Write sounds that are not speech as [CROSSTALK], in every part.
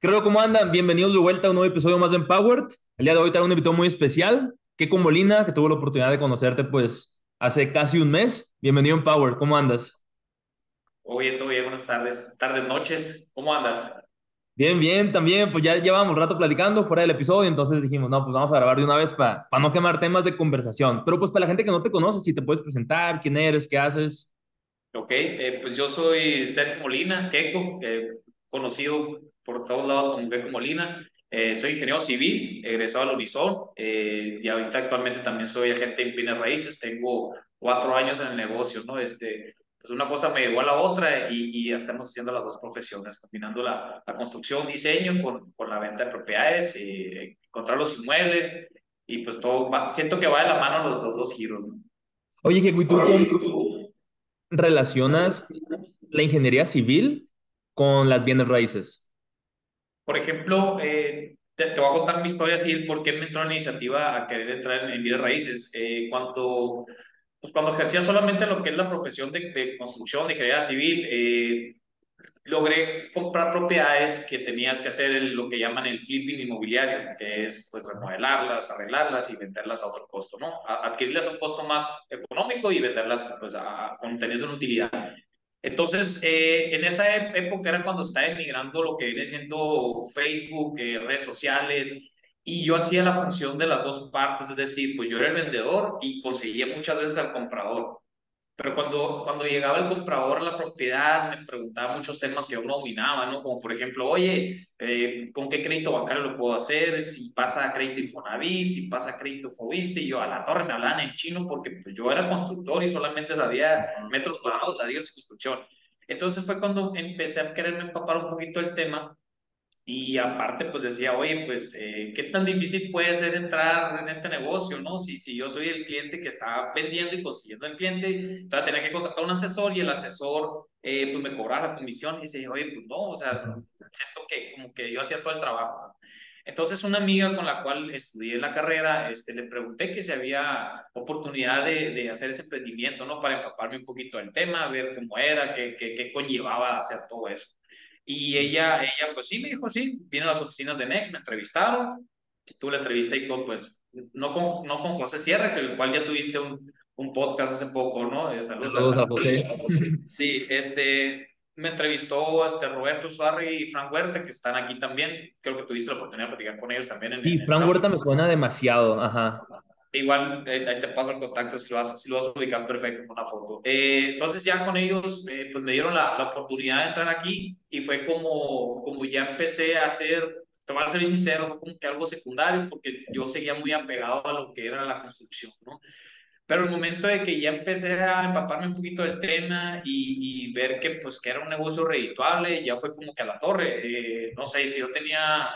Creo cómo andan. Bienvenidos de vuelta a un nuevo episodio más de Empowered. El día de hoy traigo un invitado muy especial, Keiko Molina, que tuvo la oportunidad de conocerte pues hace casi un mes. Bienvenido a Empowered. ¿Cómo andas? Oye, todo bien, buenas tardes, tardes, noches. ¿Cómo andas? Bien, bien, también, pues ya llevamos rato platicando fuera del episodio, entonces dijimos, no, pues vamos a grabar de una vez para no quemar temas de conversación. Pero pues para la gente que no te conoce, si te puedes presentar, quién eres, qué haces. Ok, eh, pues yo soy Sergio Molina, Keiko, eh, conocido por todos lados como Beco Molina. Eh, soy ingeniero civil, egresado al Unison, eh, y ahorita actualmente también soy agente en bienes raíces. Tengo cuatro años en el negocio, ¿no? Este, pues una cosa me llevó a la otra y, y ya estamos haciendo las dos profesiones, combinando la, la construcción, diseño con, con, la venta de propiedades, y encontrar los inmuebles y pues todo, va, siento que va de la mano los, los dos giros, ¿no? Oye, ¿y tú relacionas la ingeniería civil con las bienes raíces? Por ejemplo, eh, te, te, voy a contar mi historia así, por qué me entró la iniciativa a querer entrar en, en bienes raíces. Eh, cuando, pues cuando ejercía solamente lo que es la profesión de, de construcción, de ingeniería civil, eh, logré comprar propiedades que tenías que hacer el, lo que llaman el flipping inmobiliario, que es pues remodelarlas, arreglarlas y venderlas a otro costo, ¿no? A, adquirirlas a un costo más económico y venderlas pues a, con, teniendo una utilidad. Entonces, eh, en esa época era cuando estaba emigrando lo que viene siendo Facebook, eh, redes sociales, y yo hacía la función de las dos partes, es decir, pues yo era el vendedor y conseguía muchas veces al comprador. Pero cuando, cuando llegaba el comprador a la propiedad, me preguntaba muchos temas que yo no dominaba, ¿no? Como por ejemplo, oye, eh, ¿con qué crédito bancario lo puedo hacer? Si pasa a crédito Infonavit, si pasa a crédito Fobiste, y yo a la torre me hablaban en chino porque pues, yo era constructor y solamente sabía metros cuadrados, ladrillos y construcción. Entonces fue cuando empecé a quererme empapar un poquito el tema y aparte, pues decía, oye, pues, eh, ¿qué tan difícil puede ser entrar en este negocio, no? Si, si yo soy el cliente que está vendiendo y consiguiendo el cliente, entonces tenía que contratar a un asesor y el asesor, eh, pues, me cobraba la comisión y decía, oye, pues no, o sea, siento que como que yo hacía todo el trabajo. Entonces, una amiga con la cual estudié la carrera, este, le pregunté que si había oportunidad de, de hacer ese emprendimiento, ¿no? Para empaparme un poquito del tema, ver cómo era, qué, qué, qué conllevaba hacer todo eso. Y ella, ella, pues sí, me dijo, sí, vino a las oficinas de Next, me entrevistaron, tuve la entrevista y con, pues, no con, no con José Sierra, que el cual ya tuviste un, un podcast hace poco, ¿no? Eh, saludos, saludos a, a, José. [LAUGHS] Sí, este, me entrevistó este Roberto Suárez y Frank Huerta, que están aquí también, creo que tuviste la oportunidad de platicar con ellos también. En, sí, en Frank Huerta me suena demasiado, ajá. Igual, eh, ahí te paso el contacto si lo vas, si lo vas a ubicar perfecto con una foto. Eh, entonces ya con ellos, eh, pues me dieron la, la, oportunidad de entrar aquí y fue como, como ya empecé a hacer, te voy a ser sincero, fue como que algo secundario porque yo seguía muy apegado a lo que era la construcción, ¿no? Pero el momento de que ya empecé a empaparme un poquito del tema y, y ver que pues que era un negocio redituable, ya fue como que a la torre. no sé, si yo tenía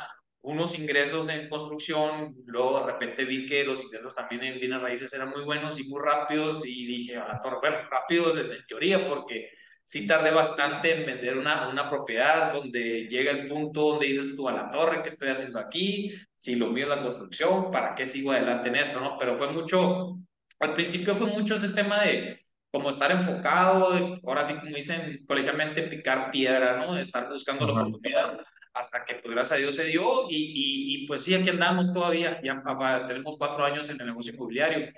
unos ingresos en construcción, luego de repente vi que los ingresos también en bienes raíces eran muy buenos y muy rápidos y dije, a la torre, bueno, rápidos en, en, teoría porque sí tardé bastante en vender una, una propiedad donde llega el punto donde dices tú a la torre, ¿qué estoy haciendo aquí? Si lo mío es la construcción, ¿para qué sigo adelante en esto? ¿no? Pero fue mucho, al principio fue mucho ese tema de como estar enfocado, ahora sí como dicen colegialmente, picar piedra, ¿no? Estar buscando la oportunidad hasta que, pues, gracias a Dios se dio y, y, y pues sí, aquí andamos todavía, ya tenemos cuatro años en el negocio inmobiliario.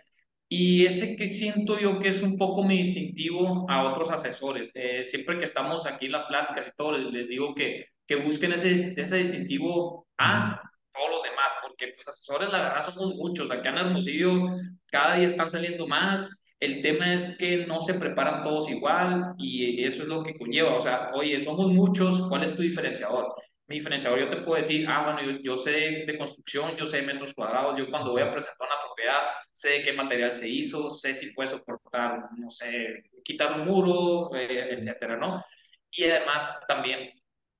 Y ese que siento yo que es un poco mi distintivo a otros asesores. Eh, siempre que estamos aquí en las pláticas y todo, les, les digo que, que busquen ese, ese distintivo a todos los demás, porque pues asesores la verdad somos muchos. Acá en Hermosillo cada día están saliendo más. El tema es que no se preparan todos igual y eso es lo que conlleva. O sea, oye, somos muchos, ¿cuál es tu diferenciador? Mi diferenciador, yo te puedo decir, ah, bueno, yo, yo, sé de construcción, yo sé de metros cuadrados, yo cuando voy a presentar una propiedad, sé de qué material se hizo, sé si puede soportar, no sé, quitar un muro, eh, etcétera, ¿no? Y además también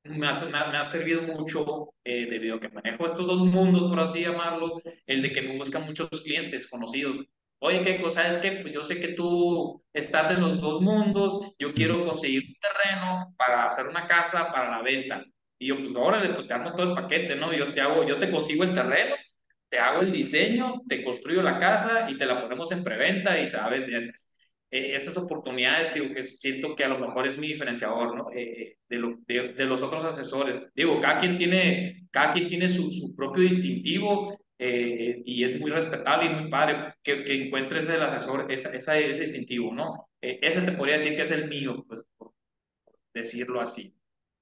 me ha, me ha, servido mucho eh, debido a que manejo estos dos mundos, por así llamarlo, el de que me buscan muchos clientes conocidos. Oye, ¿qué cosa es que pues yo sé que tú estás en los dos mundos, yo quiero conseguir un terreno para hacer una casa para la venta. Y yo, pues órale, pues te armo todo el paquete, ¿no? Yo te hago, yo te consigo el terreno, te hago el diseño, te construyo la casa y te la ponemos en preventa y se va a vender. Eh, esas oportunidades, digo, que siento que a lo mejor es mi diferenciador, ¿no? Eh, de, lo, de, los otros asesores. Digo, cada quien tiene, cada quien tiene su, su propio distintivo eh, y es muy respetable y muy padre que, que encuentres el asesor esa, esa, ese distintivo, ¿no? ese te podría decir que es el mío, pues, por decirlo así.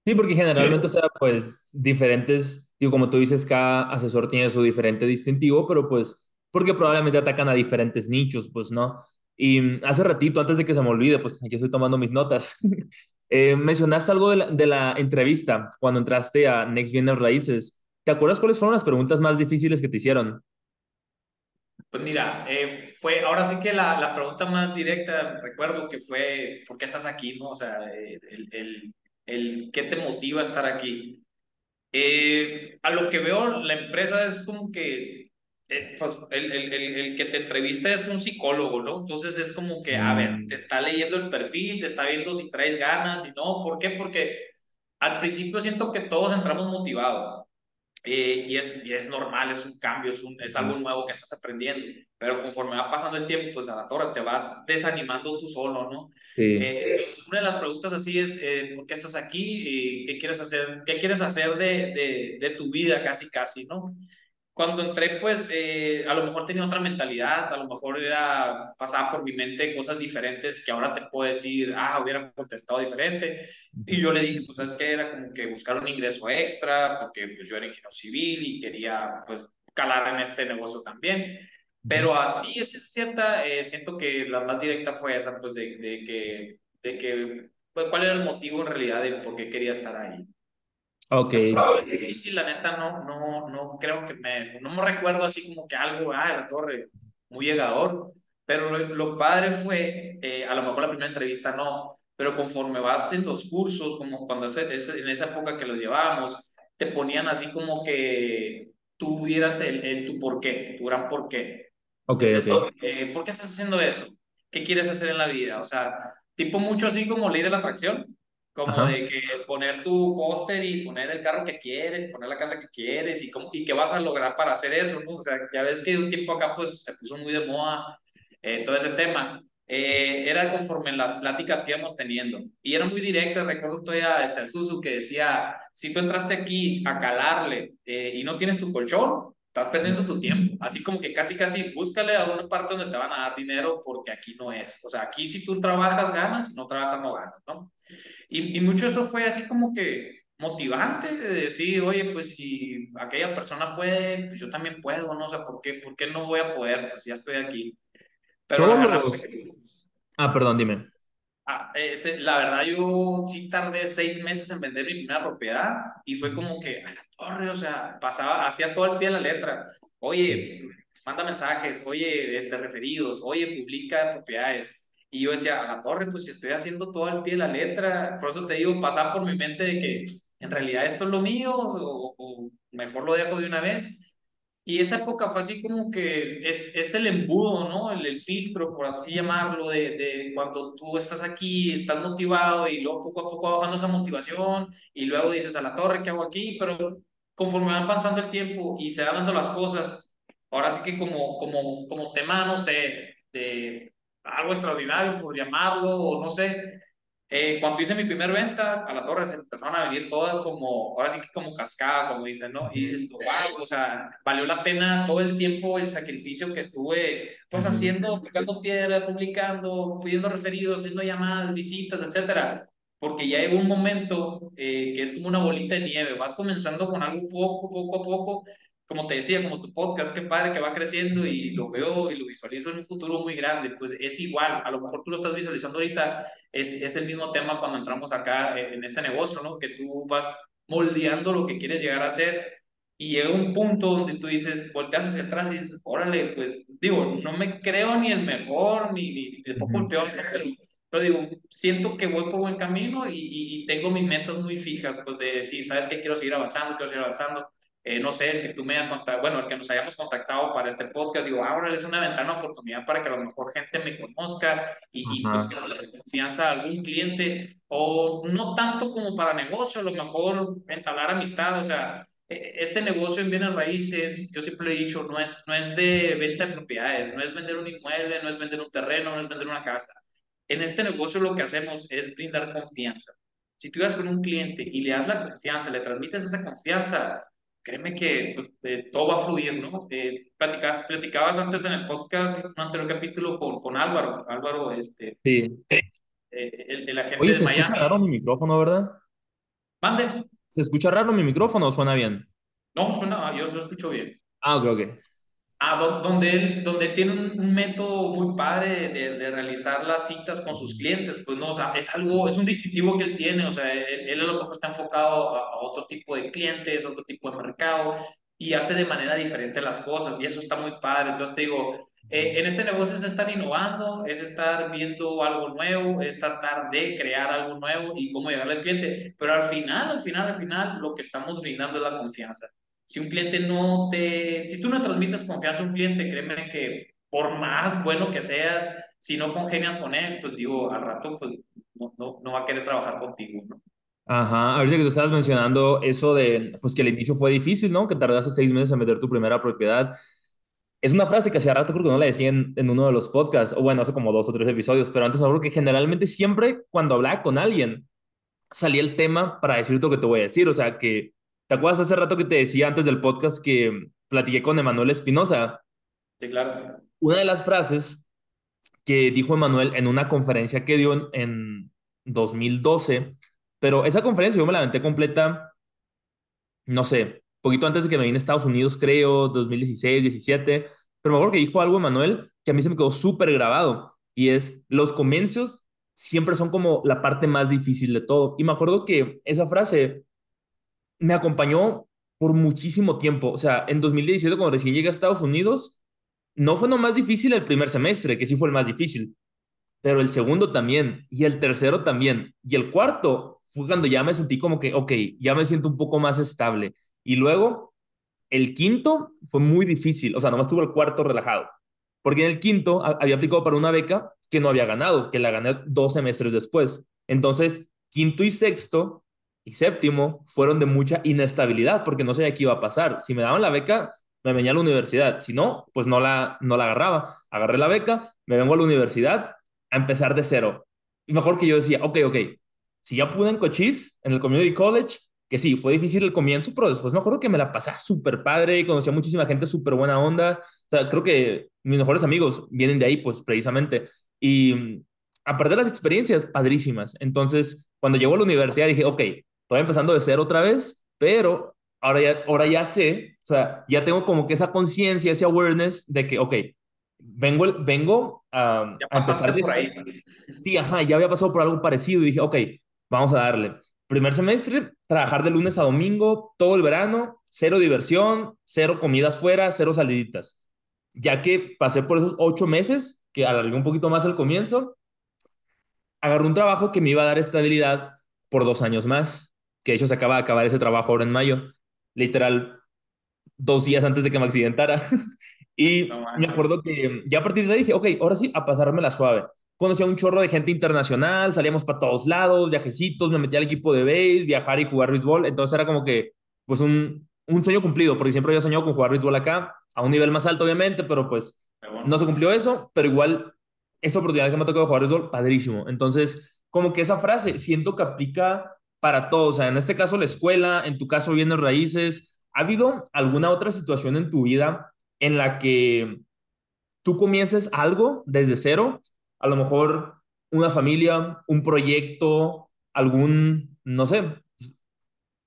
Sí, porque generalmente, o sea, pues diferentes, digo, como tú dices, cada asesor tiene su diferente distintivo, pero pues porque probablemente atacan a diferentes nichos, pues, ¿no? Y mm, hace ratito, antes de que se me olvide, pues aquí estoy tomando mis notas, [LAUGHS] eh, mencionaste algo de la, de la, entrevista cuando entraste a Next Bienes Raíces. ¿Te acuerdas cuáles fueron las preguntas más difíciles que te hicieron? Pues mira, eh, fue ahora sí que la, la, pregunta más directa, recuerdo que fue, ¿por qué estás aquí? ¿no? O sea, el, el el qué te motiva a estar aquí. Eh, a lo que veo, la empresa es como que eh, pues, el, el, el, que te entrevista es un psicólogo, ¿no? Entonces es como que, a ver, mm. te está leyendo el perfil, te está viendo si traes ganas y no. ¿Por qué? Porque al principio siento que todos entramos motivados. Eh, y, es, y es normal, es un cambio, es, un, es algo nuevo que estás aprendiendo, pero conforme va pasando el tiempo, pues a la torre te vas desanimando tú solo, ¿no? Eh, entonces, una de las preguntas así es, eh, ¿por qué estás aquí? ¿Qué quieres hacer, qué quieres hacer de, de, de tu vida casi, casi, ¿no? Cuando entré, pues eh, a lo mejor tenía otra mentalidad, a lo mejor era, pasaba por mi mente cosas diferentes que ahora te puedo decir, ah, hubiera contestado diferente. Y yo le dije, pues es que era como que buscar un ingreso extra, porque pues yo era ingeniero civil y quería pues calar en este negocio también. Pero así es cierta, eh, siento que la más directa fue esa, pues de, de que, de que pues, cuál era el motivo en realidad de por qué quería estar ahí. Ok. Es difícil, la neta, no, no, no creo que me, no me recuerdo así como que algo, ah, la torre, muy llegador, pero lo, lo padre fue, eh, a lo mejor la primera entrevista no, pero conforme vas en los cursos, como cuando es, en esa época que los llevábamos, te ponían así como que tú vieras el, el tu por qué, tu gran por qué. Ok, eh, ¿Por qué estás haciendo eso? ¿Qué quieres hacer en la vida? O sea, tipo mucho así como ley de la atracción como de que poner tu póster y poner el carro que quieres, poner la casa que quieres y, cómo, y qué vas a lograr para hacer eso, ¿no? O sea, ya ves que un tiempo acá pues se puso muy de moda eh, todo ese tema. Eh, era conforme las pláticas que íbamos teniendo. Y era muy directa, recuerdo todavía este, el Susu que decía, si tú entraste aquí a calarle eh, y no tienes tu colchón, estás perdiendo tu tiempo. Así como que casi, casi búscale a una parte donde te van a dar dinero porque aquí no es. O sea, aquí si tú trabajas, ganas, si no trabajas, no ganas, ¿no? Y, y mucho eso fue así como que motivante de decir, oye, pues si aquella persona puede, pues yo también puedo, ¿no? O sea, ¿por qué, por qué no voy a poder? Pues ya estoy aquí. Pero la verdad, Ah, perdón, dime. Ah, este, la verdad, yo sí tardé seis meses en vender mi primera propiedad y fue como que, a la torre, o sea, pasaba, hacía todo el pie de la letra. Oye, manda mensajes, oye, este, referidos, oye, publica propiedades y yo decía, a la torre, pues si estoy haciendo todo al pie de la letra, por eso te digo, pasaba por mi mente de que en realidad esto es lo mío o, mejor lo dejo de una vez. Y esa época fue así como que es, es el embudo, ¿no? El, el filtro, por así llamarlo, de, de, cuando tú estás aquí, estás motivado y luego poco a poco va bajando esa motivación y luego dices, a la torre, ¿qué hago aquí? Pero conforme van pasando el tiempo y se van dando las cosas, ahora sí que como, como, como tema, no sé, de algo extraordinario, por llamarlo, o no sé. Eh, cuando hice mi primer venta, a la torre se empezaron a venir todas como, ahora sí que como cascada, como dicen, ¿no? Y dices, wow, o sea, valió la pena todo el tiempo, el sacrificio que estuve, pues, haciendo, aplicando piedra, publicando, pidiendo referidos, haciendo llamadas, visitas, etcétera. Porque ya llegó un momento eh, que es como una bolita de nieve, vas comenzando con algo poco, poco a poco, como te decía, como tu podcast, qué padre que va creciendo y lo veo y lo visualizo en un futuro muy grande, pues es igual, a lo mejor tú lo estás visualizando ahorita, es, es el mismo tema cuando entramos acá en este negocio, ¿no? Que tú vas moldeando lo que quieres llegar a ser y llega un punto donde tú dices, volteas hacia atrás y dices, órale, pues digo, no me creo ni el mejor, ni, ni, ni poco el peor, pero pero digo, siento que voy por buen camino y, y, tengo mis metas muy fijas, pues de decir, ¿sabes qué? Quiero seguir avanzando, quiero seguir avanzando. Eh, no sé, el que tú me hayas contactado, bueno, el que nos hayamos contactado para este podcast, digo, ahora es una ventana oportunidad para que a lo mejor gente me conozca y, y pues que le confianza a algún cliente, o no tanto como para negocio, a lo mejor entablar amistad, o sea, e, este negocio en bienes raíces, yo siempre he dicho, no es, no es de venta de propiedades, no es vender un inmueble, no es vender un terreno, no es vender una casa. En este negocio lo que hacemos es brindar confianza. Si tú vas con un cliente y le das la confianza, le transmites esa confianza, créeme que pues, eh, todo va a fluir, ¿no? Eh, platicabas, platicabas, antes en el podcast, en un anterior capítulo, con, con Álvaro. Álvaro, este. Sí. Eh, el, el, agente Oye, de se Miami. escucha raro mi micrófono, ¿verdad? Mande. ¿Se escucha raro mi micrófono o suena bien? No, suena, yo lo escucho bien. Ah, ok, ok. Ah, donde él, donde él tiene un, método muy padre de, de, realizar las citas con sus clientes, pues no, o sea, es algo, es un distintivo que él tiene, o sea, él, él a lo mejor está enfocado a, a, otro tipo de clientes, a otro tipo de mercado, y hace de manera diferente las cosas, y eso está muy padre. Entonces te digo, eh, en este negocio es estar innovando, es estar viendo algo nuevo, es tratar de crear algo nuevo y cómo llegarle al cliente, pero al final, al final, al final, lo que estamos brindando es la confianza si un cliente no te, si tú no transmites confianza a un cliente, créeme que por más bueno que seas, si no congenias con él, pues digo, al rato, pues no, no, no va a querer trabajar contigo, ¿no? Ajá, ahorita que tú estabas mencionando eso de, pues que el inicio fue difícil, ¿no? Que tardaste seis meses en meter tu primera propiedad. Es una frase que hace rato creo que no la decía en, en, uno de los podcasts, o bueno, hace como dos o tres episodios, pero antes seguro que generalmente siempre cuando hablaba con alguien salía el tema para decirte lo que te voy a decir, o sea, que ¿Te acuerdas hace rato que te decía antes del podcast que platiqué con Emanuel Espinosa? Sí, claro. Una de las frases que dijo Emanuel en una conferencia que dio en, en 2012, pero esa conferencia yo me la aventé completa, no sé, poquito antes de que me vine a Estados Unidos, creo, 2016, 17, pero me acuerdo que dijo algo Emanuel que a mí se me quedó súper grabado y es, los comienzos siempre son como la parte más difícil de todo. Y me acuerdo que esa frase me acompañó por muchísimo tiempo. O sea, en 2017, cuando recién llegué a Estados Unidos, no fue lo más difícil el primer semestre, que sí fue el más difícil, pero el segundo también, y el tercero también, y el cuarto fue cuando ya me sentí como que, ok, ya me siento un poco más estable. Y luego, el quinto fue muy difícil, o sea, nomás tuve el cuarto relajado, porque en el quinto había aplicado para una beca que no había ganado, que la gané dos semestres después. Entonces, quinto y sexto y séptimo fueron de mucha inestabilidad porque no sabía qué iba a pasar. Si me daban la beca, me venía a la universidad. Si no, pues no la, no la agarraba. Agarré la beca, me vengo a la universidad a empezar de cero. Y mejor que yo decía, ok, ok, si ya pude en Cochise, en el Community College, que sí, fue difícil el comienzo, pero después me acuerdo que me la pasé súper padre conocí a muchísima gente súper buena onda. O sea, creo que mis mejores amigos vienen de ahí, pues precisamente. Y aparte de las experiencias, padrísimas. Entonces, cuando llegó a la universidad dije, ok, estoy empezando de cero otra vez, pero ahora ya, ahora ya sé, o sea, ya tengo como que esa conciencia, ese awareness de que, ok, vengo, vengo a, ya a empezar por ahí. Sí, ajá, ya había pasado por algo parecido y dije, ok, vamos a darle. Primer semestre, trabajar de lunes a domingo, todo el verano, cero diversión, cero comidas fuera, cero saliditas. Ya que pasé por esos ocho meses, que alargué un poquito más el comienzo, agarré un trabajo que me iba a dar estabilidad por dos años más que de hecho se acaba de acabar ese trabajo ahora en mayo, literal dos días antes de que me accidentara. [LAUGHS] y no me acuerdo que ya a partir de ahí dije, ok, ahora sí, a pasarme la suave. Conocí a un chorro de gente internacional, salíamos para todos lados, viajecitos, me metí al equipo de base, viajar y jugar béisbol. Entonces era como que, pues, un, un sueño cumplido, porque siempre había soñado con jugar béisbol acá, a un nivel más alto, obviamente, pero pues bueno. no se cumplió eso, pero igual, esa oportunidad que me tocó jugar béisbol, padrísimo. Entonces, como que esa frase siento que aplica para todos. O sea, en este caso la escuela, en tu caso bienes raíces. ¿Ha habido alguna otra situación en tu vida en la que tú comiences algo desde cero? A lo mejor una familia, un proyecto, algún, no sé,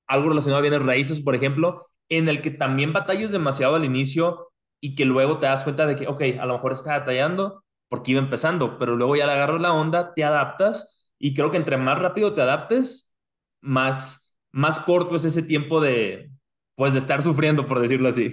algo relacionado a bienes raíces, por ejemplo, en el que también batalles demasiado al inicio y que luego te das cuenta de que, ok, a lo mejor está batallando porque iba empezando, pero luego ya le agarras la onda, te adaptas y creo que entre más rápido te adaptes, más, más corto es ese tiempo de, pues, de estar sufriendo, por decirlo así.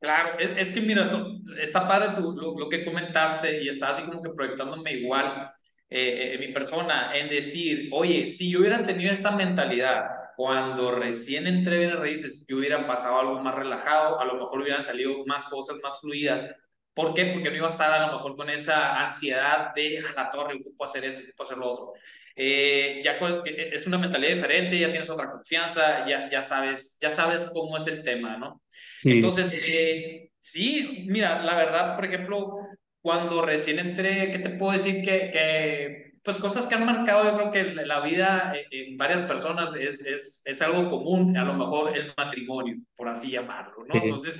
Claro, es, es que mira, tú, está padre tú, lo, lo, que comentaste y está así como que proyectándome igual. eh, en mi persona en decir, oye, si yo hubiera tenido esta mentalidad cuando recién entré en raíces, yo hubiera pasado algo más relajado, a lo mejor hubieran salido más cosas más fluidas. ¿Por qué? Porque no iba a estar a lo mejor con esa ansiedad de a la torre, ocupo hacer esto, ocupo hacer lo otro. Eh, ya e, e, es una mentalidad diferente, ya tienes otra confianza, ya, ya, sabes, ya sabes cómo es el tema, ¿no? Entonces, eh, sí, mira, la verdad, por ejemplo, cuando recién entré, ¿qué te puedo decir? Que, que pues cosas que han marcado, yo creo que la vida en varias personas es, es, es algo común, a lo mejor el matrimonio, por así llamarlo, ¿no? Entonces,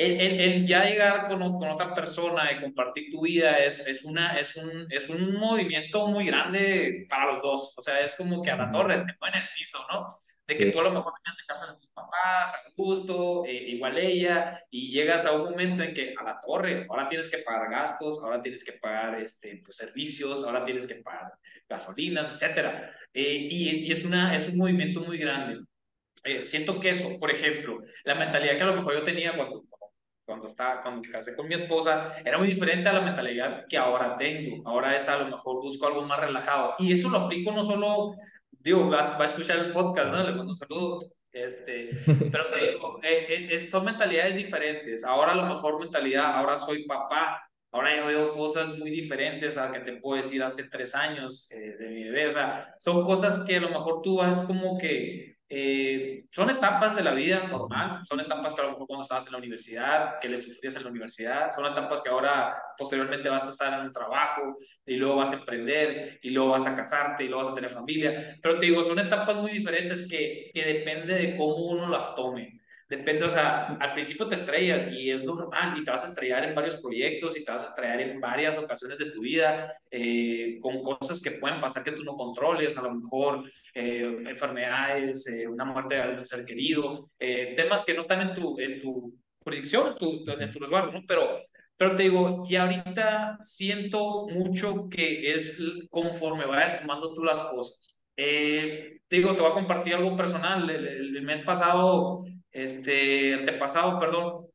el, el, ya llegar con, con, otra persona y compartir tu vida es, es, una, es, un, es un movimiento muy grande para los dos. O sea, es como que a la torre, te ponen el piso, ¿no? De que tú a lo mejor venías de casa de tus papás, a gusto, eh, igual ella, y llegas a un momento en que a la torre, ahora tienes que pagar gastos, ahora tienes que pagar este, pues, servicios, ahora tienes que pagar gasolinas, etcétera. Eh, y, y, es, una, es un movimiento muy grande. Eh, siento que eso, por ejemplo, la mentalidad que a lo mejor yo tenía cuando, cuando, estaba, cuando me casé con mi esposa, era muy diferente a la mentalidad que ahora tengo. Ahora es a lo mejor busco algo más relajado. Y eso lo aplico no solo, digo, va, va a escuchar el podcast, ¿no? Le mando un saludo. Este, [LAUGHS] pero te digo, eh, eh, son mentalidades diferentes. Ahora a lo mejor mentalidad, ahora soy papá, ahora ya veo cosas muy diferentes a que te puedo decir hace tres años eh, de mi bebé. O sea, son cosas que a lo mejor tú vas como que eh, son etapas de la vida normal, son etapas que a lo mejor cuando estabas en la universidad, que le sufrías en la universidad, son etapas que ahora posteriormente vas a estar en un trabajo y luego vas a emprender y luego vas a casarte y luego vas a tener familia, pero te digo, son etapas muy diferentes que, que depende de cómo uno las tome. Depende, o sea, al principio te estrellas y es normal y te vas a estrellar en varios proyectos y te vas a estrellar en varias ocasiones de tu vida eh, con cosas que pueden pasar que tú no controles, a lo mejor eh, enfermedades, eh, una muerte de algún ser querido, temas que no están en tu, en tu jurisdicción, tu, en tu resguardo, ¿no? Pero, pero te digo que ahorita siento mucho que es conforme vayas tomando tú las cosas. te digo, te voy a compartir algo personal. el mes pasado este, antepasado, perdón,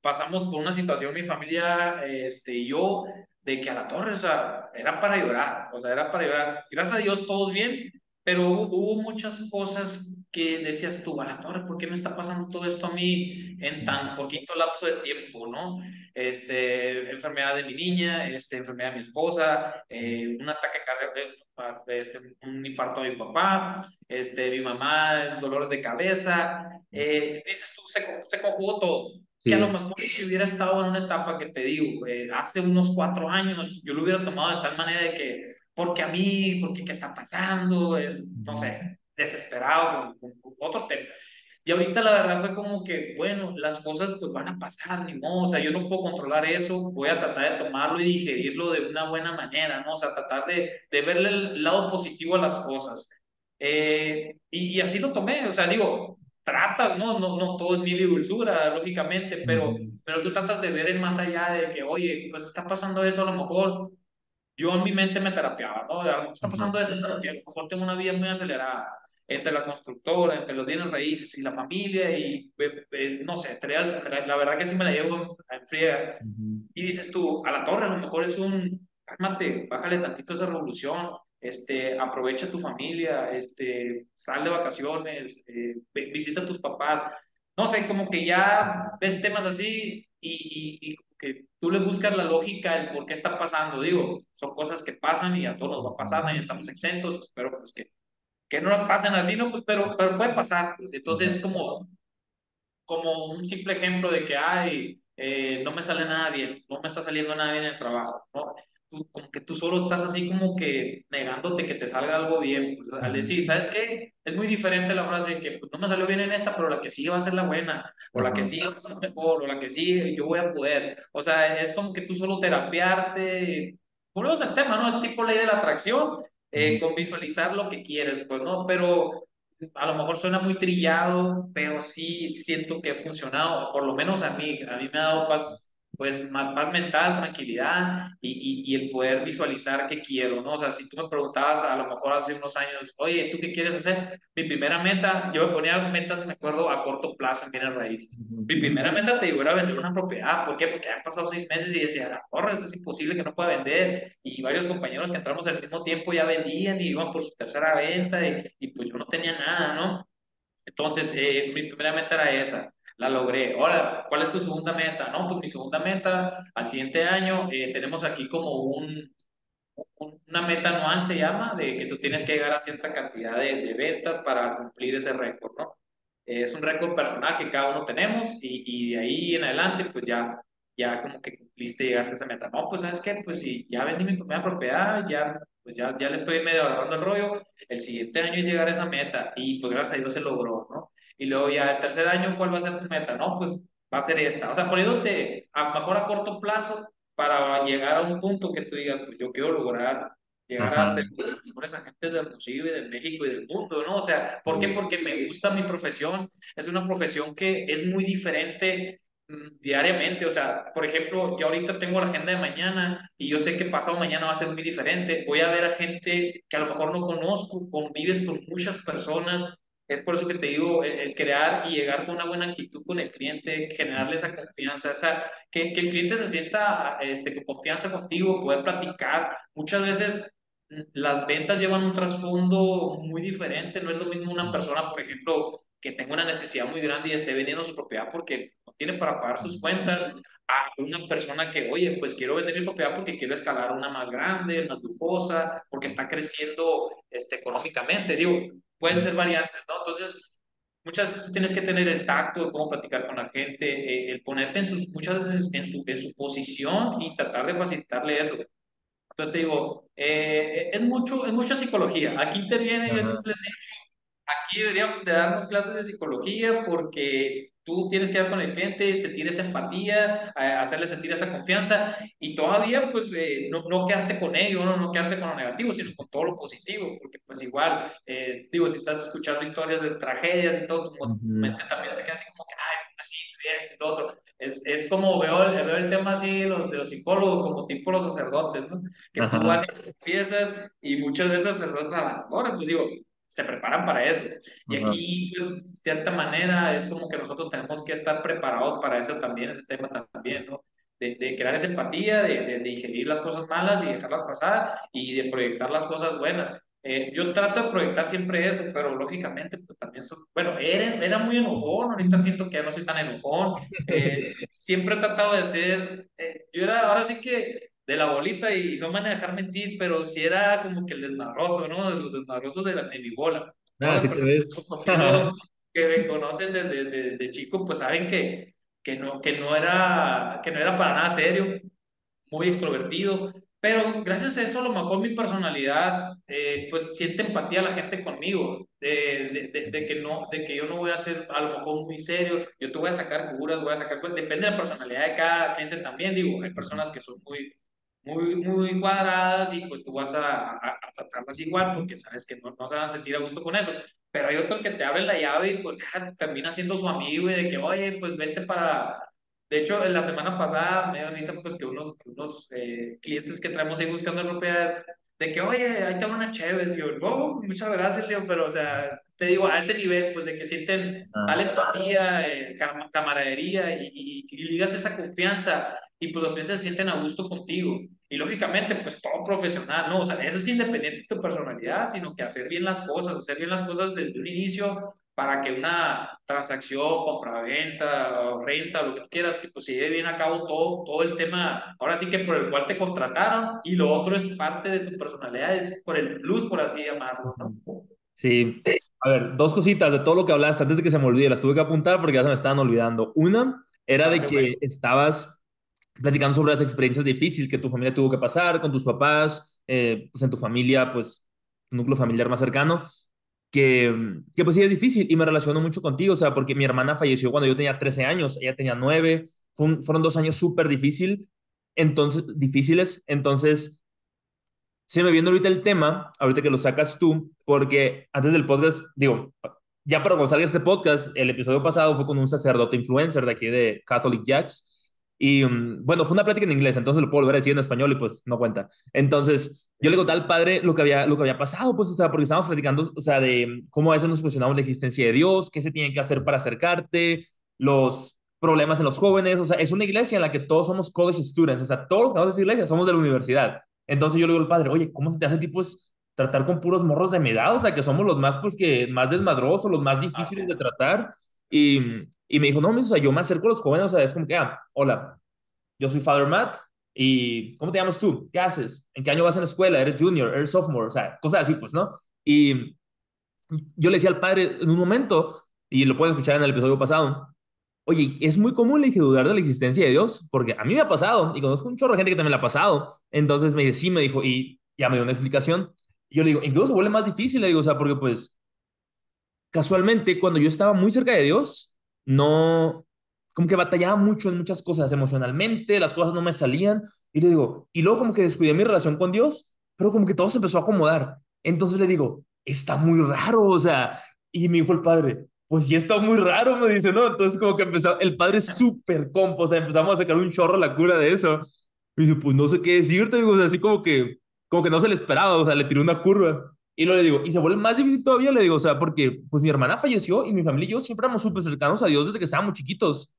pasamos por una situación, mi familia este, y yo, de que a la torre, o sea, era para llorar, o sea, era para llorar. Gracias a Dios, todos bien, pero hubo, muchas cosas que decías tú, a la torre, ¿por qué me está pasando todo esto a mí en tan poquito lapso de tiempo, no? Este, enfermedad de mi niña, este, enfermedad de mi esposa, eh, un ataque cardíaco, este, un infarto de mi papá, este, mi mamá, dolores de cabeza. Eh, dices tú, se, se conjugó todo. Que a lo mejor si hubiera estado en una etapa que te digo, eh, hace unos cuatro años, yo lo hubiera tomado de tal manera de que, porque a mí, porque qué está pasando, es, no sé, desesperado, otro tema. Y ahorita la verdad fue como que, bueno, las cosas pues van a pasar, ni modo, o sea, yo no puedo controlar eso, voy a tratar de tomarlo y digerirlo de una buena manera, ¿no? O sea, tratar de, de verle el lado positivo a las cosas. Eh, y, y, así lo tomé, o sea, digo, tratas, ¿no? No, no todo es mil y dulzura, lógicamente, pero, pero tú tratas de ver el más allá de que, oye, pues está pasando eso, a lo mejor yo en mi mente me terapiaba, ¿no? A lo mejor está pasando eso, a lo mejor tengo una vida muy acelerada entre la constructora, entre los bienes raíces y la familia y no sé, la verdad que sí me la llevo en fría y dices tú, a la torre a lo mejor es un, cálmate, bájale tantito esa revolución, este, aprovecha tu familia, este, sal de vacaciones, eh, visita a tus papás, no sé, como que ya ves temas así y, y, que tú le buscas la lógica el por qué está pasando, digo, son cosas que pasan y a todos nos va a pasar, nadie estamos exentos, espero pues que que no nos pasen así, ¿no? Pues, pero, pero puede pasar. Pues, entonces es como, como un simple ejemplo de que, ay, eh, no me sale nada bien, no me está saliendo nada bien en el trabajo, ¿no? Como que tú solo estás así como que negándote que te salga algo bien. Pues, al decir, ¿sabes qué? Es muy diferente la frase de que pues, no me salió bien en esta, pero la que sigue va a ser la buena, o la que sigue va a ser mejor, o la que sigue yo voy a poder. O sea, es como que tú solo terapiarte. Volvemos al tema, ¿no? Es tipo ley de la atracción eh, con visualizar lo que quieres, pues, ¿no? Pero a lo mejor suena muy trillado, pero sí siento que ha funcionado, por lo menos a mí, a mí me ha dado paz pues más, mental, tranquilidad y, y, el poder visualizar qué quiero, ¿no? O sea, si tú me preguntabas a lo mejor hace unos años, oye, ¿tú qué quieres hacer? Mi primera meta, yo me ponía metas, me acuerdo, a corto plazo en bienes raíces. Mi primera meta, te digo, era vender una propiedad. ¿Por qué? Porque han pasado seis meses y decía, porra, es imposible que no pueda vender. Y varios compañeros que entramos al mismo tiempo ya vendían y iban por su tercera venta y, y pues yo no tenía nada, ¿no? Entonces, eh, mi primera meta era esa la logré. Ahora, ¿cuál es tu segunda meta? No, pues mi segunda meta al siguiente año eh, tenemos aquí como un, una meta anual se llama, de que tú tienes que llegar a cierta cantidad de, ventas para cumplir ese récord, ¿no? es un récord personal que cada uno tenemos y, y, de ahí en adelante, pues ya, ya como que cumpliste, llegaste a esa meta. No, pues sabes qué, pues si ya vendí mi primera propiedad, ya, pues ya, ya le estoy medio agarrando el rollo, el siguiente año es llegar a esa meta y pues gracias a Dios se logró, ¿no? Y luego ya el tercer año, ¿cuál va a ser tu meta? No, pues va a ser esta. O sea, poniéndote a lo mejor a corto plazo para llegar a un punto que tú digas, pues yo quiero lograr llegar a ser de los mejores agentes del Hermosillo y de México y del mundo, ¿no? O sea, ¿por qué? Porque me gusta mi profesión. Es una profesión que es muy diferente mm, diariamente, o sea, por ejemplo, yo ahorita tengo la agenda de mañana y yo sé que pasado mañana va a ser muy diferente. Voy a ver a gente que a lo mejor no conozco, convives con muchas personas, es por eso que te digo, el, crear y llegar con una buena actitud con el cliente, generarle esa confianza, esa, que, que el cliente se sienta este, con confianza contigo, poder platicar. Muchas veces mm, las ventas llevan un trasfondo muy diferente, no es lo mismo una persona, por ejemplo, que tenga una necesidad muy grande y esté vendiendo su propiedad porque no tiene para pagar sus cuentas, a una persona que, oye, pues quiero vender mi propiedad porque quiero escalar una más grande, más lujosa, porque está creciendo este, económicamente. Digo, pueden ser variantes, ¿no? Entonces, muchas veces tienes que tener el tacto de cómo platicar con la gente, eh, el ponerte en su, muchas veces en su, en su posición y tratar de facilitarle eso. Entonces te digo, eh, es, mucho, es mucha psicología. Aquí interviene el simple hecho, aquí deberíamos de darnos clases de psicología porque Tú tienes que dar con el cliente, sentir esa empatía, hacerle sentir esa confianza y todavía pues eh, no, no, quedarte con ello, no, no quedarte con lo negativo, sino con todo lo positivo, porque pues igual, eh, digo, si estás escuchando historias de tragedias y todo, tu mente también se queda así como que, ay, así, esto y lo otro. Es, es como veo, veo el tema así los, de los psicólogos, como tipo los sacerdotes, ¿no? Que tú vas y confiesas y muchos de esos sacerdotes a la hora, pues digo, se preparan para eso. Y aquí, pues, de cierta manera, es como que nosotros tenemos que estar preparados para eso también, ese tema también, ¿no? De, de crear esa empatía, de, de, digerir las cosas malas y dejarlas pasar y de proyectar las cosas buenas. Eh, yo trato de proyectar siempre eso, pero lógicamente, pues también, bueno, era, era muy enojón, ahorita siento que ya no soy tan enojón. Eh, siempre he tratado de ser, eh, yo era, ahora sí que de la bolita y no me van a dejar mentir, pero sí era como que el desmadroso, ¿no? De los desmadrosos de la de bola. Ah, sí te ves. Que me conocen desde, de chico, pues saben que, que, no, que, no era, que no era para nada serio, muy extrovertido, pero gracias a eso a lo mejor mi personalidad, eh, pues siente empatía a la gente conmigo, de, de, de, que no, de que yo no voy a ser a lo mejor muy serio, yo te voy a sacar figuras, voy a sacar, pues, depende de la personalidad de cada cliente también, digo, hay personas que son muy muy, muy cuadradas y pues tú vas a, a, tratarlas igual porque sabes que no, no, se van a sentir a gusto con eso. Pero hay otros que te abren la llave y pues termina siendo su amigo y de que, oye, pues vente para... De hecho, la semana pasada me risa pues que unos, unos eh, clientes que traemos ahí buscando propiedades, de que, oye, ahí te una chévere. Y yo, no, muchas gracias, Leo, pero o sea, te digo, a ese nivel, pues de que sienten ah. tal eh, camaradería y, y, y ligas esa confianza y pues los clientes se sienten a gusto contigo. Y lógicamente, pues todo profesional, ¿no? O sea, eso es independiente de tu personalidad, sino que hacer bien las cosas, hacer bien las cosas desde un inicio para que una transacción, compra-venta renta, lo que quieras, que pues se lleve bien a cabo todo, todo el tema, ahora sí que por el cual te contrataron y lo otro es parte de tu personalidad, es por el plus, por así llamarlo, ¿no? Sí. A ver, dos cositas de todo lo que hablaste antes de que se me olvide, las tuve que apuntar porque ya se me estaban olvidando. Una era de que estabas platicando sobre las experiencias difíciles que tu familia tuvo que pasar con tus papás, eh, pues en tu familia, pues núcleo familiar más cercano, que, que pues sí es difícil y me relaciono mucho contigo, o sea, porque mi hermana falleció cuando yo tenía 13 años, ella tenía 9, fueron dos años súper difícil, entonces, difíciles, entonces se me viene ahorita el tema, ahorita que lo sacas tú, porque antes del podcast, digo, ya para salga este podcast, el episodio pasado fue con un sacerdote influencer de aquí de Catholic Jacks, Y mm, bueno, fue una plática en inglés, entonces lo puedo volver a decir en español y pues no cuenta. Entonces, yo le conté al padre lo que había, lo que había pasado, pues, o sea, porque estábamos platicando, o sea, de cómo a veces nos cuestionamos la existencia de Dios, qué se tiene que hacer para acercarte, los problemas en los jóvenes, o sea, es una iglesia en la que todos somos college students, o sea, todos los que vamos a esa iglesia somos de la universidad. Entonces yo le digo al padre, oye, ¿cómo se te hace tipo es tratar con puros morros de mi edad? O sea, que somos los más, pues, que más desmadrosos, los más difíciles de tratar. Y, y me dijo, no, o sea, yo me acerco a los jóvenes, o sea, es como que, ah, hola, yo soy Father Matt, y ¿cómo te llamas tú? ¿Qué haces? ¿En qué año vas en la escuela? ¿Eres junior? ¿Eres sophomore? O sea, cosas así, pues, ¿no? Y yo le decía al padre en un momento, y lo pueden escuchar en el episodio pasado, Oye, es muy común, le dije, dudar de la existencia de Dios, porque a mí me ha pasado, y conozco un chorro de gente que también le ha pasado. Entonces me dice, sí, me dijo, y ya me dio una explicación. Y yo le digo, incluso se vuelve más difícil, le digo, o sea, porque pues casualmente cuando yo estaba muy cerca de Dios, no, como que batallaba mucho en muchas cosas emocionalmente, las cosas no me salían, y le digo, y luego como que descuidé mi relación con Dios, pero como que todo se empezó a acomodar. Entonces le digo, está muy raro, o sea, y me dijo el padre, pues ya está muy raro, me dice, ¿no? Entonces como que empezó, el padre es súper compo, o sea, empezamos a sacar un chorro la cura de eso. Y dice, pues no sé qué decirte, digo, o sea, así como que, como que no se le esperaba, o sea, le tiró una curva. Y luego le digo, y se vuelve más difícil todavía, le digo, o sea, porque pues mi hermana falleció y mi familia y yo siempre éramos súper cercanos a Dios desde que estábamos chiquitos.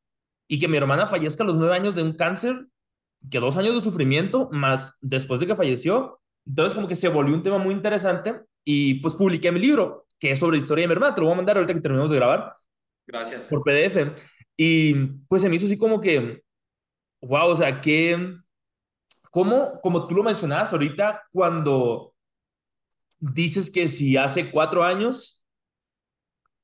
Y que mi hermana fallezca a los nueve años de un cáncer, que dos años de sufrimiento, más después de que falleció. Entonces como que se volvió un tema muy interesante y pues publiqué mi libro que es sobre la historia de mi hermana. Te lo voy a mandar ahorita que terminemos de grabar. Gracias. Por PDF. Y pues se me hizo así como que, wow, o sea, que, como, como tú lo mencionabas ahorita, cuando dices que si hace cuatro años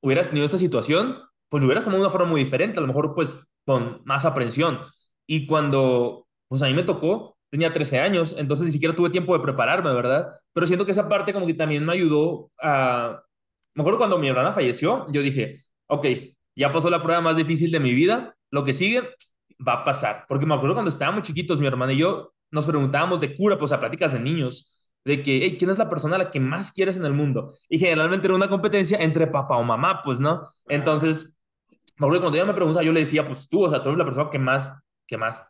hubieras tenido esta situación, pues lo hubieras tomado de una forma muy diferente, a lo mejor pues con más aprensión. Y cuando, pues a mí me tocó, tenía 13 años, entonces ni siquiera tuve tiempo de prepararme, ¿verdad? Pero siento que esa parte como que también me ayudó a, me acuerdo cuando mi hermana falleció, yo dije, ok, ya pasó la prueba más difícil de mi vida, lo que sigue va a pasar. Porque me acuerdo cuando estábamos chiquitos, mi hermana y yo nos preguntábamos de cura, pues a pláticas de niños, de que, hey, ¿quién es la persona a la que más quieres en el mundo? Y generalmente era una competencia entre papá o mamá, pues, ¿no? Entonces, me acuerdo cuando ella me preguntaba, yo le decía, pues tú, o sea, tú eres la persona que más, que más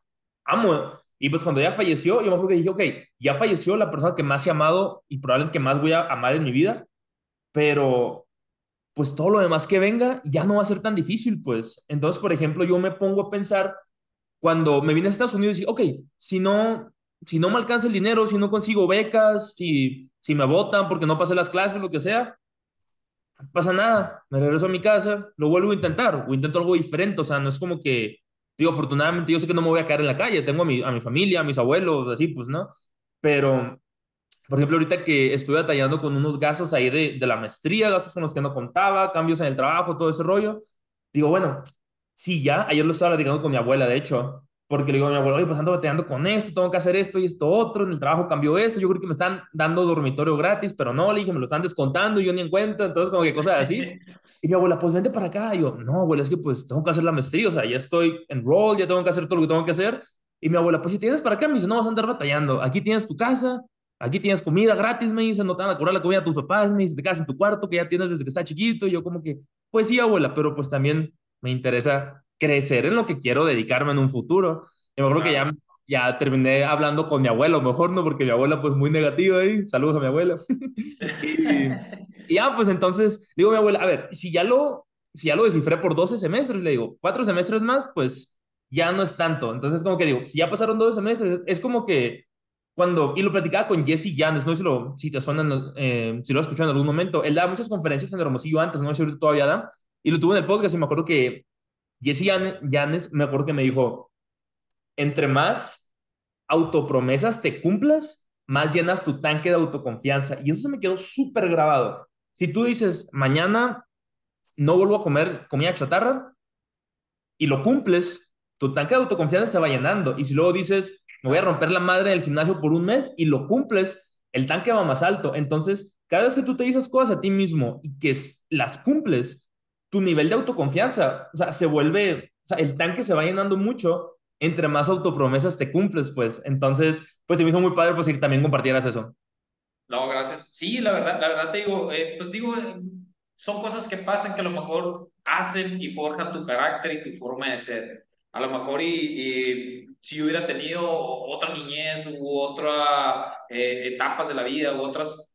amo. Y pues cuando ella falleció, yo me acuerdo que dije, ok, ya falleció la persona que más he amado y probablemente que más voy a amar en mi vida pero pues todo lo demás que venga ya no va a ser tan difícil, pues. Entonces, por ejemplo, yo me pongo a pensar cuando me vine a Estados Unidos y ok, si no, si no me alcanza el dinero, si no consigo becas, si, si me votan porque no pasé las clases, lo que sea, no pasa nada, me regreso a mi casa, lo vuelvo a intentar o intento algo diferente, o sea, no es como que, digo, afortunadamente yo sé que no me voy a quedar en la calle, tengo a mi, a mi familia, a mis abuelos, así, pues, ¿no? Pero por ejemplo, ahorita que estoy batallando con unos gastos ahí de, de la maestría, gastos con los que no contaba, cambios en el trabajo, todo ese rollo, digo, bueno, sí, ya, ayer lo estaba platicando con mi abuela, de hecho, porque le digo a mi abuela, oye, pues ando batallando con esto, tengo que hacer esto y esto otro, en el trabajo cambió esto, yo creo que me están dando dormitorio gratis, pero no, le dije, me lo están descontando y yo ni en cuenta, entonces como que cosas así. [LAUGHS] Y mi abuela, pues vente para acá. Y yo, no, abuela, es que pues tengo que hacer la maestría, o sea, ya estoy en roll, ya tengo que hacer todo lo que tengo que hacer. Y mi abuela, pues si tienes para acá, me dice, no vas a andar batallando, aquí tienes tu casa, Aquí tienes comida gratis, me dicen, no te van a cobrar la comida a tus papás, me dicen, te quedas en tu cuarto que ya tienes desde que está chiquito. Y yo como que, pues sí, abuela, pero pues también me interesa crecer en lo que quiero dedicarme en un futuro. Y me acuerdo que ya, ya terminé hablando con mi abuelo, mejor no, porque mi abuela pues muy negativa ahí. Saludos a mi abuela. [LAUGHS] y, ya, pues entonces, digo a mi abuela, a ver, si ya lo, si ya lo descifré por 12 semestres, le digo, cuatro semestres más, pues ya no es tanto. Entonces, como que digo, si ya pasaron 12 semestres, es como que cuando, y lo platicaba con Jesse Janes, no sé si, lo, si te suenan, eh, si lo has escuchado en algún momento, él daba muchas conferencias en Hermosillo antes, no sé si todavía da, y lo tuve en el podcast y me acuerdo que Jesse Janes, me acuerdo que me dijo, entre más autopromesas te cumplas, más llenas tu tanque de autoconfianza. Y eso se me quedó súper grabado. Si tú dices, mañana no vuelvo a comer comida chatarra, y lo cumples, tu tanque de autoconfianza se va llenando. Y si luego dices, me voy a romper la madre del gimnasio por un mes y lo cumples, el tanque va más alto. Entonces, cada vez que tú te dices cosas a ti mismo y que las cumples, tu nivel de autoconfianza, o sea, se vuelve, o sea, el tanque se va llenando mucho entre más autopromesas te cumples, pues. Entonces, pues se me hizo muy padre, pues, que también compartieras eso. No, gracias. Sí, la verdad, la verdad te digo, eh, pues digo, son cosas que pasan que a lo mejor hacen y forjan tu carácter y tu forma de ser. A lo mejor y, si hubiera tenido otra niñez u otras eh, etapas de la vida u otras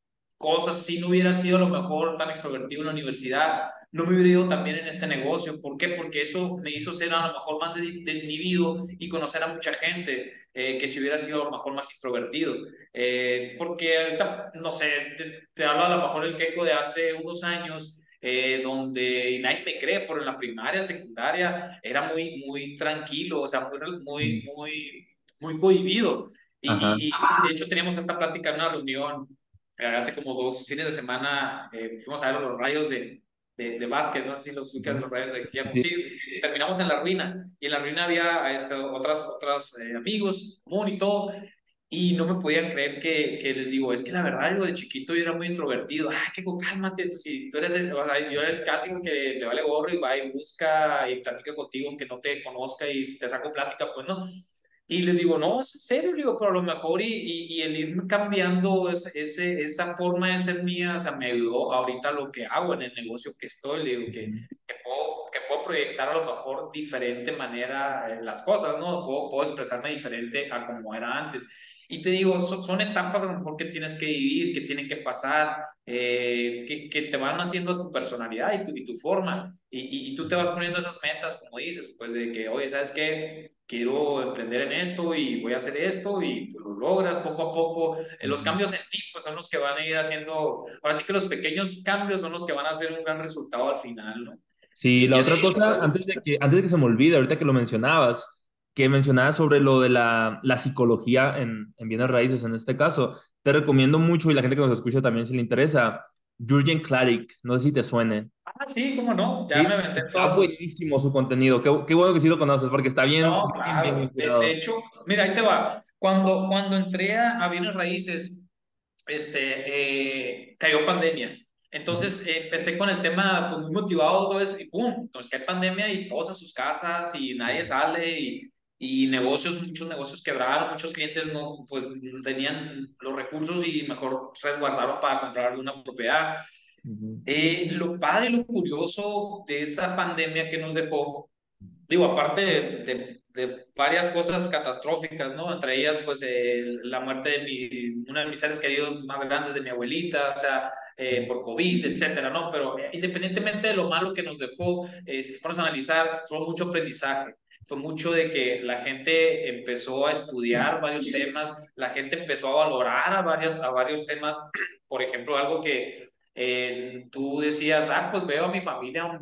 cosas, si no hubiera sido a lo mejor tan extrovertido en la universidad, no me hubiera ido también en este negocio. ¿Por qué? Porque eso me hizo ser a lo mejor más desinhibido y conocer a mucha gente eh, que si hubiera sido a lo mejor más introvertido. Eh, porque ahorita, no sé, te, te hablo a lo mejor el queco de hace unos años eh, donde nadie me cree, pero en la primaria, secundaria, era muy, muy tranquilo, o sea, muy, muy, muy, muy cohibido. Y, de hecho teníamos esta plática en una reunión hace como dos fines de semana, eh, fuimos a ver los rayos de, de, de, básquet, no sé si los ubicas los rayos de aquí sí. y terminamos en la ruina, y en la ruina había este, otras, otras amigos común y todo, y no me podían creer que, que, les digo, es que la verdad yo de chiquito yo era muy introvertido, ah, que cálmate, pues, si tú eres el, o sea, yo era el casi que le vale gorro y va y busca y platica contigo aunque no te conozca y te saco plática, pues no. Y les digo, no, es en serio, digo, pero a lo mejor y, y, el ir cambiando ese, esa forma de ser mía, o sea, me ayudó ahorita lo que hago en el negocio que estoy, le digo, que, que, puedo, que puedo proyectar a lo mejor diferente manera eh, las cosas, ¿no? Puedo, puedo expresarme diferente a como era antes. Y te digo, son, etapas a lo mejor que tienes que vivir, que tienen que pasar, eh, que, que, te van haciendo tu personalidad y tu, y tu forma. Y, y, tú te vas poniendo esas metas, como dices, pues de que, oye, ¿sabes qué? Quiero emprender en esto y voy a hacer esto y pues lo logras poco a poco. Eh, los cambios en ti, pues son los que van a ir haciendo, ahora sí que los pequeños cambios son los que van a hacer un gran resultado al final, ¿no? Sí, la otra cosa, antes de, que, antes de que se me olvide, ahorita que lo mencionabas, que mencionabas sobre lo de la, la psicología en, en, bienes raíces, en este caso, te recomiendo mucho y la gente que nos escucha también si le interesa, Jurgen Klarik, no sé si te suene. Ah, sí, cómo no, ya me metí todo. Está buenísimo su contenido, qué, qué, bueno que sí lo conoces, porque está bien. No, claro, de, hecho, mira, ahí te va, cuando, cuando entré a bienes raíces, este, eh, cayó pandemia. Entonces eh, empecé con el tema pues, muy motivado todo esto y ¡pum! Pues que hay pandemia y todos a sus casas y nadie sale y y negocios, muchos negocios quebraron, muchos clientes no, pues, tenían los recursos y mejor resguardaron para comprar alguna propiedad. Eh, lo padre y lo curioso de esa pandemia que nos dejó, digo, aparte de, de, varias cosas catastróficas, ¿no? Entre ellas, pues, la muerte de mi, de mis seres queridos más grandes, de mi abuelita, o sea, eh, por COVID, etcétera, ¿no? Pero eh, independientemente de lo malo que nos dejó, si a analizar, fue mucho aprendizaje fue mucho de que la gente empezó a estudiar varios temas, la gente empezó a valorar a, varias, a varios temas, por ejemplo, algo que eh, tú decías, ah, pues veo a mi familia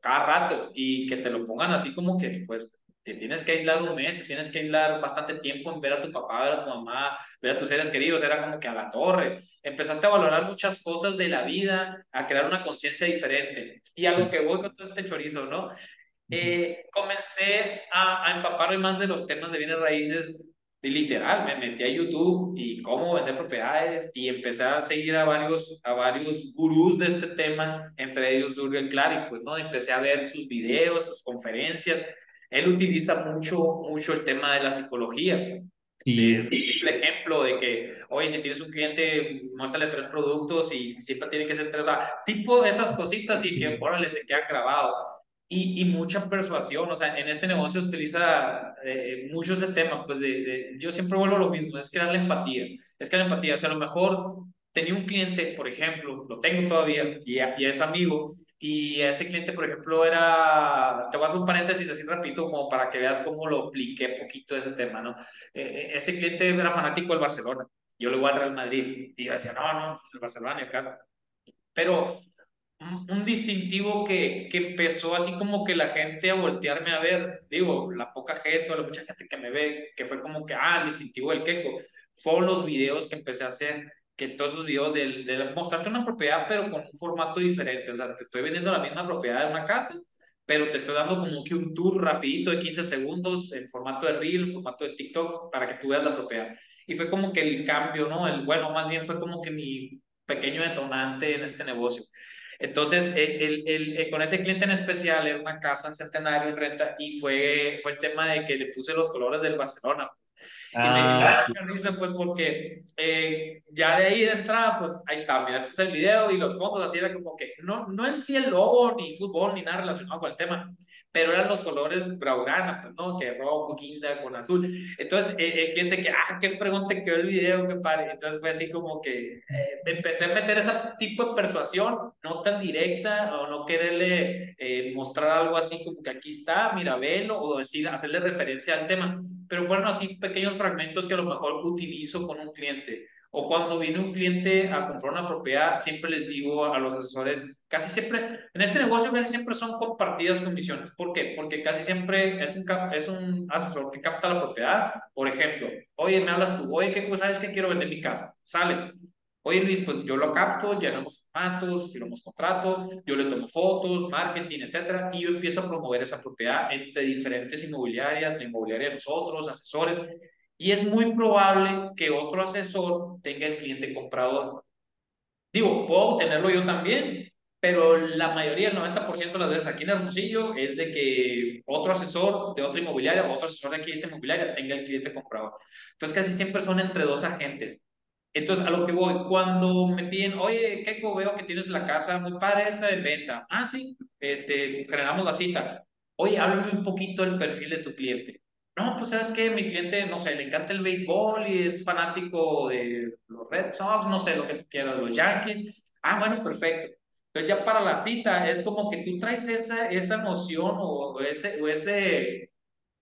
cada rato y que te lo pongan así como que, pues, te tienes que aislar un mes, te tienes que aislar bastante tiempo en ver a tu papá, ver a tu mamá, ver a tus seres queridos, era como que a la torre. Empezaste a valorar muchas cosas de la vida, a crear una conciencia diferente. Y a lo que voy con todo este chorizo, ¿no? Eh, comencé a, a, empaparme más de los temas de bienes raíces y literal, me metí a YouTube y cómo vender propiedades y empecé a seguir a varios, a varios gurús de este tema, entre ellos Jürgen Klarik, pues, ¿no? Empecé a ver sus videos, sus conferencias. Él utiliza mucho, mucho el tema de la psicología. Y un simple ejemplo de que, oye, si tienes un cliente, muéstrale tres productos y siempre tiene que ser tres, o sea, tipo esas cositas y que, órale, te queda grabado y, y, mucha persuasión, o sea, en este negocio se utiliza eh, mucho ese tema, pues de, yo siempre vuelvo a lo mismo, es crear la empatía, es crear la empatía, o sea, a lo mejor tenía un cliente, por ejemplo, lo tengo todavía, y, y es amigo, y ese cliente, por ejemplo, era, te voy a hacer un paréntesis así rapidito como para que veas cómo lo apliqué poquito ese tema, ¿no? Eh, eh, ese cliente era fanático del Barcelona, yo le voy al Real Madrid, y decía, no, no, el Barcelona ni el casa. Pero un, distintivo que, que, empezó así como que la gente a voltearme a ver, digo, la poca gente o la mucha gente que me ve, que fue como que, ah, el distintivo del queco, fueron los videos que empecé a hacer, que todos esos videos de, de mostrarte una propiedad, pero con un formato diferente, o sea, te estoy vendiendo la misma propiedad de una casa, pero te estoy dando como que un tour rapidito de 15 segundos en formato de Reel, en formato de TikTok, para que tú veas la propiedad. Y fue como que el cambio, ¿no? El, bueno, más bien fue como que mi pequeño detonante en este negocio. Entonces, el, el, eh, con ese cliente en especial era una casa en centenario en renta y fue, fue el tema de que le puse los colores del Barcelona. y me, da ah, risa, pues, porque eh, ya de ahí de entrada, pues, ahí está, mira, este es el video y los fondos, así era como que, no, no en sí el logo, ni fútbol, ni nada relacionado con el tema, pero eran los colores Braugana, pues, ¿no? Que rojo, guinda, con azul. Entonces, el, el cliente que, ah, qué pregunta que el video, que pare. Entonces fue así como que eh, empecé a meter ese tipo de persuasión, no tan directa, o no quererle eh, mostrar algo así como que aquí está, mira, velo, o decir, hacerle referencia al tema. Pero fueron así pequeños fragmentos que a lo mejor utilizo con un cliente. O cuando viene un cliente a comprar una propiedad, siempre les digo a los asesores, casi siempre, en este negocio casi siempre son compartidas comisiones. ¿Por qué? Porque casi siempre es un, es un asesor que capta la propiedad. Por ejemplo, oye, me hablas tú, oye, ¿qué cosa es que quiero vender mi casa? Sale. Oye, Luis, pues yo lo capto, llenamos formatos, firmamos contrato, yo le tomo fotos, marketing, etcétera, y yo empiezo a promover esa propiedad entre diferentes inmobiliarias, la inmobiliaria de nosotros, asesores, y es muy probable que otro asesor tenga el cliente comprador. Digo, puedo tenerlo yo también, pero la mayoría, el 90% de las veces aquí en Hermosillo es de que otro asesor de otra inmobiliaria o otro asesor de aquí de esta inmobiliaria tenga el cliente comprador. Entonces casi siempre son entre dos agentes. Entonces, a lo que voy, cuando me piden, oye, Keiko, veo que tienes la casa muy padre esta de venta. Ah, sí, este, generamos la cita. Oye, háblame un poquito del perfil de tu cliente. No, pues sabes que mi cliente, no sé, le encanta el béisbol y es fanático de los Red Sox, no sé, lo que tú quieras, los Yankees. Ah, bueno, perfecto. Entonces ya para la cita es como que tú traes esa, esa emoción o, ese, o ese,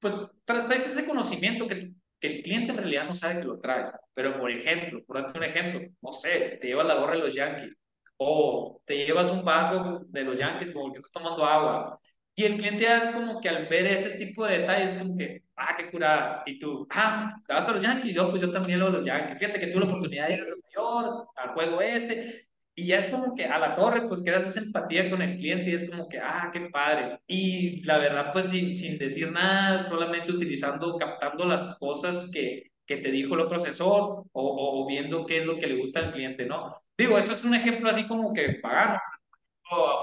pues traes ese conocimiento que, que el cliente en realidad no sabe que lo traes. Pero por ejemplo, por darte un ejemplo, no sé, te llevas la gorra de los Yankees o te llevas un vaso de los Yankees como que estás tomando agua. Y el cliente ya es como que al ver ese tipo de detalles, es como que, curada. Y tú, ah, ¿te vas a los Yankees? Yo, pues yo también lo de los Yankees. Fíjate que tuve la oportunidad de ir a Nueva York, al juego este. Y ya es como que a la torre, pues creas esa empatía con el cliente y es como que, ah, qué padre. Y la verdad, pues sin, sin decir nada, solamente utilizando, captando las cosas que, que te dijo el otro asesor o, o, viendo qué es lo que le gusta al cliente, ¿no? Digo, esto es un ejemplo así como que pagano,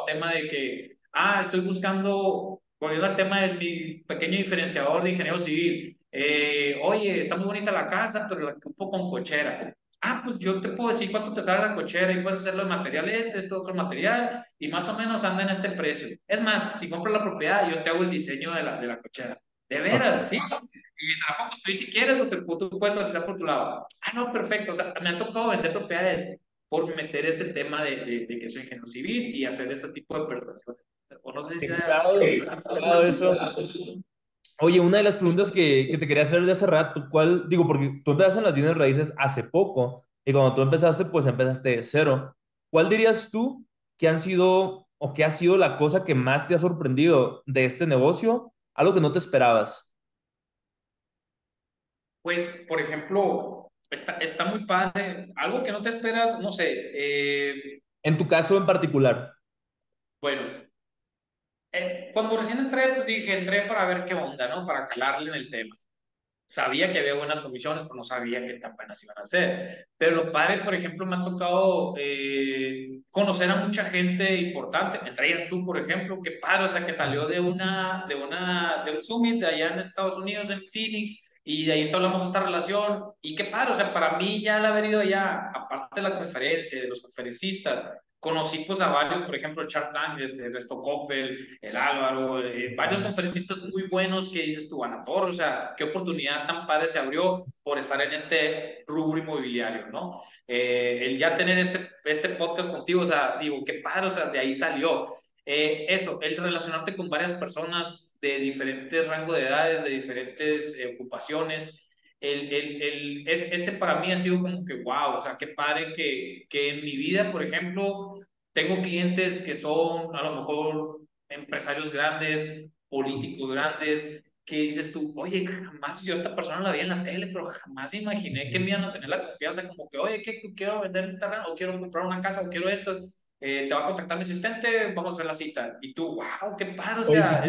tema de que, ah, estoy buscando volviendo al tema de mi pequeño diferenciador de ingeniero civil, eh, oye, está muy bonita la casa, pero la ocupo con cochera. Ah, pues yo te puedo decir cuánto te sale la cochera y puedes hacerlo de material este, este otro material, y más o menos anda en este precio. Es más, si compras la propiedad, yo te hago el diseño de la, de la cochera. De veras, sí. Y tampoco estoy si quieres o te, tú puedes cotizar por tu lado. Ah, no, perfecto. O sea, me ha tocado vender propiedades por meter ese tema de, de, de que soy ingeniero civil y hacer ese tipo de persuasiones. O no sé si eso. Oye, una de las preguntas que, que, te quería hacer de hace rato, ¿cuál? Digo, porque tú empezaste en las bienes raíces hace poco y cuando tú empezaste, pues empezaste de cero. ¿Cuál dirías tú que han sido o que ha sido la cosa que más te ha sorprendido de este negocio? Algo que no te esperabas. Pues, por ejemplo, está, está muy padre. Algo que no te esperas, no sé. Eh... En tu caso en particular. Bueno, cuando recién entré, pues dije, entré para ver qué onda, ¿no? Para calarle en el tema. Sabía que había buenas comisiones, pero no sabía qué tan buenas iban a ser. Pero lo padre, por ejemplo, me ha tocado eh, conocer a mucha gente importante, entre ellas tú, por ejemplo, qué padre, o sea, que salió de una, de una, de un summit de allá en Estados Unidos, en Phoenix, y de ahí entablamos esta relación, y qué padre, o sea, para mí ya el haber ido allá, aparte de la conferencia, de los conferencistas, conocí pues a varios, por ejemplo, el Tank, este, Resto Coppel, el Álvaro, eh, varios conferencistas muy buenos que dices tú, Anator, o sea, qué oportunidad tan padre se abrió por estar en este rubro inmobiliario, ¿no? Eh, el ya tener este, este podcast contigo, o sea, digo, qué padre, o sea, de ahí salió. Eh, eso, el relacionarte con varias personas de diferentes rangos de edades, de diferentes ocupaciones, el, el, el, ese, para mí ha sido como que, wow, o sea, qué padre que, que en mi vida, por ejemplo, tengo clientes que son a lo mejor empresarios grandes, políticos grandes, que dices tú, oye, jamás yo a esta persona la vi en la tele, pero jamás imaginé que me iban a tener la confianza como que, oye, que quiero vender un terreno, o quiero comprar una casa, o quiero esto, eh, te va a contactar mi asistente, vamos a hacer la cita. Y tú, wow, qué padre, o sea,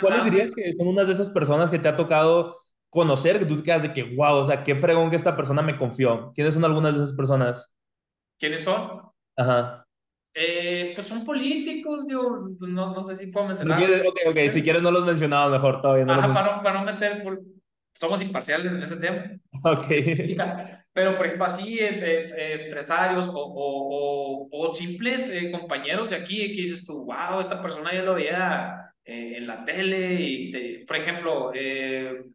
¿cuáles dirías que son unas de esas personas que te ha tocado conocer, que tú te quedas de que, wow, o sea, qué fregón que esta persona me confió. ¿Quiénes son algunas de esas personas? ¿Quiénes son? Ajá. Eh, pues son políticos, yo no, no sé si puedo mencionar. ok, ok, si quieres no los mencionaba mejor todavía. Ajá, para, no, para no meter, somos imparciales en ese tema. Ok. Pero, por ejemplo, así, eh, eh, empresarios o, o, o, simples eh, compañeros de aquí que dices tú, wow, esta persona ya lo veía en la tele. Y por ejemplo,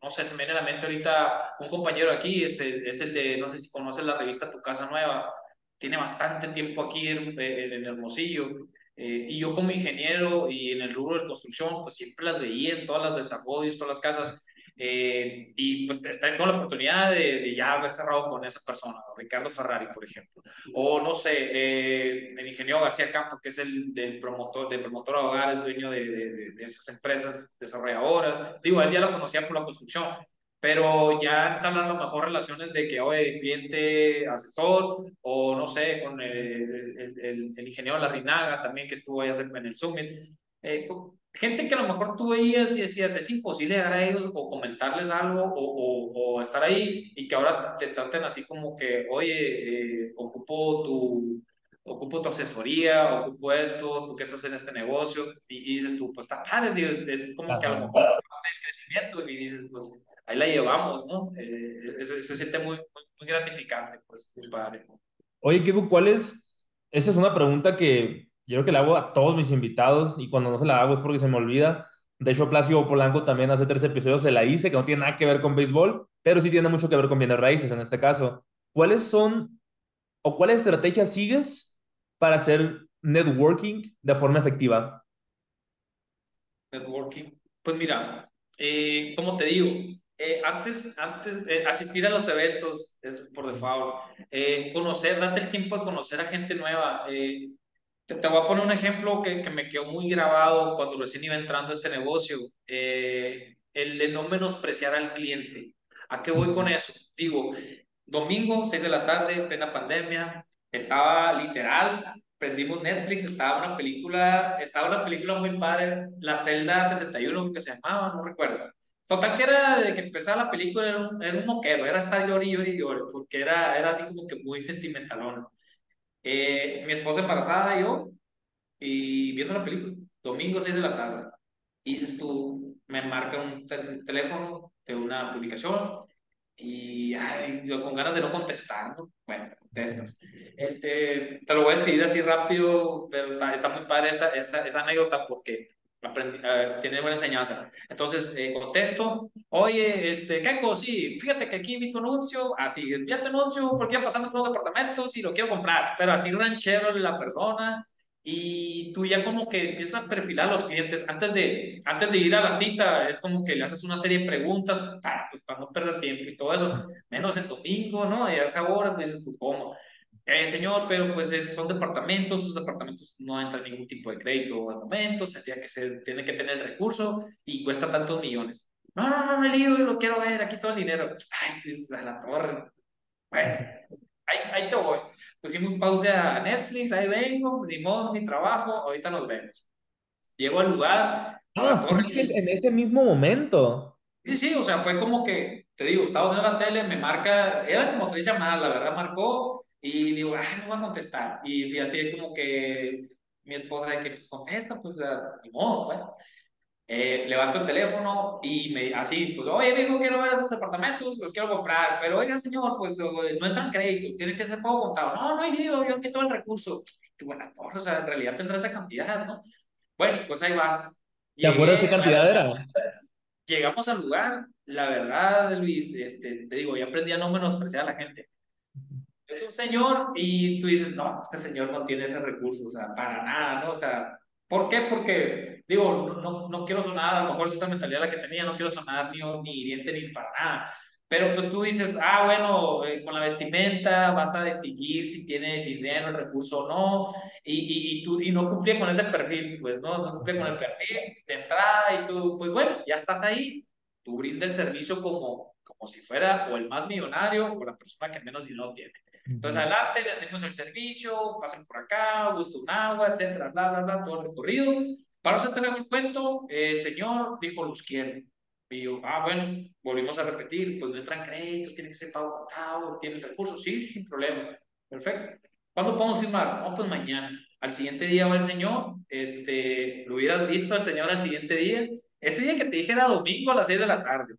no sé, se me viene a la mente ahorita un compañero aquí, este, es el de, no sé si conoces la revista Tu Casa Nueva, tiene bastante tiempo aquí en, en Hermosillo. y yo como ingeniero y en el rubro de construcción, pues siempre las veía en todas las desarrollos, todas las casas. Eh, y pues estar con la oportunidad de, de, ya haber cerrado con esa persona, Ricardo Ferrari, por ejemplo. O no sé, eh, el ingeniero García Campo, que es el del promotor, de promotor de hogares, dueño de, de, de, esas empresas desarrolladoras. Digo, él ya lo conocía por la construcción, pero ya están a lo mejor relaciones de que, oye, cliente, asesor, o no sé, con el, el, el, ingeniero Larrinaga también que estuvo ahí en el Summit. Eh, gente que a lo mejor tú veías y decías, es imposible llegar a ellos o comentarles algo o, o, estar ahí y que ahora te traten así como que, oye, eh, ocupo tu ocupo tu asesoría, ocupo esto, tú que estás en este negocio, y, dices tú, pues está padre, es, como que a lo mejor el crecimiento, y dices, pues ahí la llevamos, ¿no? Eh, se, siente muy, muy, gratificante, pues, muy padre. Oye, Kiko, ¿cuál es? Esa es una pregunta que yo creo que la hago a todos mis invitados y cuando no se la hago es porque se me olvida. De hecho, Placio Polanco también hace tres episodios se la hice, que no tiene nada que ver con béisbol, pero sí tiene mucho que ver con bienes raíces en este caso. ¿Cuáles son o cuál estrategia sigues para hacer networking de forma efectiva? Networking. Pues mira, eh, como te digo, eh, antes, antes de asistir a los eventos es por default, eh, conocer, date el tiempo de conocer a gente nueva. Eh, te, voy a poner un ejemplo que, que, me quedó muy grabado cuando recién iba entrando a este negocio, eh, el de no menospreciar al cliente. ¿A qué voy con eso? Digo, domingo, 6 de la tarde, plena pandemia, estaba literal, prendimos Netflix, estaba una película, estaba una película muy padre, La Celda 71, que se llamaba, no recuerdo. Total que era de que empezaba la película, era un, era un moquero, era estar llori, llori, llori, porque era, era así como que muy sentimentalón. Eh, mi esposa embarazada yo, y viendo la película, domingo 6 de la tarde. Dices tú, me marca un teléfono de una publicación y ay, yo con ganas de no contestar, ¿no? Bueno, contestas. Este, te lo voy a escribir así rápido, pero está, está muy padre esta, esta, esta anécdota porque aprendí, uh, tiene buena enseñanza. Entonces, eh, contesto, oye, este, Keiko, sí, fíjate que aquí vi tu anuncio, así, envía tu anuncio porque ya pasando por los departamentos y lo quiero comprar, pero así ranchero la persona, y tú ya como que empiezas a perfilar a los clientes antes de, antes de ir a la cita, es como que le haces una serie de preguntas para, pues, para no perder tiempo y todo eso, menos el domingo, ¿no? Y a esa hora pues dices tú, ¿cómo? Eh, señor, pero pues son departamentos, sus departamentos no entran ningún tipo de crédito al momento, tendría que ser, tiene que tener el recurso y cuesta tantos millones. No, no, no, no he ido, lo quiero ver, aquí todo el dinero. Ay, tú dices, a la torre. Bueno, ahí, ahí te voy. Pusimos pausa a Netflix, ahí vengo, ni modo, mi trabajo, ahorita nos vemos. Llego al lugar. Ah, en ese mismo momento. Sí, sí, o sea, fue como que, te digo, estaba viendo la tele, me marca, era como tres llamadas, la verdad, marcó, y digo, ay, no voy a contestar. Y fui así como que mi esposa de que pues contesta, pues modo, bueno. Eh, levanto el teléfono y me así, pues, oye, amigo, quiero ver esos departamentos, los quiero comprar, pero oiga, señor, pues no entran créditos, tiene que ser poco contado. No, no hay ido, yo aquí todo el recurso. Qué buena porra, o sea, en realidad tendrá esa cantidad, ¿no? Bueno, pues ahí vas. ¿Te acuerdas qué cantidad era? Llegamos al lugar, la verdad, Luis, este, te digo, ya aprendí a no menospreciar a la gente es un señor y tú dices, no, este señor no tiene ese recurso, o sea, para nada, ¿no? O sea, ¿por qué? Porque, digo, no, no quiero sonar, a lo mejor es otra mentalidad la que tenía, no quiero sonar ni, ni hiriente ni para nada. Pero pues tú dices, ah, bueno, eh, con la vestimenta vas a distinguir si tiene el dinero, el recurso o no, y, y, tú, y no cumplía con ese perfil, pues no, no cumplía con el perfil de entrada y tú, pues bueno, ya estás ahí, tú brinda el servicio como, como si fuera o el más millonario o la persona que menos dinero tiene. Entonces, adelante, les dimos el servicio, pasen por acá, gusto un agua, etcétera, bla, bla, bla, todo el recorrido. Para hacer el cuento, el señor dijo, los quiere. Y yo, ah, bueno, volvimos a repetir, pues no entran créditos, tiene que ser pago contado, tiene recursos, sí, sin problema. Perfecto. ¿Cuándo podemos firmar? No, pues mañana. Al siguiente día va el señor, este, lo hubieras visto al señor al siguiente día. Ese día que te dije era domingo a las 6 de la tarde.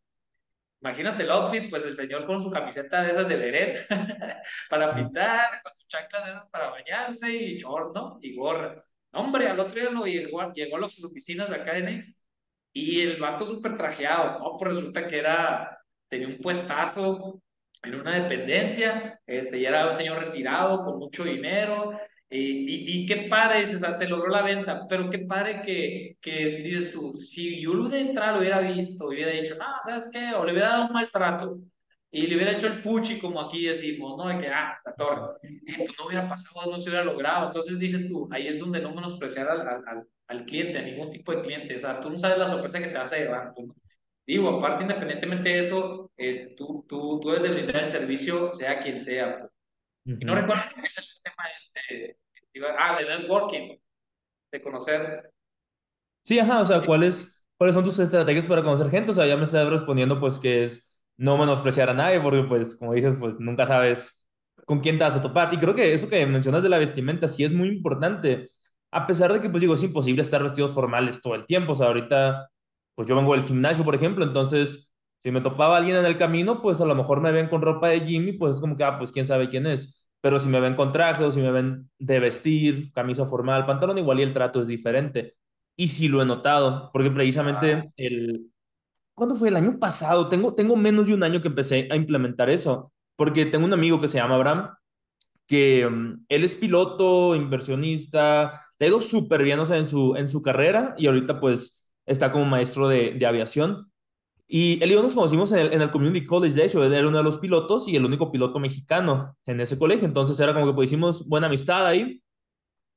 Imagínate el outfit, pues el señor con su camiseta de esas de beret [LAUGHS] para pintar, con sus chanclas de esas para bañarse y short, ¿no? Y gorra. Hombre, al otro día lo llegó, llegó a las oficinas de acá en Next y el vato súper trajeado, ¿no? Pues resulta que era, tenía un puestazo en una dependencia, este, ya era un señor retirado con mucho dinero, y, y, qué padre, o sea, se logró la venta, pero qué padre que, que dices tú, si yo de entrada lo hubiera visto, hubiera dicho, no, ¿sabes qué? O le hubiera dado un maltrato y le hubiera hecho el fuchi, como aquí decimos, ¿no? De que, ah, la torre, eh, pues no hubiera pasado, no se hubiera logrado. Entonces dices tú, ahí es donde no menospreciar al, al, al cliente, a ningún tipo de cliente. O sea, tú no sabes la sorpresa que te vas a llevar. Tú, digo, aparte, independientemente de eso, es, tú, tú, tú debes de brindar el servicio, sea quien sea. Pues. Y no recuerdo qué es el tema este, ah, de networking, de conocer. Sí, ajá, o sea, ¿cuáles, ¿cuáles son tus estrategias para conocer gente? O sea, ya me estás respondiendo pues que es no menospreciar a nadie, porque pues como dices, pues nunca sabes con quién te vas a topar. Y creo que eso que mencionas de la vestimenta sí es muy importante, a pesar de que pues digo, es imposible estar vestidos formales todo el tiempo. O sea, ahorita pues yo vengo del gimnasio, por ejemplo, entonces si me topaba alguien en el camino, pues a lo mejor me ven con ropa de Jimmy, pues es como que, ah, pues quién sabe quién es. Pero si me ven con traje o si me ven de vestir, camisa formal, pantalón, igual y el trato es diferente. Y sí lo he notado, porque precisamente el... ¿Cuándo fue? El año pasado. Tengo, tengo menos de un año que empecé a implementar eso, porque tengo un amigo que se llama Abraham, que um, él es piloto, inversionista, le ha ido súper bien, o sea, en su, en su carrera y ahorita pues está como maestro de, de aviación y él y yo nos conocimos en el, en el, Community College, de hecho, él era uno de los pilotos y el único piloto mexicano en ese colegio, entonces era como que pues hicimos buena amistad ahí.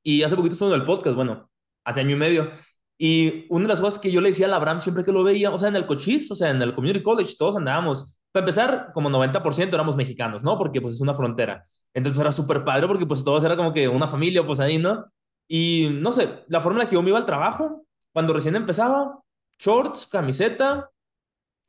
Y hace poquito estuvo en el podcast, bueno, hace año y medio. Y una de las cosas que yo le decía a Abraham siempre que lo veía, o sea, en el cochis, o sea, en el Community College, todos andábamos, para empezar, como 90% éramos mexicanos, ¿no? Porque pues es una frontera. Entonces era súper padre porque pues todos era como que una familia, pues ahí, ¿no? Y no sé, la forma en la que yo me iba al trabajo, cuando recién empezaba, shorts, camiseta,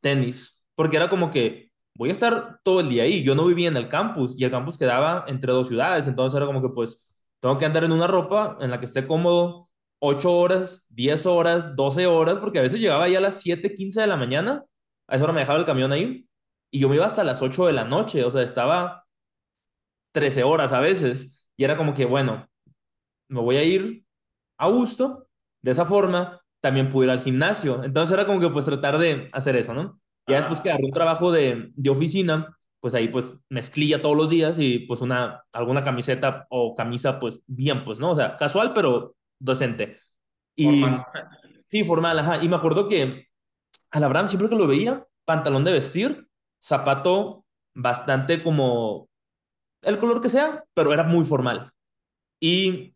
tenis, porque era como que voy a estar todo el día ahí. Yo no vivía en el campus y el campus quedaba entre dos ciudades, entonces era como que pues tengo que andar en una ropa en la que esté cómodo 8 horas, 10 horas, 12 horas, porque a veces llegaba ya a las 7, 15 de la mañana, a esa hora me dejaba el camión ahí y yo me iba hasta las 8 de la noche, o sea, estaba 13 horas a veces y era como que, bueno, me voy a ir a gusto, de esa forma, también pude ir al gimnasio. Entonces era como que pues tratar de hacer eso, ¿no? Ya después que agarré un trabajo de, de oficina, pues ahí pues mezclilla todos los días y pues una, alguna camiseta o camisa pues bien, pues, ¿no? O sea, casual, pero docente. Y, formal. Sí, formal, ajá. Y me acuerdo que al Abraham siempre que lo veía, pantalón de vestir, zapato bastante como el color que sea, pero era muy formal. Y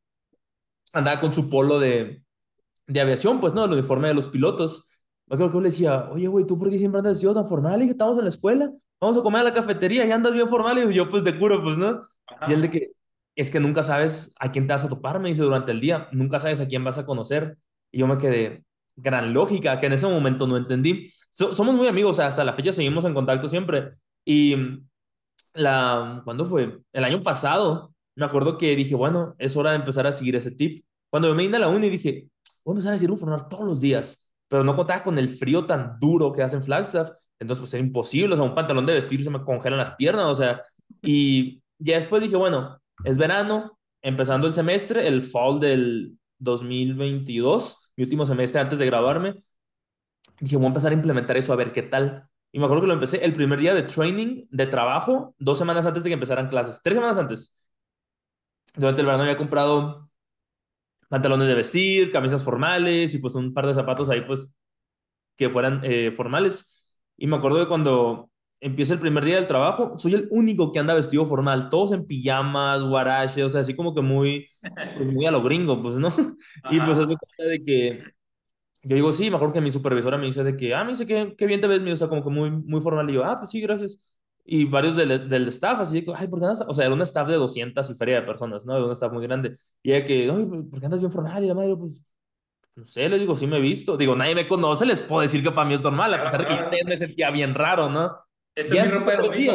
andaba con su polo de, de aviación, pues, ¿no? El uniforme de los pilotos. Yo creo que yo le decía, oye, güey, ¿tú por qué siempre andas vestido tan formal? Y que estamos en la escuela, vamos a comer a la cafetería y andas bien formal. Y yo, pues, de curo, pues, ¿no? Y él de que, es que nunca sabes a quién te vas a topar, me dice, durante el día. Nunca sabes a quién vas a conocer. Y yo me quedé, gran lógica, que en ese momento no entendí. somos muy amigos, hasta la fecha seguimos en contacto siempre. Y la, ¿cuándo fue? El año pasado, me acuerdo que dije, bueno, es hora de empezar a seguir ese tip. Cuando me vine a la uni dije, voy a empezar a decir formal todos los días, pero no contaba con el frío tan duro que hacen Flagstaff, entonces pues era imposible, o sea, un pantalón de vestir se me congelan las piernas, o sea, y ya después dije, bueno, es verano, empezando el semestre, el fall del 2022, mi último semestre antes de graduarme, dije, voy a empezar a implementar eso, a ver qué tal. Y me acuerdo que lo empecé el primer día de training, de trabajo, dos semanas antes de que empezaran clases, tres semanas antes. Durante el verano había comprado pantalones de vestir, camisas formales y pues un par de zapatos ahí pues que fueran eh, formales. Y me acuerdo de cuando empieza el primer día del trabajo, soy el único que anda vestido formal, todos en pijamas, guaraches, o sea, así como que muy, pues muy a lo gringo, pues, ¿no? [LAUGHS] Y pues es de que yo digo, sí, mejor que mi supervisora me dice de que, ah, me dice que, qué bien te ves, o sea, como que muy, muy formal. Y yo, ah, pues sí, gracias y varios del, del staff, así que, ay, ¿por qué andas? O sea, era un staff de 200 y feria de personas, ¿no? Era un staff muy grande. Y ella que, ay, ¿por qué andas bien formal? Y la madre, pues, no sé, le digo, sí me he visto. Digo, nadie me conoce, les puedo decir que para mí es normal, a pesar de que yo me sentía bien raro, ¿no? Esta es mi ropa de domingo.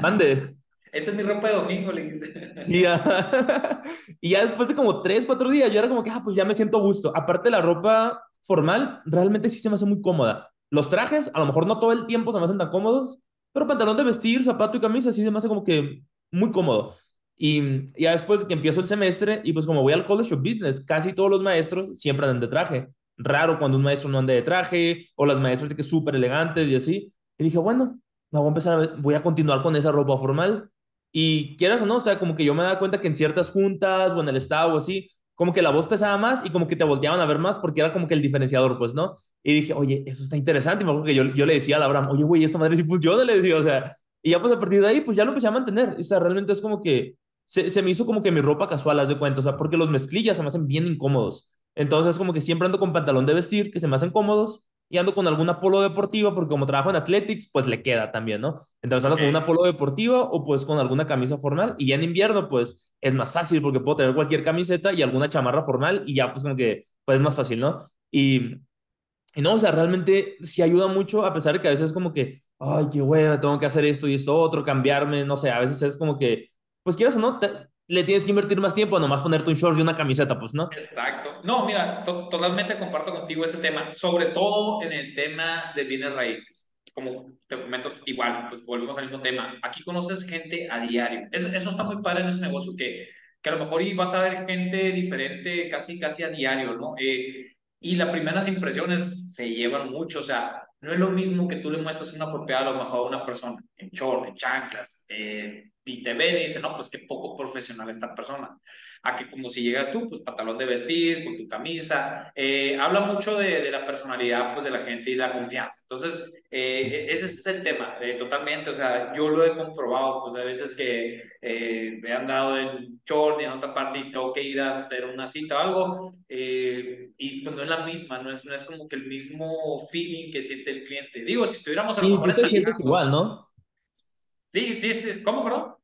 Mande. Esta es mi ropa de domingo, le dije. Y ya, [LAUGHS] y ya después de como tres, cuatro días, yo era como que, ah, pues ya me siento a gusto. Aparte, la ropa formal realmente sí se me hace muy cómoda. los trajes, a lo mejor no todo el tiempo se me hacen tan cómodos, pero pantalón de vestir, zapato y camisa, sí se me hace como que muy cómodo. Y ya después que empiezo el semestre, y pues como voy al College of Business, casi todos los maestros siempre andan de traje. Raro cuando un maestro no ande de traje, o las maestras de que súper elegantes y así. Y dije, bueno, me voy a empezar, a, voy a continuar con esa ropa formal. Y quieras o no, o sea, como que yo me da cuenta que en ciertas juntas o en el estado o así, como que la voz pesaba más y como que te volteaban a ver más porque era como que el diferenciador, pues, ¿no? Y dije, oye, eso está interesante. Y me acuerdo que yo, yo le decía a Abraham, oye, güey, esta madre sí funciona, le decía, o sea, y ya pues a partir de ahí, pues ya lo empecé a mantener. O sea, realmente es como que se, se me hizo como que mi ropa casual, haz de cuenta, o sea, porque los mezclillas se me hacen bien incómodos. Entonces, como que siempre ando con pantalón de vestir que se me hacen cómodos y ando con alguna polo deportiva porque como trabajo en athletics, pues le queda también, ¿no? Entonces ando con una polo deportiva o pues con alguna camisa formal y ya en invierno pues es más fácil porque puedo tener cualquier camiseta y alguna chamarra formal y ya pues como que pues es más fácil, ¿no? Y, y no, o sea, realmente sí ayuda mucho a pesar de que a veces es como que, ay, qué hueva, tengo que hacer esto y esto otro, cambiarme, no sé, a veces es como que, pues quieras o no, te, le tienes que invertir más tiempo nomás ponerte un short y una camiseta, pues, ¿no? Exacto. No, mira, to totalmente comparto contigo ese tema, sobre todo en el tema de bienes raíces. Como te comento, igual, pues volvemos al mismo tema. Aquí conoces gente a diario. Eso, eso está muy padre en ese negocio que, que a lo mejor vas a ver gente diferente casi, casi a diario, ¿no? Eh, y las primeras impresiones se llevan mucho, o sea, no es lo mismo que tú le muestras una propiedad a lo mejor a una persona en short, en chanclas, eh, y te ven y dicen, no, pues qué poco profesional esta persona. A que como si llegas tú, pues pantalón de vestir, con tu camisa, eh, habla mucho de, de, la personalidad pues de la gente y la confianza. Entonces, eh, ese es el tema, eh, totalmente, o sea, yo lo he comprobado, pues a veces que eh, he andado en short y en otra parte y tengo que ir a hacer una cita o algo, eh, y pues no es la misma, no es, no es como que el mismo feeling que siente el cliente. Digo, si estuviéramos a lo mejor... Y tú te sientes igual, ¿no? Sí, sí, sí. ¿Cómo, bro?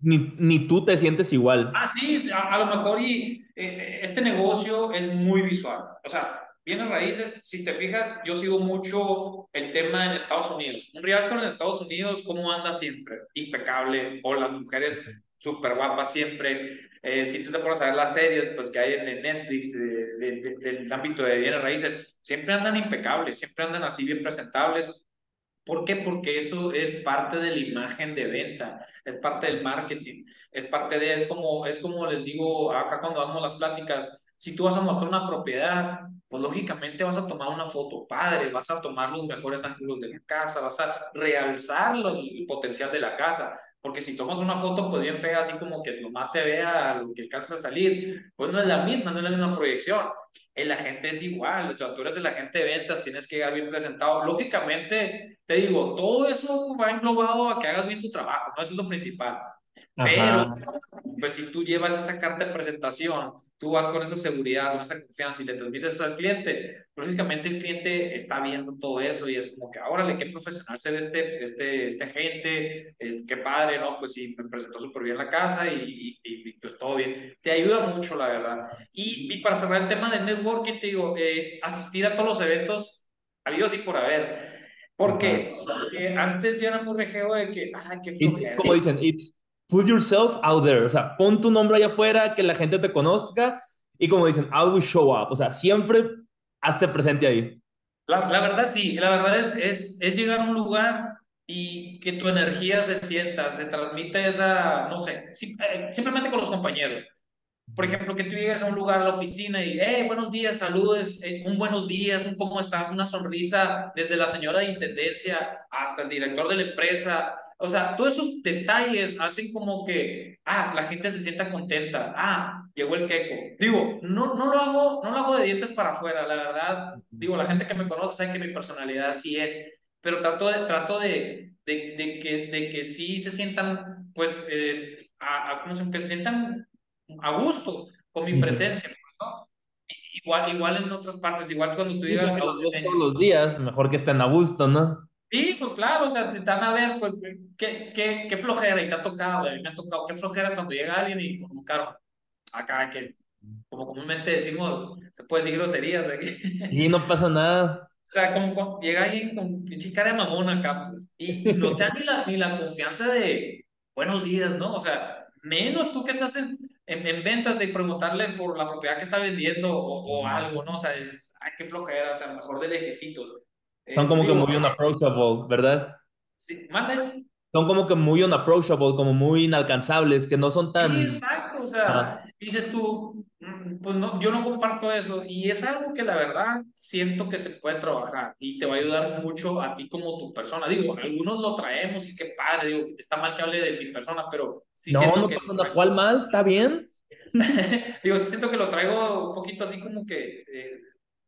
Ni, ni tú te sientes igual. Ah, sí, a, a lo mejor y eh, este negocio es muy visual. O sea, bienes raíces, si te fijas, yo sigo mucho el tema en Estados Unidos. Un realtor en Estados Unidos, ¿cómo anda siempre? Impecable. O las mujeres súper guapas siempre. Eh, si tú te pones a ver las series pues, que hay en Netflix de, de, de, del ámbito de bienes raíces, siempre andan impecables, siempre andan así bien presentables ¿Por qué? Porque eso es parte de la imagen de venta, es parte del marketing, es parte de, es como, es como les digo acá cuando damos las pláticas, si tú vas a mostrar una propiedad, pues lógicamente vas a tomar una foto padre, vas a tomar los mejores ángulos de la casa, vas a realzar el potencial de la casa, porque si tomas una foto pues bien fea, así como que nomás se vea lo que alcanza a salir, pues no es la misma, no es la misma proyección. El agente es igual, o sea, tú eres el agente de ventas, tienes que llegar bien presentado. Lógicamente, te digo, todo eso va englobado a que hagas bien tu trabajo, no eso es lo principal. Pero, pues si tú llevas esa carta de presentación, tú vas con esa seguridad, con esa confianza y le transmites al cliente, lógicamente el cliente está viendo todo eso y es como que, órale, qué profesional se ve este, este, este agente, es, qué padre, ¿no? Pues sí, me presentó súper bien la casa y, y, y, pues todo bien. Te ayuda mucho, la verdad. Y, y para cerrar el tema del networking, te digo, eh, asistir a todos los eventos, habido y por haber. Porque eh, antes yo era muy rejeo de que, ah, qué flojera. Como dicen, it's put yourself out there, o sea, pon tu nombre allá afuera, que la gente te conozca y como dicen, always show up, o sea, siempre hazte presente ahí. La, la verdad sí, la verdad es, es, es, llegar a un lugar y que tu energía se sienta, se transmite esa, no sé, eh, simplemente con los compañeros. Por ejemplo, que tú llegues a un lugar, a la oficina y, hey, buenos días, saludes, eh, un buenos días, un cómo estás, una sonrisa desde la señora de intendencia hasta el director de la empresa, o sea, todos esos detalles hacen como que, ah, la gente se sienta contenta, ah, llegó el queco. Digo, no, no, lo hago, no lo hago de dientes para afuera, la verdad, digo, la gente que me conoce sabe que mi personalidad sí es, pero trato de, trato de, de, de que, de que sí se sientan, pues, eh, a, a, ¿cómo se, que se sientan a gusto con mi presencia, ¿no? Igual, igual en otras partes, igual cuando tú llegas... Pues, a, todos los días, mejor que estén a gusto, ¿no? Sí, pues claro, o sea, te están a ver, pues, qué, qué, qué flojera, y te ha tocado, me ha tocado, qué flojera cuando llega alguien y como caro, acá que, como comúnmente decimos, se puede decir groserías aquí. [LAUGHS] Y no pasa nada. O sea, como, como llega alguien con pinche cara de mamón acá, pues, y no te da ni la, ni la confianza de buenos días, ¿no? O sea, menos tú que estás en, en, en, ventas de preguntarle por la propiedad que está vendiendo o, o algo, ¿no? O sea, es, ay, qué flojera, o sea, mejor de lejecitos. Son como que muy unapproachable, ¿verdad? Sí, mande son como que muy unapproachable, como muy inalcanzables, que no son tan... Sí, exacto, o sea, dices tú, mm, pues no, yo no comparto eso y es algo que la verdad siento que se puede trabajar y te va a ayudar mucho a ti como tu persona. Digo, algunos lo traemos y qué padre, digo, está mal que hable de mi persona, pero sí no, no pasa nada, ¿cuál mal? ¿Está bien? [LAUGHS] digo, siento que lo traigo un poquito así como que eh,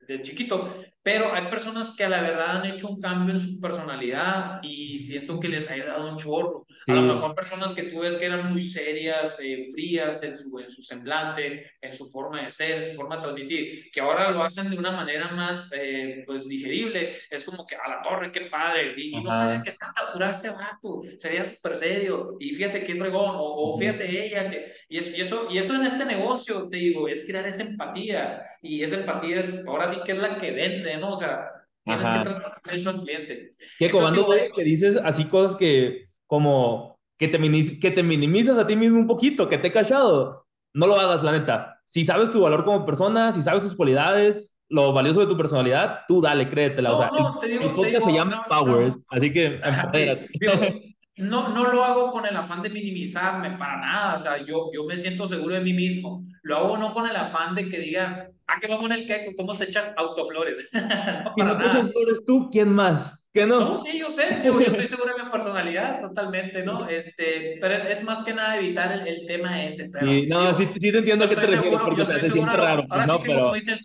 de chiquito, pero hay personas que a la verdad han hecho un cambio en su personalidad y siento que les ha dado un chorro. A lo mejor personas que tú ves que eran muy serias, eh, frías en su, en su semblante, en su forma de ser, en su forma de transmitir, que ahora lo hacen de una manera más eh, pues digerible. Es como que a la torre, qué padre. Y, no sabes qué está tan este vato, sería súper serio. Y fíjate qué fregón, o, fíjate ella. Que, y, eso, y, eso, y eso en este negocio, te digo, es crear esa empatía. Y esa empatía es, ahora sí que es la que vende ¿no? O sea, tienes que tratar eso al cliente. Que cuando que dices así cosas que, como, que te, que te minimizas a ti mismo un poquito, que te he cachado, no lo hagas, la neta. Si sabes tu valor como persona, si sabes tus cualidades, lo valioso de tu personalidad, tú dale, créetela. No, o sea, no, te digo, el podcast se llama Power, así que [LAUGHS] no, no lo hago con el afán de minimizarme, para nada. O sea, yo, yo me siento seguro de mí mismo. Lo hago no con el afán de que diga, ¿a qué vamos en el queco? ¿Cómo se echan autoflores? [LAUGHS] no, y no te echas flores tú, ¿quién más? ¿Qué no? No, sí, yo sé, yo, estoy [LAUGHS] seguro de mi personalidad, totalmente, ¿no? Este, pero es, es más que nada evitar el, el tema ese. Pero, sí, no, sí, sí te entiendo a qué te refieres, porque sea, se siente raro. Ahora no, sí que, pero... como, dices,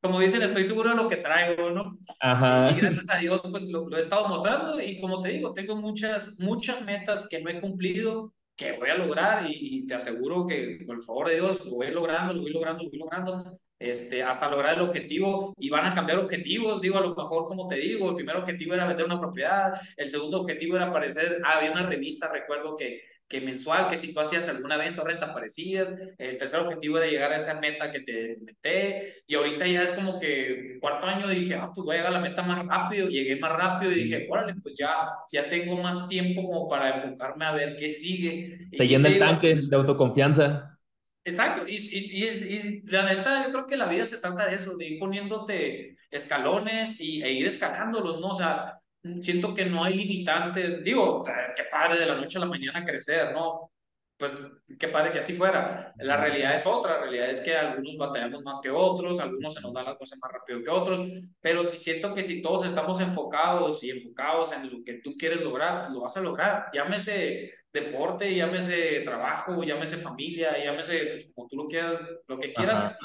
como dicen, estoy seguro de lo que traigo, ¿no? Ajá. Y, gracias a Dios, pues lo, lo, he estado mostrando y como te digo, tengo muchas, muchas metas que no he cumplido, que voy a lograr y, te aseguro que, por el favor de Dios, lo voy logrando, lo voy logrando, lo voy logrando este, hasta lograr el objetivo y van a cambiar objetivos, digo, a lo mejor como te digo, el primer objetivo era vender una propiedad, el segundo objetivo era aparecer, ah, había una revista, recuerdo que, que mensual, que si tú hacías alguna venta o renta aparecías, el tercer objetivo era llegar a esa meta que te meté y ahorita ya es como que cuarto año dije, ah, pues voy a llegar a la meta más rápido, llegué más rápido y dije, órale, pues ya, ya tengo más tiempo como para enfocarme a ver qué sigue. Se llena el tanque de autoconfianza. Exacto, y, y, y, la neta, yo creo que la vida se trata de eso, de ir poniéndote escalones y, e ir escalándolos, ¿no? O sea, siento que no hay limitantes, digo, qué padre de la noche a la mañana crecer, ¿no? Pues qué padre que así fuera. La realidad es otra, la realidad es que algunos batallamos más que otros, algunos se nos dan las cosas más rápido que otros, pero sí siento que si todos estamos enfocados y enfocados en lo que tú quieres lograr, lo vas a lograr. Llámese deporte, llámese trabajo, llámese familia, llámese pues, como tú lo quieras, lo que quieras.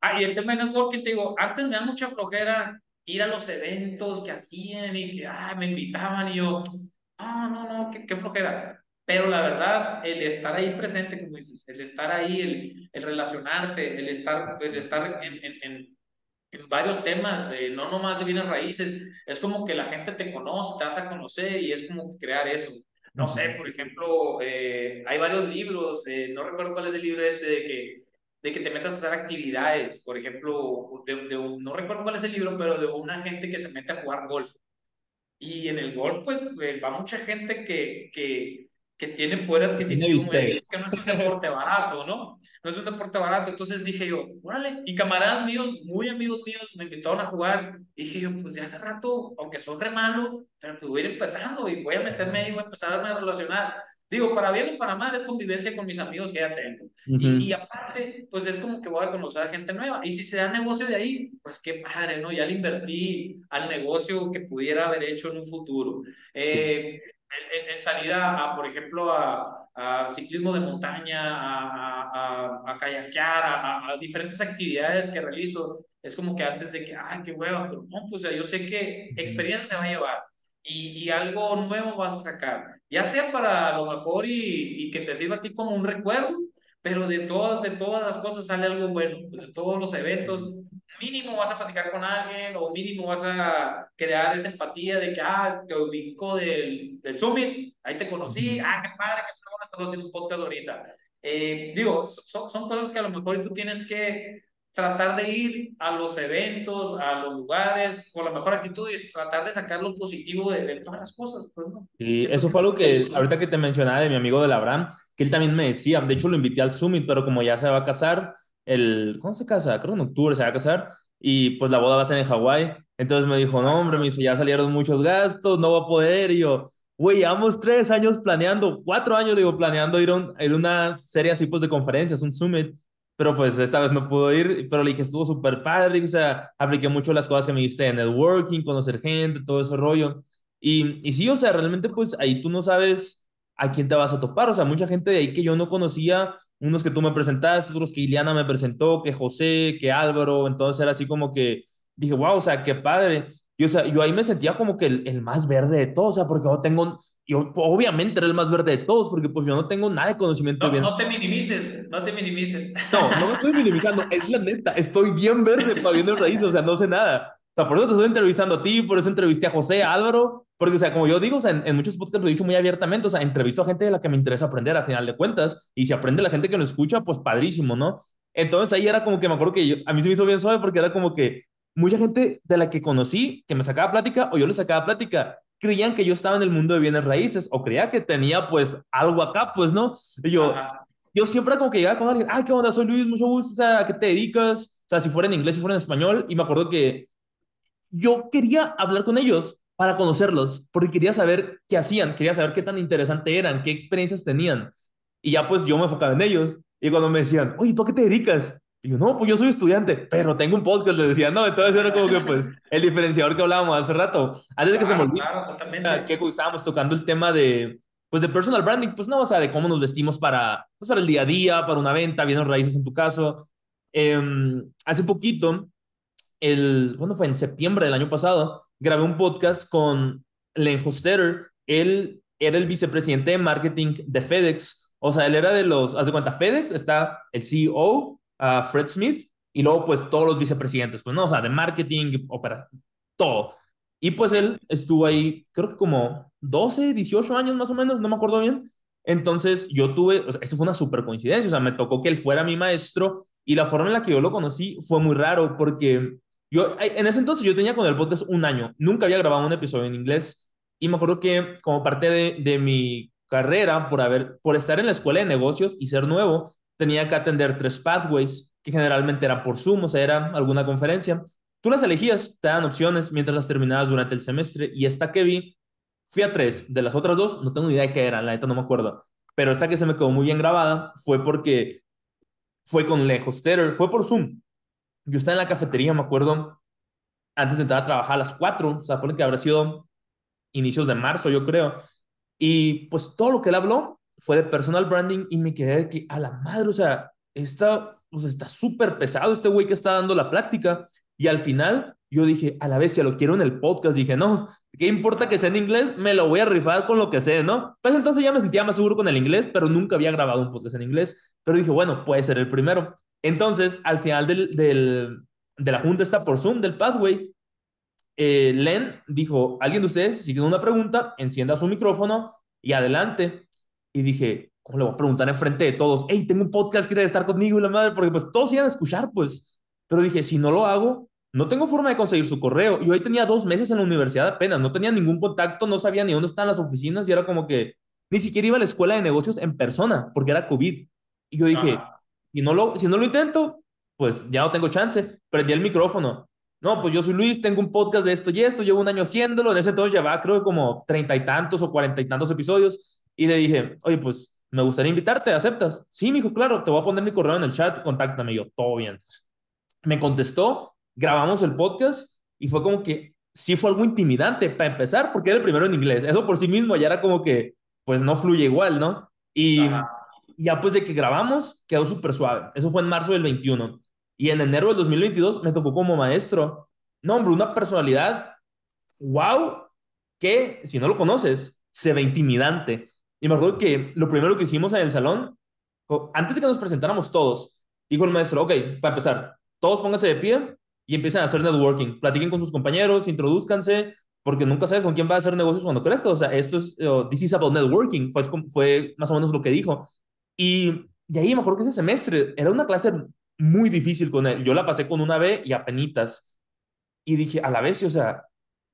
Ah, y el tema de networking, te digo, antes me da mucha flojera ir a los eventos que hacían y que ah, me invitaban y yo, ah, no, no, qué, qué, flojera. Pero la verdad, el estar ahí presente, como dices, el estar ahí, el, el relacionarte, el estar, el estar en, en, en, en varios temas, eh, no nomás de bienes raíces, es como que la gente te conoce, te vas a conocer y es como crear eso. No sé, por ejemplo, eh, hay varios libros, no recuerdo cuál es el libro este de que, de que te metas a hacer actividades, por ejemplo, de, no recuerdo cuál es el libro, pero de una gente que se mete a jugar golf. Y en el golf, pues, va mucha gente que, que, que tiene poder adquisitivo, que no es un deporte barato, ¿no? No es un deporte barato. Entonces dije yo, órale, y camaradas míos, muy amigos míos, me invitaron a jugar. Y dije yo, pues ya hace rato, aunque soy re malo, pero pues voy a ir empezando y voy a meterme ahí, voy a empezar a relacionar. Digo, para bien y para mal es convivencia con mis amigos que ya tengo. y, y, aparte, pues es como que voy a conocer a gente nueva. Y si se da negocio de ahí, pues qué padre, ¿no? Ya le invertí al negocio que pudiera haber hecho en un futuro. Eh, en, en, salida a, por ejemplo, a, a ciclismo de montaña, a, a, a kayakear, a, diferentes actividades que realizo, es como que antes de que, ay, qué hueva, pero no, pues yo sé que experiencia se va a llevar y, y, algo nuevo vas a sacar, ya sea para a lo mejor y, y, que te sirva a ti como un recuerdo, pero de todas, de todas las cosas sale algo bueno, pues de todos los eventos mínimo vas a platicar con alguien o mínimo vas a crear esa empatía de que, ah, te ubico del, del Summit, ahí te conocí, ah, qué padre, que estás haciendo un podcast ahorita. Eh, digo, son, son cosas que a lo mejor tú tienes que tratar de ir a los eventos, a los lugares, con la mejor actitud y tratar de sacar lo positivo de, de todas las cosas. Pues, ¿no? Y eso fue algo que ahorita que te mencionaba de mi amigo del Abraham, que él también me decía, de hecho lo invité al Summit, pero como ya se va a casar, el, ¿cómo se casa? Creo que en octubre se va a casar. y pues la boda va a ser en Hawái. Entonces me dijo, no, hombre, me dice, ya salieron muchos gastos, no va a poder. Y yo, güey, llevamos tres años planeando, cuatro años, digo, planeando ir a, ir a una serie así pues de conferencias, un summit pero pues esta vez no pudo ir, pero le dije, estuvo súper padre, o sea, apliqué mucho las cosas que me diste de networking, conocer gente, todo ese rollo. Y, y sí, o sea, realmente pues ahí tú no sabes a quién te vas a topar, o sea, mucha gente de ahí que yo no conocía, unos que tú me presentaste, otros que Iliana me presentó, que José, que Álvaro, entonces era así como que dije, wow, o sea, qué padre. Y o sea, yo ahí me sentía como que el, el más verde de todos, o sea, porque yo tengo, yo obviamente era el más verde de todos, porque pues yo no tengo nada de conocimiento. No, bien. no te minimices, no te minimices. No, no me estoy minimizando, es la neta, estoy bien verde para bien raíces, o sea, no sé nada. O sea, por eso te estoy entrevistando a ti, por eso entrevisté a José, a Álvaro, porque, o sea, como yo digo, o sea, en, en, muchos podcasts lo he dicho muy abiertamente, o sea, entrevisto a gente de la que me interesa aprender a final de cuentas, y si aprende la gente que lo escucha, pues padrísimo, ¿no? Entonces ahí era como que me acuerdo que yo, a mí se me hizo bien suave porque era como que mucha gente de la que conocí, que me sacaba plática o yo le sacaba plática, creían que yo estaba en el mundo de bienes raíces o creía que tenía pues algo acá, pues, ¿no? Y yo, yo siempre como que llegaba con alguien, ah, ¿qué onda? Soy Luis, mucho gusto, o sea, ¿a qué te dedicas? O sea, si fuera en inglés, si fuera en español, y me acuerdo que yo quería hablar con ellos para conocerlos, porque quería saber qué hacían, quería saber qué tan interesante eran, qué experiencias tenían. Y ya pues yo me enfocaba en ellos. Y cuando me decían, oye, ¿tú a qué te dedicas? Y yo, no, pues yo soy estudiante, pero tengo un podcast, le decía, no, entonces era como que, pues, [LAUGHS] el diferenciador que hablábamos hace rato. Antes de que se me olvide, claro, totalmente. que estábamos tocando el tema de, pues, de personal branding, pues, no, o sea, de cómo nos vestimos para, pues, para el día a día, para una venta, bienes raíces en tu caso. Eh, hace poquito, el, ¿cuándo fue? En septiembre del año pasado, grabé un podcast con Len Hostetter. Él era el vicepresidente de marketing de FedEx. O sea, él era de los, haz de cuenta, FedEx está el CEO, uh, Fred Smith, y luego pues todos los vicepresidentes, pues no, o sea, de marketing, opera, todo. Y pues él estuvo ahí, creo que como 12, 18 años más o menos, no me acuerdo bien. Entonces yo tuve, o sea, eso fue una super coincidencia, o sea, me tocó que él fuera mi maestro y la forma en la que yo lo conocí fue muy raro porque yo, en ese entonces yo tenía con el podcast un año, nunca había grabado un episodio en inglés y me acuerdo que como parte de, de mi carrera, por, haber, por estar en la escuela de negocios y ser nuevo, tenía que atender tres pathways, que generalmente eran por Zoom, o sea, era alguna conferencia. Tú las elegías, te dan opciones mientras las terminabas durante el semestre, y esta que vi, fui a tres. De las otras dos, no tengo ni idea de qué eran, la neta no me acuerdo. Pero esta que se me quedó muy bien grabada fue porque fue con Lejos Tetter, fue por Zoom. Yo estaba en la cafetería, me acuerdo, antes de entrar a trabajar a las cuatro, o sea, pone que habrá sido inicios de marzo, yo creo. Y pues todo lo que él habló fue de personal branding y me quedé de que a la madre, o sea, está, o está súper pesado este güey que está dando la práctica. Y al final yo dije, a la ya lo quiero en el podcast. Dije, no, ¿qué importa que sea en inglés? Me lo voy a rifar con lo que sé, ¿no? Pues entonces ya me sentía más seguro con el inglés, pero nunca había grabado un podcast en inglés. Pero dije, bueno, puede ser el primero. Entonces, al final del, del de la junta está por Zoom, del Pathway, eh, Len dijo, alguien de ustedes, si tiene una pregunta, encienda su micrófono y adelante. Y dije, ¿cómo le voy a preguntar enfrente de todos? Hey, tengo un podcast, quiere estar conmigo y la madre, porque pues todos iban a escuchar, pues. Pero dije, si no lo hago, no tengo forma de conseguir su correo. Yo ahí tenía dos meses en la universidad apenas, no tenía ningún contacto, no sabía ni dónde están las oficinas y era como que ni siquiera iba a la escuela de negocios en persona porque era COVID. Y yo dije, y no lo, si no lo intento, pues ya no tengo chance. Prendí el micrófono. No, pues yo soy Luis, tengo un podcast de esto y esto, llevo un año haciéndolo. En ese entonces llevaba creo como treinta y tantos o cuarenta y tantos episodios y le dije, oye, pues me gustaría invitarte, ¿aceptas? Sí, me dijo, claro, te voy a poner mi correo en el chat, contáctame. yo, todo bien. Me contestó, grabamos el podcast y fue como que sí fue algo intimidante para empezar, porque era el primero en inglés. Eso por sí mismo ya era como que, pues no fluye igual, ¿no? Y Ajá. ya pues de que grabamos, quedó súper suave. Eso fue en marzo del 21. Y en enero del 2022 me tocó como maestro. No, hombre, una personalidad, wow, que si no lo conoces, se ve intimidante. Y me acuerdo que lo primero que hicimos en el salón, antes de que nos presentáramos todos, dijo el maestro, ok, para empezar, todos pónganse de pie y empiecen a hacer networking. Platiquen con sus compañeros, introduzcanse, porque nunca sabes con quién va a hacer negocios cuando crezcas. O sea, esto es, uh, this is about networking, fue, fue más o menos lo que dijo. Y, y ahí me acuerdo que ese semestre era una clase muy difícil con él. Yo la pasé con una B y apenitas. Y dije, a la vez, o sea,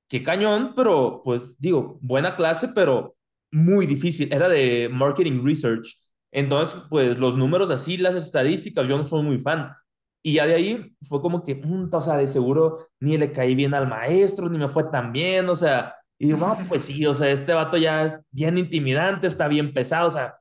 qué cañón, pero pues digo, buena clase, pero muy difícil, era de marketing research. Entonces, pues los números así, las estadísticas, yo no soy muy fan. Y ya de ahí fue como que, o sea, de seguro ni le caí bien al maestro, ni me fue tan bien, o sea, y digo, no, [LAUGHS] pues sí, o sea, este vato ya es bien intimidante, está bien pesado, o sea,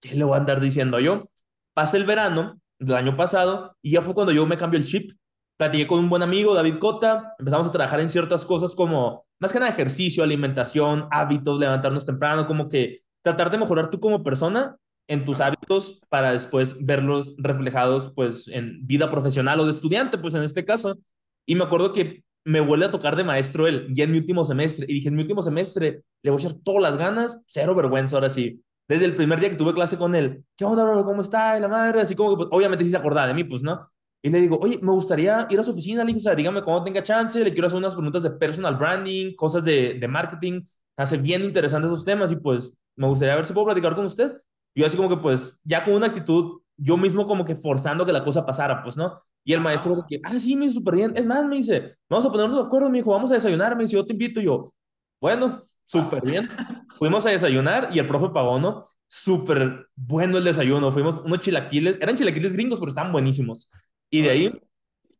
¿qué le voy a andar diciendo yo? Pasa el verano del año pasado y ya fue cuando yo me cambié el chip. Platiqué con un buen amigo, David Cota, empezamos a trabajar en ciertas cosas como, más que nada, ejercicio, alimentación, hábitos, levantarnos temprano, como que tratar de mejorar tú como persona en tus hábitos para después verlos reflejados pues en vida profesional o de estudiante, pues en este caso. Y me acuerdo que me vuelve a tocar de maestro él, ya en mi último semestre. Y dije, en mi último semestre le voy a echar todas las ganas, cero vergüenza ahora sí. Desde el primer día que tuve clase con él, ¿qué onda, bro? ¿Cómo está? Y la madre, así como que, pues, obviamente sí se acordaba de mí, pues, ¿no? Y le digo, oye, me gustaría ir a su oficina, le digo, o sea, dígame cuando tenga chance, le quiero hacer unas preguntas de personal branding, cosas de, de marketing, hace bien interesantes esos temas y pues me gustaría ver si puedo platicar con usted. Y yo así como que pues ya con una actitud, yo mismo como que forzando que la cosa pasara, pues, ¿no? Y el maestro de que, ah, sí, me dice súper bien. Es más, me dice, vamos a ponernos de acuerdo, me dijo, vamos a desayunar, me dice, yo te invito. Y yo, bueno, súper bien. [LAUGHS] Fuimos a desayunar y el profe pagó, ¿no? Súper bueno el desayuno. Fuimos unos chilaquiles, eran chilaquiles gringos, pero estaban buenísimos. Y de ahí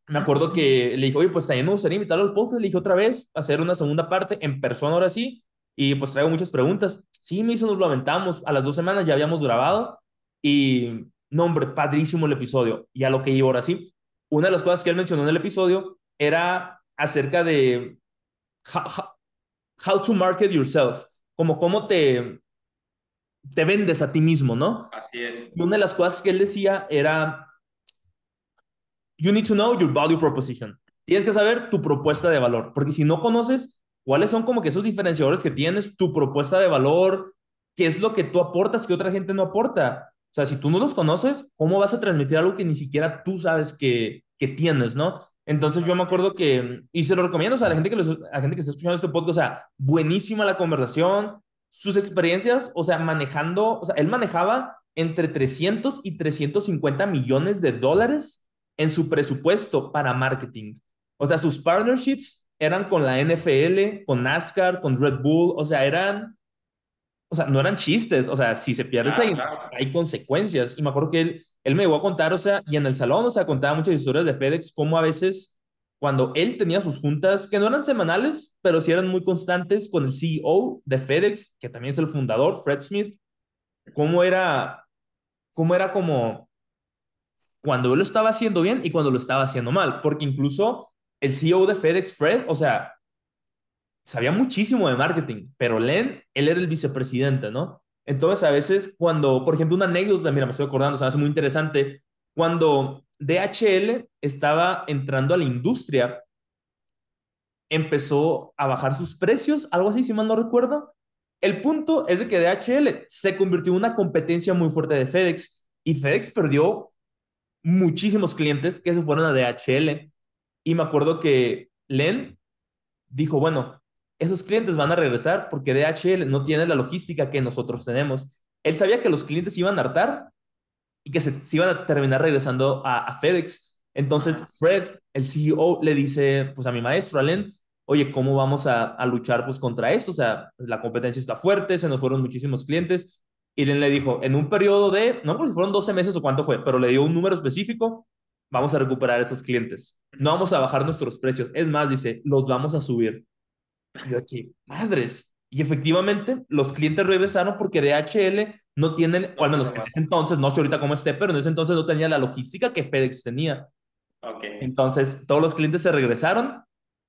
me acuerdo que le dijo, oye, pues también me gustaría invitarlo al podcast. Le dije otra vez, hacer una segunda parte en persona ahora sí. Y pues traigo muchas preguntas. Sí, me hizo, nos lo aventamos. A las dos semanas ya habíamos grabado. Y, no, hombre, padrísimo el episodio. Y a lo que iba ahora sí. Una de las cosas que él mencionó en el episodio era acerca de how, to market yourself. Como cómo te, te vendes a ti mismo, ¿no? Así es. Y una de las cosas que él decía era, you need to know your value proposition. Tienes que saber tu propuesta de valor, porque si no conoces cuáles son como que esos diferenciadores que tienes, tu propuesta de valor, qué es lo que tú aportas que otra gente no aporta. O sea, si tú no los conoces, ¿cómo vas a transmitir algo que ni siquiera tú sabes que, que tienes, no? Entonces yo me acuerdo que, y se lo recomiendo a la gente que, los, a la gente que está escuchando este podcast, o sea, buenísima la conversación, sus experiencias, o sea, manejando, o sea, él manejaba entre 300 y 350 millones de dólares en su presupuesto para marketing. O sea, sus partnerships eran con la NFL, con NASCAR, con Red Bull, o sea, eran, o sea, no eran chistes, o sea, si se pierde hay consecuencias. Y me acuerdo que él, él me llegó a contar, o sea, y en el salón, o sea, contaba muchas historias de FedEx, como a veces cuando él tenía sus juntas, que no eran semanales, pero sí eran muy constantes con el CEO de FedEx, que también es el fundador, Fred Smith, cómo era, cómo era como cuando él lo estaba haciendo bien y cuando lo estaba haciendo mal, porque incluso el CEO de FedEx, Fred, o sea, sabía muchísimo de marketing, pero Len, él era el vicepresidente, ¿no? Entonces, a veces cuando, por ejemplo, una anécdota, mira, me estoy acordando, se me hace muy interesante, cuando DHL estaba entrando a la industria, empezó a bajar sus precios, algo así, si mal no recuerdo. El punto es de que DHL se convirtió en una competencia muy fuerte de FedEx y FedEx perdió muchísimos clientes que se fueron a DHL. Y me acuerdo que Len dijo, bueno, esos clientes van a regresar porque DHL no tiene la logística que nosotros tenemos. Él sabía que los clientes iban a hartar y que se, iban a terminar regresando a, FedEx. Entonces Fred, el CEO, le dice pues a mi maestro, a Len, oye, ¿cómo vamos a, a, luchar pues contra esto? O sea, la competencia está fuerte, se nos fueron muchísimos clientes. Y Len le dijo, en un periodo de, no si fueron 12 meses o cuánto fue, pero le dio un número específico, vamos a recuperar esos clientes. No vamos a bajar nuestros precios. Es más, dice, los vamos a subir. Y yo aquí, madres. Y efectivamente, los clientes regresaron porque DHL no tienen, o al menos en ese entonces, no sé ahorita cómo esté, pero en ese entonces no tenía la logística que FedEx tenía. Okay. Entonces, todos los clientes se regresaron.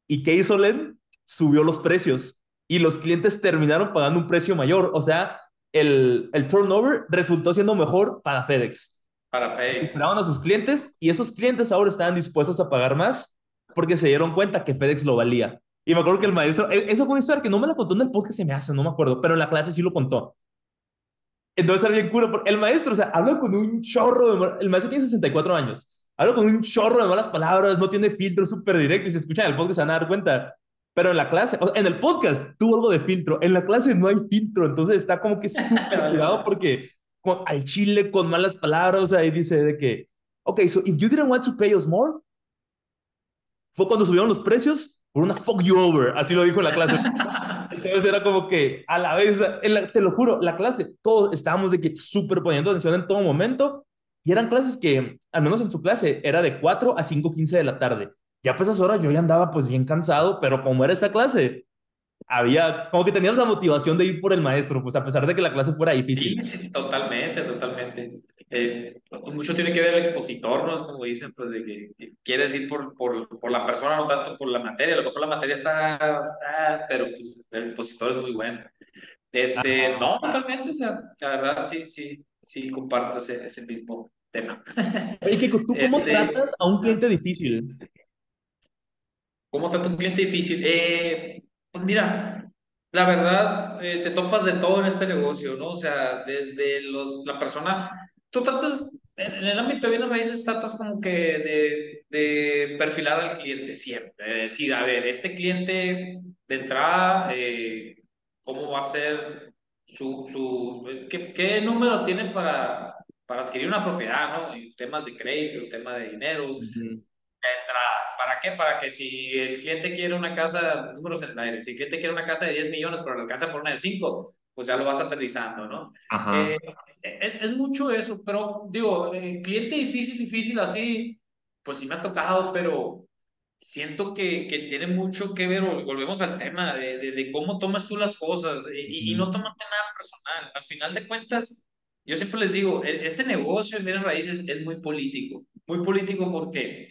¿Y qué hizo Len? Subió los precios. Y los clientes terminaron pagando un precio mayor. O sea, el, el turnover resultó siendo mejor para FedEx. Para FedEx. Esperaban a sus clientes y esos clientes ahora estaban dispuestos a pagar más porque se dieron cuenta que FedEx lo valía. Y me acuerdo que el maestro, e, eso fue una historia que no me la contó en el podcast, se me hace, no me acuerdo, pero en la clase sí lo contó. Entonces era bien curo. El maestro, o sea, habla con un chorro de... El maestro tiene 64 años. Habla con un chorro de malas palabras, no tiene filtro, súper directo. Y se escucha en el podcast se van a dar cuenta. Pero en la clase, o sea, en el podcast tuvo algo de filtro. En la clase no hay filtro. Entonces está como que súper [LAUGHS] cuidado porque al chile con malas palabras, ahí dice de que, ok, so if you didn't want to pay us more, fue cuando subieron los precios por una fuck you over, así lo dijo en la clase. [LAUGHS] Entonces era como que a la vez, te lo juro, la clase, todos estábamos de que súper poniendo atención en todo momento Y eran clases que, al menos en su clase, era de 4 a 5.15 de la tarde. Ya pues esas horas yo ya andaba pues bien cansado, pero como era esa clase, había, como que tenías la motivación de ir por el maestro, pues a pesar de que la clase fuera difícil. Sí, sí, totalmente, totalmente. Eh, mucho tiene que ver el expositor, ¿no? Es como dicen, pues de que, quieres ir por, por, por, la persona, no tanto por la materia. A lo mejor la materia está, ah, pero pues el expositor es muy bueno. Este, no, totalmente, o sea, la verdad sí, sí, sí comparto ese, ese mismo tema. Oye, Kiko, ¿tú cómo [LAUGHS] este, tratas a un cliente difícil? ¿Cómo trata un cliente difícil? Eh, pues mira, la verdad, eh, te topas de todo en este negocio, ¿no? O sea, desde los, la persona, tú tratas, en el ámbito de bienes raíces, tratas como que de, de perfilar al cliente siempre. Es decir, a ver, este cliente de entrada, eh, ¿cómo va a ser su, su qué, qué número tiene para, para adquirir una propiedad, ¿no? En temas de crédito, en tema de dinero, entrada. ¿Para qué? Para que si el cliente quiere una casa, números en el aire, si el cliente quiere una casa de 10 millones, pero la alcanza por una de 5, pues ya lo vas aterrizando, ¿no? Eh, es, es, mucho eso, pero digo, eh, cliente difícil, difícil así, pues sí me ha tocado, pero siento que, que tiene mucho que ver, volvemos al tema de, de, cómo tomas tú las cosas y, y no tomarte nada personal. Al final de cuentas, yo siempre les digo, e, este negocio en bienes raíces es muy político, muy político porque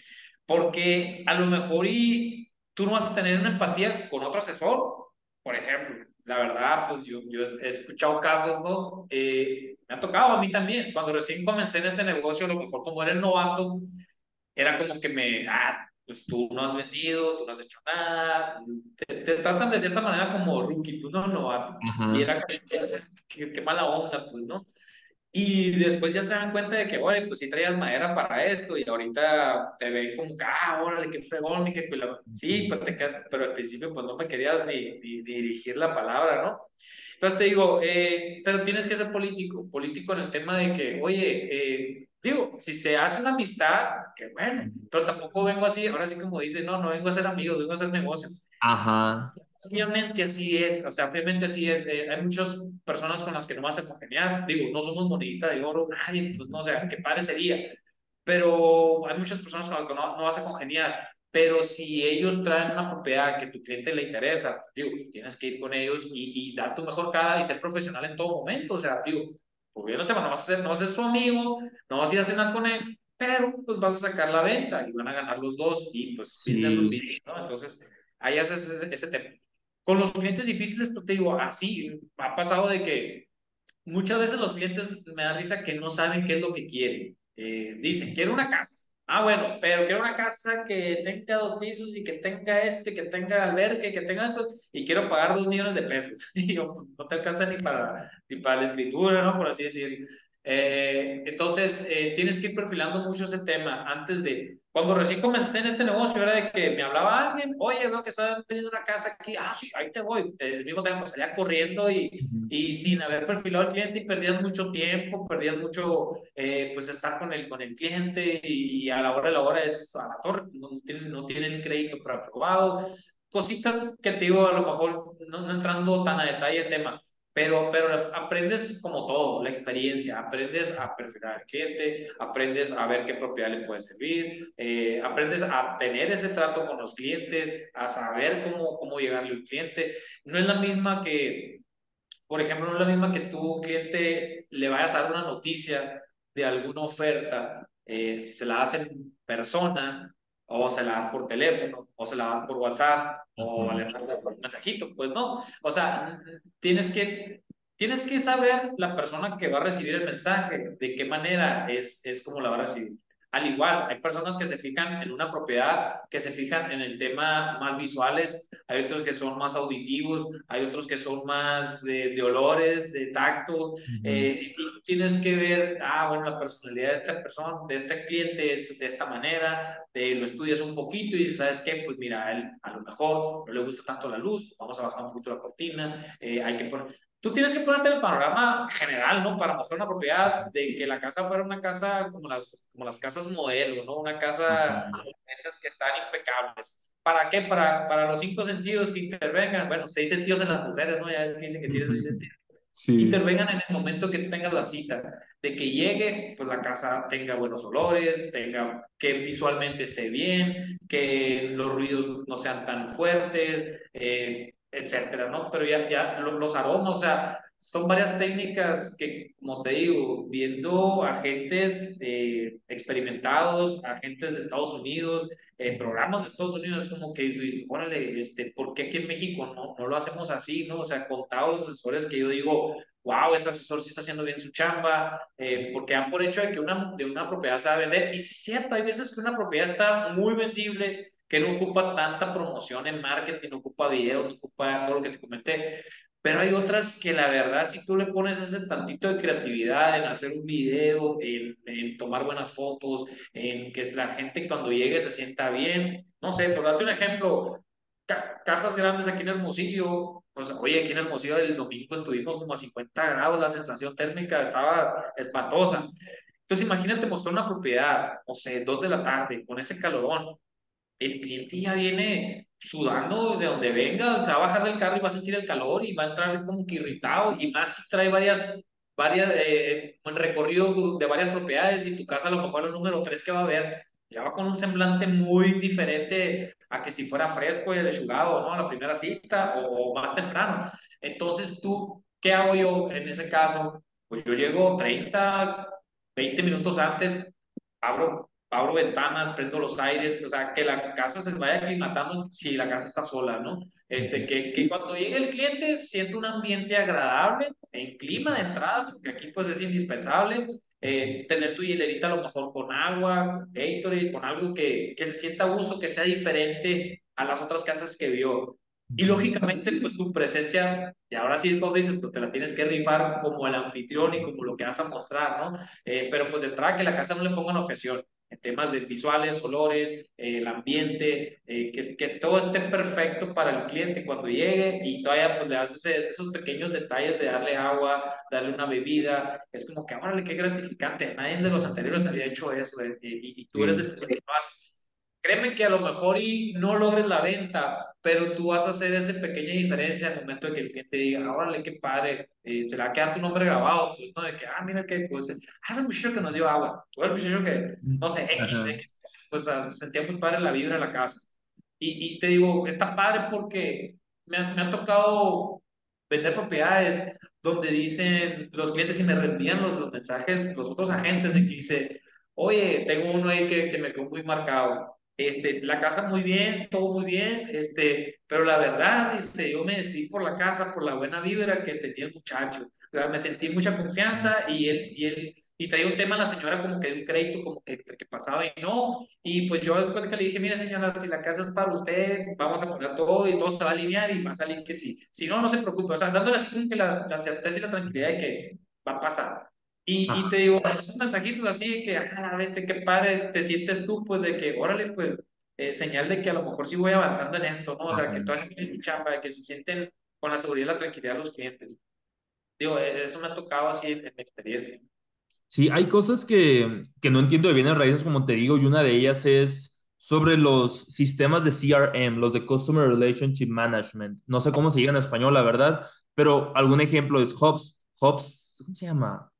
porque a lo mejor y tú no vas a tener una empatía con otro asesor, por ejemplo. La verdad, pues yo, yo he escuchado casos, ¿no? Eh, me ha tocado a mí también. Cuando recién comencé en este negocio, a lo mejor como era el novato, era como que me, ah, pues tú no has vendido, tú no has hecho nada. Te, tratan de cierta manera como rookie, tú no novato. Y era que, qué mala onda, pues, ¿no? Y después ya se dan cuenta de que, oye, pues si traías madera para esto y ahorita te ven como, ah, órale, qué fregón, y que sí, pues te quedas, pero al principio pues no me querías ni, dirigir la palabra, ¿no? Entonces te digo, eh, pero tienes que ser político, político en el tema de que, oye, eh, digo, si se hace una amistad, que bueno, pero tampoco vengo así, ahora sí como dice, no, no vengo a ser amigos, vengo a hacer negocios. Ajá. Obviamente así es, o sea, obviamente así es. Eh, hay muchas personas con las que no vas a congeniar. Digo, no somos monedita de oro, nadie, pues no, o sea, qué parecería. Pero hay muchas personas con las que no, no, vas a congeniar. Pero si ellos traen una propiedad que tu cliente le interesa, digo, pues tienes que ir con ellos y, y, dar tu mejor cara y ser profesional en todo momento. O sea, digo, porque no, te, no, vas a ser, no vas a ser su amigo, no vas a ir a cenar con él, pero pues vas a sacar la venta y van a ganar los dos y pues sí. business ¿no? Entonces, ahí haces ese, ese tema. Con los clientes difíciles, pues te digo, así, ha pasado de que muchas veces los clientes me da risa que no saben qué es lo que quieren. Eh, dicen, quiero una casa. Ah, bueno, pero quiero una casa que tenga dos pisos y que tenga esto, y que tenga albergue, que tenga esto, y quiero pagar dos millones de pesos. [LAUGHS] Y yo, pues, no te alcanza ni para, ni para la escritura, ¿no? Por así decirlo. Eh, entonces, eh, tienes que ir perfilando mucho ese tema antes de, cuando recién comencé en este negocio, era de que me hablaba alguien, oye, veo que están teniendo una casa aquí, ah, sí, ahí te voy. El mismo tiempo salía corriendo y, y sin haber perfilado al cliente y perdías mucho tiempo, perdías mucho, eh, pues, estar con el, con el cliente y, a la hora de la hora es esto, a la torre, no, tiene, no tiene el crédito para aprobado. Cositas que te digo, a lo mejor no, no entrando tan a detalle el tema pero, pero aprendes como todo, la experiencia, aprendes a perfilar al cliente, aprendes a ver qué propiedad le puede servir, eh, aprendes a tener ese trato con los clientes, a saber cómo, cómo llegarle al cliente. No es la misma que, por ejemplo, no es la misma que tu cliente le vayas a dar una noticia de alguna oferta, eh, si se la hacen en persona, o se la das por teléfono, o se la das por WhatsApp, o le mandas un mensajito, pues no. O sea, tienes que, tienes que saber la persona que va a recibir el mensaje, de qué manera es, es como la va a recibir. Al igual, hay personas que se fijan en una propiedad, que se fijan en el tema más visuales, hay otros que son más auditivos, hay otros que son más de, de olores, de tacto, eh, y tú tienes que ver, ah, bueno, la personalidad de esta persona, de este cliente es de esta manera, de, lo estudias un poquito y ¿sabes qué? Pues mira, a él a lo mejor no le gusta tanto la luz, vamos a bajar un poquito la cortina, eh, hay que poner tú tienes que ponerte el panorama general, ¿no? Para mostrar una propiedad de que la casa fuera una casa como las, como las casas modelo, ¿no? Una casa esas que están impecables. ¿Para qué? Para, para los cinco sentidos que intervengan. Bueno, seis sentidos en las mujeres, ¿no? Ya es que dicen que tiene seis sentidos. intervengan en el momento que tengas la cita, de que llegue, pues la casa tenga buenos olores, tenga que visualmente esté bien, que los ruidos no sean tan fuertes, eh, etcétera, ¿no? Pero ya, ya los aromas, o sea, son varias técnicas que, como te digo, viendo agentes eh, experimentados, agentes de Estados Unidos, eh, programas de Estados Unidos, es como que dices, órale, este, ¿por qué aquí en México no, no lo hacemos así, no? O sea, contados asesores que yo digo, wow, este asesor sí está haciendo bien su chamba, eh, porque dan por hecho de que una, de una propiedad se va a vender. Y sí es cierto, hay veces que una propiedad está muy vendible, que no ocupa tanta promoción en marketing, no ocupa video, no ocupa todo lo que te comenté, pero hay otras que la verdad, si tú le pones ese tantito de creatividad en hacer un video, en, tomar buenas fotos, en que la gente cuando llegue se sienta bien, no sé, por darte un ejemplo, casas grandes aquí en Hermosillo, pues oye, aquí en Hermosillo el domingo estuvimos como a 50 grados, la sensación térmica estaba espantosa. Entonces imagínate mostrar una propiedad, o sea, dos de la tarde, con ese calorón, el cliente ya viene sudando de donde venga, se va a bajar del carro y va a sentir el calor y va a entrar como que irritado y más si trae varias, varias, eh, un recorrido de varias propiedades y tu casa a lo mejor el número 3 que va a ver, ya va con un semblante muy diferente a que si fuera fresco y lechugado, ¿no? La primera cita o, o más temprano. Entonces, tú, ¿qué hago yo en ese caso? Pues yo llego 30, 20 minutos antes, abro abro ventanas, prendo los aires, o sea, que la casa se vaya aclimatando si la casa está sola, ¿no? Este, que, que cuando llegue el cliente siente un ambiente agradable en clima de entrada, porque aquí pues es indispensable, eh, tener tu hielerita a lo mejor con agua, Gatorade, con algo que, que se sienta a gusto, que sea diferente a las otras casas que vio. Y lógicamente, pues tu presencia, y ahora sí es cuando dices, pues te la tienes que rifar como el anfitrión y como lo que vas a mostrar, ¿no? Eh, pero pues de entrada que la casa no le pongan objeción temas de visuales, colores, eh, el ambiente, eh, que, que, todo esté perfecto para el cliente cuando llegue y todavía pues le haces esos pequeños detalles de darle agua, darle una bebida, es como que, órale, qué gratificante, nadie de los anteriores había hecho eso eh, y, y, tú eres el que hace. Créeme que a lo mejor y no logres la venta, pero tú vas a hacer esa pequeña diferencia al momento de que el cliente diga, órale, qué padre, eh, se le va a quedar tu nombre grabado, pues, ¿no? De que, ah, mira que, pues, ah, ese muchacho que nos dio agua, o el muchacho que, no sé, X, X, pues, se sentía muy padre la vibra en la casa. Y, y te digo, está padre porque me ha, me ha tocado vender propiedades donde dicen los clientes y me reenvían los, los mensajes, los otros agentes de que dice, oye, tengo uno ahí que, que me quedó muy marcado este, la casa muy bien, todo muy bien, este, pero la verdad, dice, yo me decidí por la casa, por la buena vibra que tenía el muchacho. me sentí mucha confianza y él, y él, y traía un tema a la señora como que de un crédito, como que, que pasaba y no. Y pues yo después que le dije, mire señora, si la casa es para usted, vamos a poner todo y todo se va a alinear y va a salir que sí. Si no, no se preocupe. O sea, dándole así como que la, la certeza y la tranquilidad de que va a pasar. Y, y, te digo, esos mensajitos así que, ah, a este, qué padre, te sientes tú, pues de que, órale, pues, eh, señal de que a lo mejor sí voy avanzando en esto, ¿no? O sea, que estoy haciendo mi chamba, de que se sienten con la seguridad y la tranquilidad de los clientes. Digo, e, eso me ha tocado así en, mi experiencia. Sí, hay cosas que, que no entiendo de bienes raíces, como te digo, y una de ellas es sobre los sistemas de CRM, los de Customer Relationship Management. No sé cómo se diga en español, la verdad, pero algún ejemplo es Hubs, Hubs, ¿cómo se llama?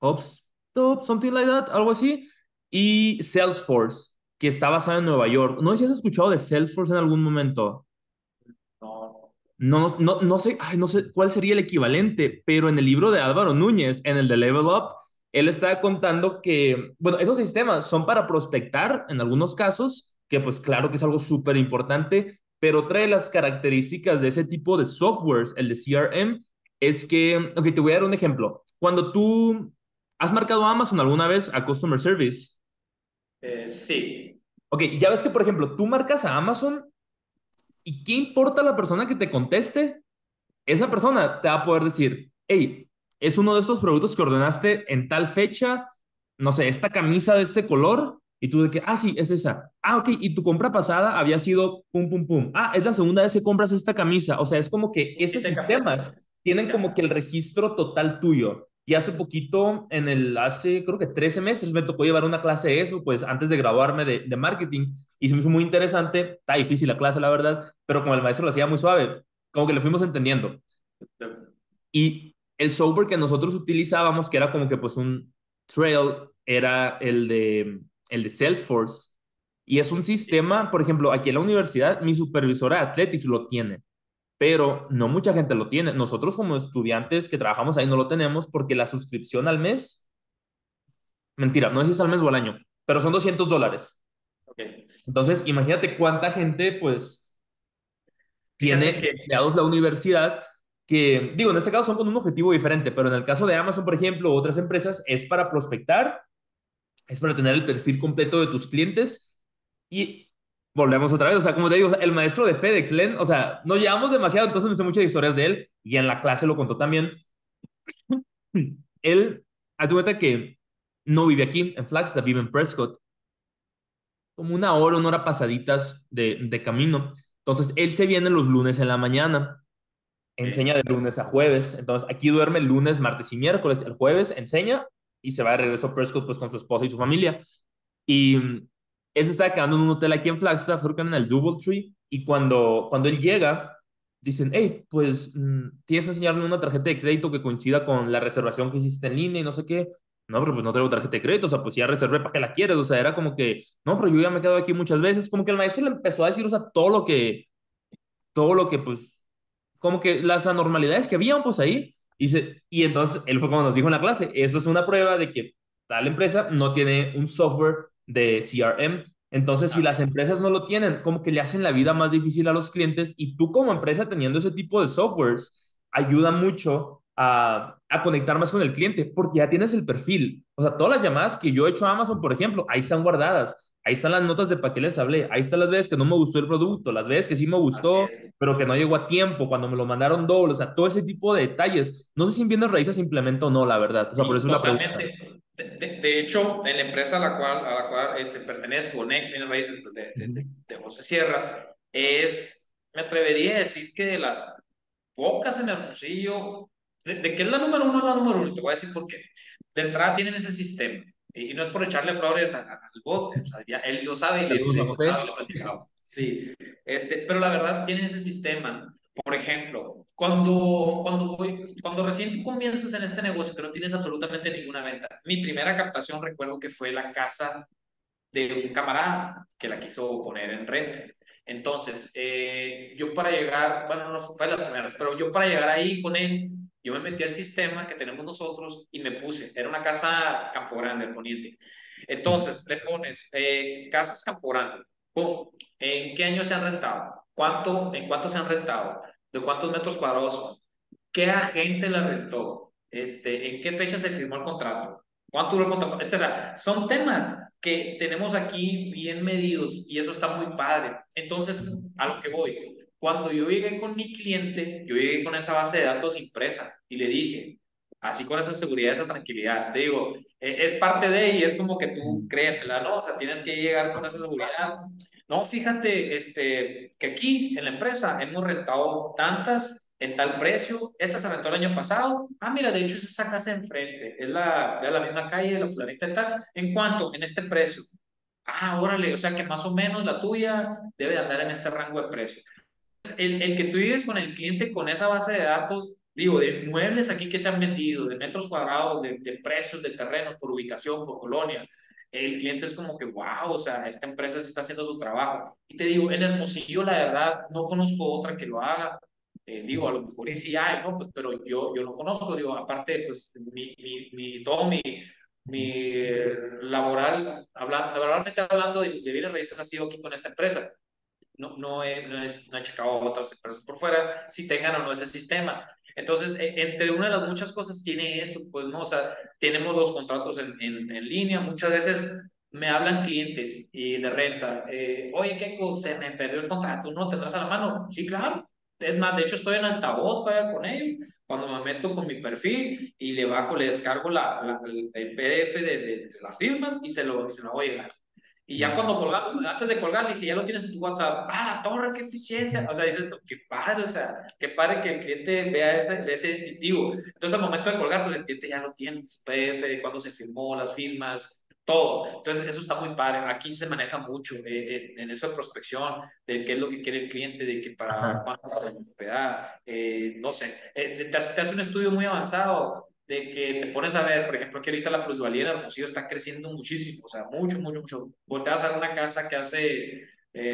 HubSpot, something like that, algo así, y Salesforce, que está basado en Nueva York. No sé si has escuchado de Salesforce en algún momento. No. No, no, no sé, no sé cuál sería el equivalente, pero en el libro de Álvaro Núñez, en el de Level Up, él está contando que, bueno, esos sistemas son para prospectar en algunos casos, que pues claro que es algo súper importante, pero trae las características de ese tipo de softwares, el de CRM, es que, ok, te voy a dar un ejemplo. Cuando tú ¿Has marcado a Amazon alguna vez a Customer Service? Eh, sí. Ok, ya ves que, por ejemplo, tú marcas a Amazon y ¿qué importa la persona que te conteste? Esa persona te va a poder decir, hey, es uno de estos productos que ordenaste en tal fecha, no sé, esta camisa de este color, y tú de que, ah, sí, es esa. Ah, ok, y tu compra pasada había sido pum, pum, pum. Ah, es la segunda vez que compras esta camisa. O sea, es como que esos sistemas tienen como que el registro total tuyo. Y hace poquito, en el, hace creo que 13 meses, me tocó llevar una clase de eso, pues antes de graduarme de, de marketing. Y se me hizo muy interesante. Está difícil la clase, la verdad, pero como el maestro lo hacía muy suave, como que lo fuimos entendiendo. Y el software que nosotros utilizábamos, que era como que pues un trail, era el de, el de Salesforce. Y es un sistema, por ejemplo, aquí en la universidad, mi supervisora de Athletics lo tiene, pero no mucha gente lo tiene. Nosotros como estudiantes que trabajamos ahí no lo tenemos porque la suscripción al mes, mentira, no sé si es al mes o al año, pero son 200 dólares. Okay. Entonces, imagínate cuánta gente, pues, tiene empleados la universidad que, digo, en este caso son con un objetivo diferente, pero en el caso de Amazon, por ejemplo, u otras empresas, es para prospectar, es para tener el perfil completo de tus clientes y volvemos otra vez, o sea, como te digo, el maestro de FedEx, Len, o sea, no llevamos demasiado, entonces no sé muchas historias de él y en la clase lo contó también. él, haz cuenta que no vive aquí, en Flagstaff, vive en Prescott, como una hora, una hora pasaditas de, de camino. Entonces, él se viene los lunes en la mañana enseña de lunes a jueves. Entonces, aquí duerme lunes, martes y miércoles. El jueves enseña y se va de regreso a Prescott pues, con su esposa y su familia. Y él se está quedando en un hotel aquí en Flagstaff, cerca en el Doubletree. Y cuando, cuando él llega, dicen, hey, pues mm, tienes que enseñarle una tarjeta de crédito que coincida con la reservación que hiciste en línea y no sé qué. No, pero pues no traigo tarjeta de crédito, o sea, pues ya reservé, ¿para qué la quieres? O sea, era como que, no, pero yo ya me he quedado aquí muchas veces, como que el maestro le empezó a decir, o sea, todo lo que, todo lo que, pues, como que las anormalidades que habían pues ahí. Y, y entonces él fue como nos dijo en la clase, eso es una prueba de que tal empresa no tiene un software de CRM. Entonces, si las empresas no lo tienen, como que le hacen la vida más difícil a los clientes y tú como empresa teniendo ese tipo de softwares, ayuda mucho a, a, conectar más con el cliente porque ya tienes el perfil. O sea, todas las llamadas que yo he hecho a Amazon, por ejemplo, ahí están guardadas. Ahí están las notas de para qué les hablé. Ahí están las veces que no me gustó el producto, las veces que sí me gustó, pero que no llegó a tiempo, cuando me lo mandaron doble. O sea, todo ese tipo de detalles. No sé si en bienes raíces se implementa o no, la verdad. O sea, por eso la pregunta. De, de, hecho, en la empresa a la cual, a la cual eh, pertenezco, Next Bienes Raíces, pues de, de, de, José Sierra, es, me atrevería a decir que de las pocas en Hermosillo, de, que es la número uno, la número uno, te voy a decir por qué. De entrada tienen ese sistema y no es por echarle flores al voz, él lo sabe y le, le, le, Sí, este, pero la verdad tiene ese sistema. Por ejemplo, cuando, cuando, voy, cuando recién tú comienzas en este negocio que no tienes absolutamente ninguna venta, mi primera captación recuerdo que fue la casa de un camarada que la quiso poner en renta. Entonces, eh, yo para llegar, bueno, no fue las primeras, pero yo para llegar ahí con él, yo me metí al sistema que tenemos nosotros y me puse, era una casa Campo Grande, Poniente. Entonces, le pones eh, casas Campo Grande, ¿en qué año se han rentado? ¿Cuánto, ¿En cuánto se han rentado? ¿De cuántos metros cuadrados? ¿Qué agente la rentó? Este, ¿En qué fecha se firmó el contrato? ¿Cuánto duró el contrato? Etcétera. Son temas que tenemos aquí bien medidos y eso está muy padre. Entonces, a lo que voy, cuando yo llegué con mi cliente, yo llegué con esa base de datos impresa y le dije, así con esa seguridad, esa tranquilidad, digo, e, es parte de y es como que tú créetela, ¿no? O sea, tienes que llegar con esa seguridad. No, fíjate, este, que aquí en la empresa hemos rentado tantas en tal precio, esta se rentó el año pasado, ah, mira, de hecho es esa casa enfrente, es la, la misma calle, la fulanita y tal, ¿en cuánto? En este precio. Ah, órale, o sea que más o menos la tuya debe andar en este rango de precio el, el que tú vives con el cliente con esa base de datos, digo, de muebles aquí que se han vendido, de metros cuadrados, de, precios de terreno, por ubicación, por colonia, el cliente es como que, wow, o sea, esta empresa se está haciendo su trabajo. Y te digo, en Hermosillo, la verdad, no conozco otra que lo haga. Eh, digo, a lo mejor sí hay, ¿no? Pues, pero yo, yo lo conozco, digo, aparte, pues, mi, mi, mi todo mi, mi laboral, hablando, laboralmente hablando de, de bienes raíces ha sido aquí con esta empresa no, no, he, no, he, checado otras empresas por fuera si tengan o no ese sistema. Entonces, e, entre una de las muchas cosas tiene eso, pues, ¿no? O sea, tenemos los contratos en, en, en línea, muchas veces me hablan clientes y de renta, eh, oye, ¿qué se me perdió el contrato, ¿no tendrás a la mano? Sí, claro. Es más, de hecho estoy en altavoz todavía con ellos, cuando me meto con mi perfil y le bajo, le descargo la, el PDF de, de, de, la firma y se lo, se lo voy a llegar. Y ya cuando colgamos, antes de colgar, le dije, ya lo tienes en tu WhatsApp. Ah, la torre, qué eficiencia. O sea, dices, qué padre, o sea, qué padre que el cliente vea ese, ese distintivo. Entonces, al momento de colgar, pues el cliente ya lo tiene, su PF, cuándo se firmó, las firmas, todo. Entonces, eso está muy padre. Aquí se maneja mucho eh, en eso de prospección, de qué es lo que quiere el cliente, de que para cuánto la propiedad, eh, no sé, eh, te, hace un estudio muy avanzado de que te pones a ver, por ejemplo, que ahorita la plusvalía en Hermosillo está creciendo muchísimo, o sea, mucho, mucho, mucho. Volteas a ver una casa que hace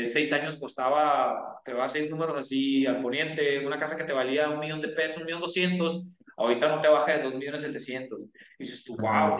seis años costaba, te vas a ir números así al poniente, una casa que te valía un millón de pesos, un millón doscientos, ahorita no te baja de 2.700.000. Y dices tú, wow,